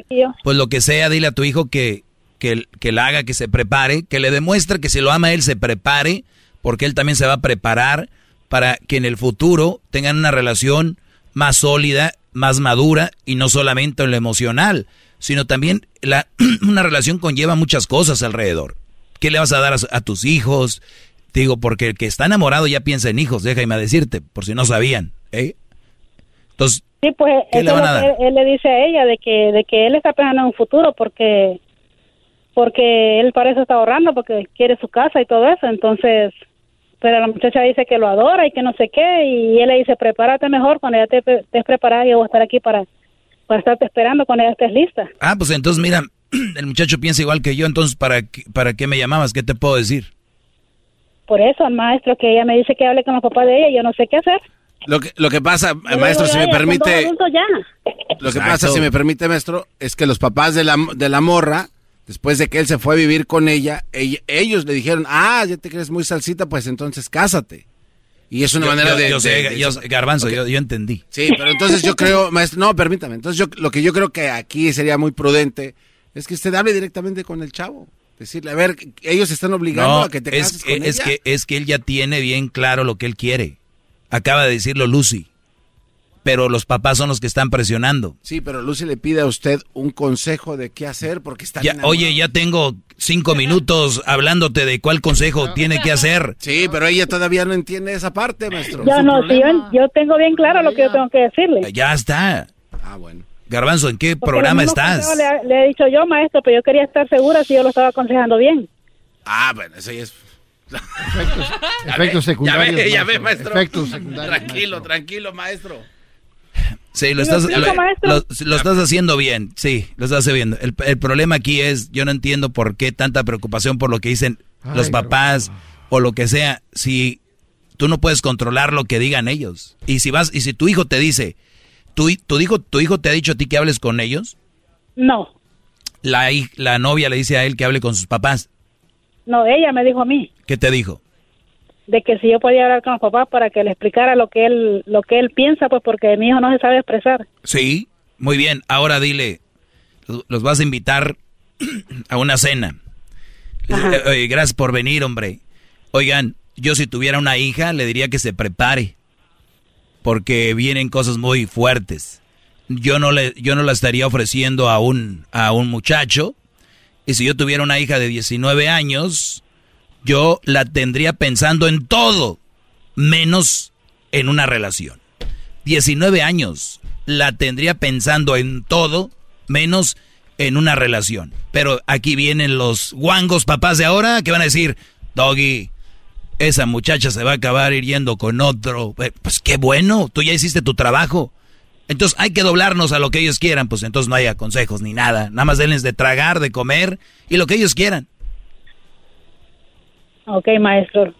Pues lo que sea, dile a tu hijo que, que, que la haga, que se prepare, que le demuestre que si lo ama él, se prepare, porque él también se va a preparar para que en el futuro tengan una relación más sólida, más madura y no solamente en lo emocional, sino también la, una relación conlleva muchas cosas alrededor. ¿Qué le vas a dar a, a tus hijos? Te digo, porque el que está enamorado ya piensa en hijos, déjame decirte, por si no sabían. ¿eh? Entonces, Sí, pues ¿Qué eso le es van lo a que dar? él, él le dice a ella, de que, de que él está pensando en un futuro porque porque él para eso está ahorrando, porque quiere su casa y todo eso, entonces, pero la muchacha dice que lo adora y que no sé qué, y él le dice, prepárate mejor, cuando ya te estés preparada, yo voy a estar aquí para, para estarte esperando cuando ya estés lista. ah, pues entonces mira, el muchacho piensa igual que yo, entonces ¿para ¿para qué me llamabas? ¿Qué te puedo decir? Por eso, maestro, que ella me dice que hable con los papás de ella, yo no sé qué hacer. Lo que, lo que pasa, maestro, si me "Ya, ya, son dos permite, adultos ya". lo que Exacto. pasa, si me permite, maestro, es que los papás de la, de la morra, después de que él se fue a vivir con ella, ella- ellos le dijeron, ah, ya te crees muy salsita, pues entonces cásate. Y es una Yo- manera yo- de... yo sé, de- de- yo- Garbanzo, yo, yo entendí. Sí, pero entonces yo creo, maestro, no, permítame, entonces yo, lo que yo creo que aquí sería muy prudente es que usted hable directamente con el chavo. Decirle, a ver, ellos están obligando No, a que te es, cases con es ella. que, es que él ya tiene bien claro lo que él quiere. Acaba de decirlo Lucy. Pero los papás son los que están presionando. Sí, pero Lucy le pide a usted un consejo de qué hacer porque está Ya, oye, ya tengo cinco minutos hablándote de cuál consejo tiene que hacer. Sí, pero ella todavía no entiende esa parte, maestro. Yo no, si yo, tengo bien claro lo que yo tengo que decirle. Ya está. Ah, bueno. Garbanzo, ¿en qué Porque programa estás? Le, le he dicho yo, maestro, pero yo quería estar segura si yo lo estaba aconsejando bien. Ah, bueno, eso ya es... Efectos secundarios. Ya ve, ya ve, maestro. Efectos secundarios. Tranquilo, tranquilo, maestro. Sí, lo ¿Sí estás, lo, maestro? lo- lo estás haciendo bien. Sí, lo estás haciendo bien. El, el problema aquí es, yo no entiendo por qué tanta preocupación por lo que dicen los papás o lo que sea. Si tú no puedes controlar lo que digan ellos. Y si vas, y si tu hijo te dice, tu, tu hijo, tu hijo te ha dicho a ti que hables con ellos, No, la, la novia le dice a él que hable con sus papás. No, ella me dijo a mí ¿Qué te dijo? de que si yo podía hablar con los papás para que le explicara lo que él lo que él piensa, pues porque mi hijo no se sabe expresar. Sí, muy bien. Ahora dile, los vas a invitar a una cena. Oye, gracias por venir, hombre. Oigan, yo si tuviera una hija le diría que se prepare, porque vienen cosas muy fuertes. Yo no le, yo no la estaría ofreciendo a un, a un muchacho. Y si yo tuviera una hija de 19 años, yo la tendría pensando en todo, menos en una relación. 19 años, la tendría pensando en todo, menos en una relación. Pero aquí vienen los guangos papás de ahora que van a decir, Doggy, esa muchacha se va a acabar yendo con otro. Eh, Pues qué bueno, tú ya hiciste tu trabajo. Entonces hay que doblarnos a lo que ellos quieran, pues entonces no haya consejos ni nada. Nada más denles de tragar, de comer y lo que ellos quieran. Ok, maestro.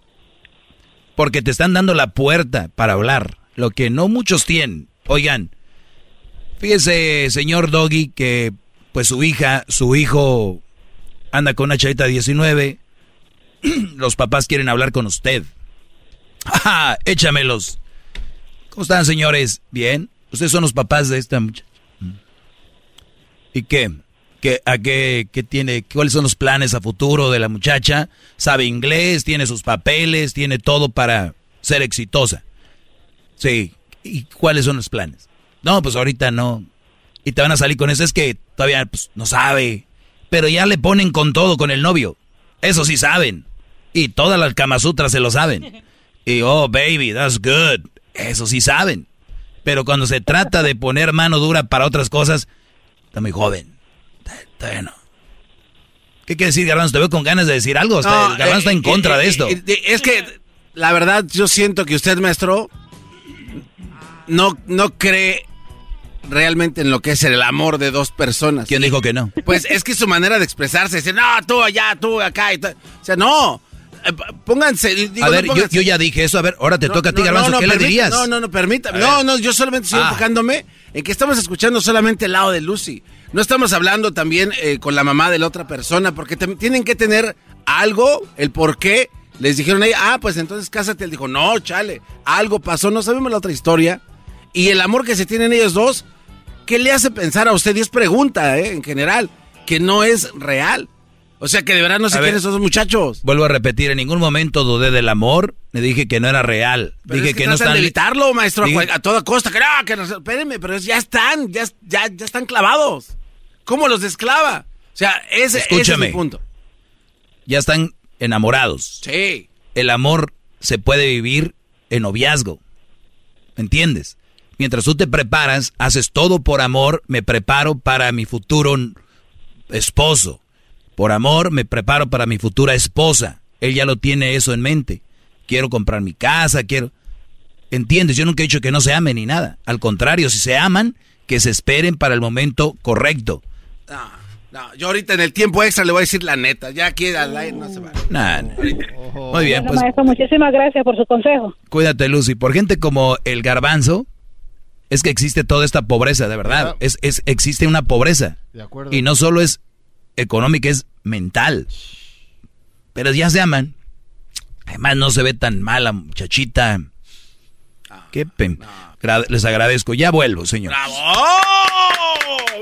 Porque te están dando la puerta para hablar, lo que no muchos tienen. Oigan, fíjese, señor Doggy, que pues su hija, su hijo anda con una chavita de 19. Los papás quieren hablar con usted. ¡Ja! Échamelos. ¿Cómo están, señores? ¿Bien? Ustedes son los papás de esta muchacha. ¿Y qué? ¿Qué, a qué, qué tiene? ¿Cuáles son los planes a futuro de la muchacha? ¿Sabe inglés? ¿Tiene sus papeles? ¿Tiene todo para ser exitosa? Sí. ¿Y cuáles son los planes? No, pues ahorita no. Y te van a salir con eso. Es que todavía pues, no sabe. Pero ya le ponen con todo con el novio. Eso sí saben. Y todas las Kamasutras se lo saben. Y, oh, baby, that's good. Eso sí saben. Pero cuando se trata de poner mano dura para otras cosas, está muy joven. Está- Todavía no. ¿Qué quiere decir, Garbanzo? Te veo con ganas de decir algo. Está- No, está eh, en contra eh, de eh, esto. eh, es que, la verdad, yo siento que usted, maestro, no, no cree realmente en lo que es el amor de dos personas. ¿Quién dijo que no? Pues es que su manera de expresarse, decir, no, tú allá, tú acá y. O sea, no. Eh, Pónganse. digo, a ver, yo, pónganse- yo ya dije eso. A ver, ahora te No, toca a ti, Garbanzo. no, ¿Qué le dirías? No, no, no, permítame. No, no, yo solamente estoy Ah. enfocándome en que estamos escuchando solamente el lado de Lucy. no estamos hablando también eh, con la mamá de la otra persona, porque tienen que tener algo, el por qué. Les dijeron a ella, ah, pues entonces cásate. Él dijo, no, chale, algo pasó, no sabemos la otra historia. Y el amor que se tienen ellos dos, ¿qué le hace pensar a usted? Y es pregunta, ¿eh? En general, que no es real. O sea que de verdad no se quieren esos muchachos. Vuelvo a repetir, en ningún momento dudé del amor, le dije que no era real. dije que, no están de evitarlo, maestro, a toda costa, que no, que no, espérenme, pero ya están, ya, ya, ya están clavados. ¿Cómo los desclava? O sea, ese, ese es el punto. Ya están enamorados. Sí. El amor se puede vivir en noviazgo. ¿Entiendes? Mientras tú te preparas, haces todo por amor, me preparo para mi futuro esposo. Por amor, me preparo para mi futura esposa. Él ya lo tiene eso en mente. Quiero comprar mi casa, quiero... ¿Entiendes? Yo nunca he dicho que no se amen ni nada. Al contrario, si se aman, que se esperen para el momento correcto. No, no, yo ahorita en el tiempo extra le voy a decir la neta. Ya aquí al aire no se va. Nah, Muy bien, pues. Maestro, muchísimas gracias por su consejo. Cuídate, Lucy. Por gente como el garbanzo, es que existe toda esta pobreza, de verdad. Es, es, existe una pobreza. De acuerdo. Y no solo es económica, es mental. Pero ya se aman. Además, no se ve tan mala, muchachita. Qué Les agradezco. Ya vuelvo, señor. ¡Bravo!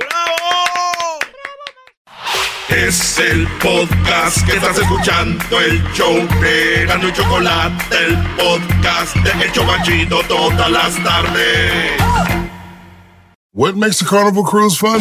¡Bravo! Es el podcast que estás escuchando, el show de Gano y Chocolate, el podcast de Hecho Banchito todas las tardes. What makes the Carnival Cruise fun?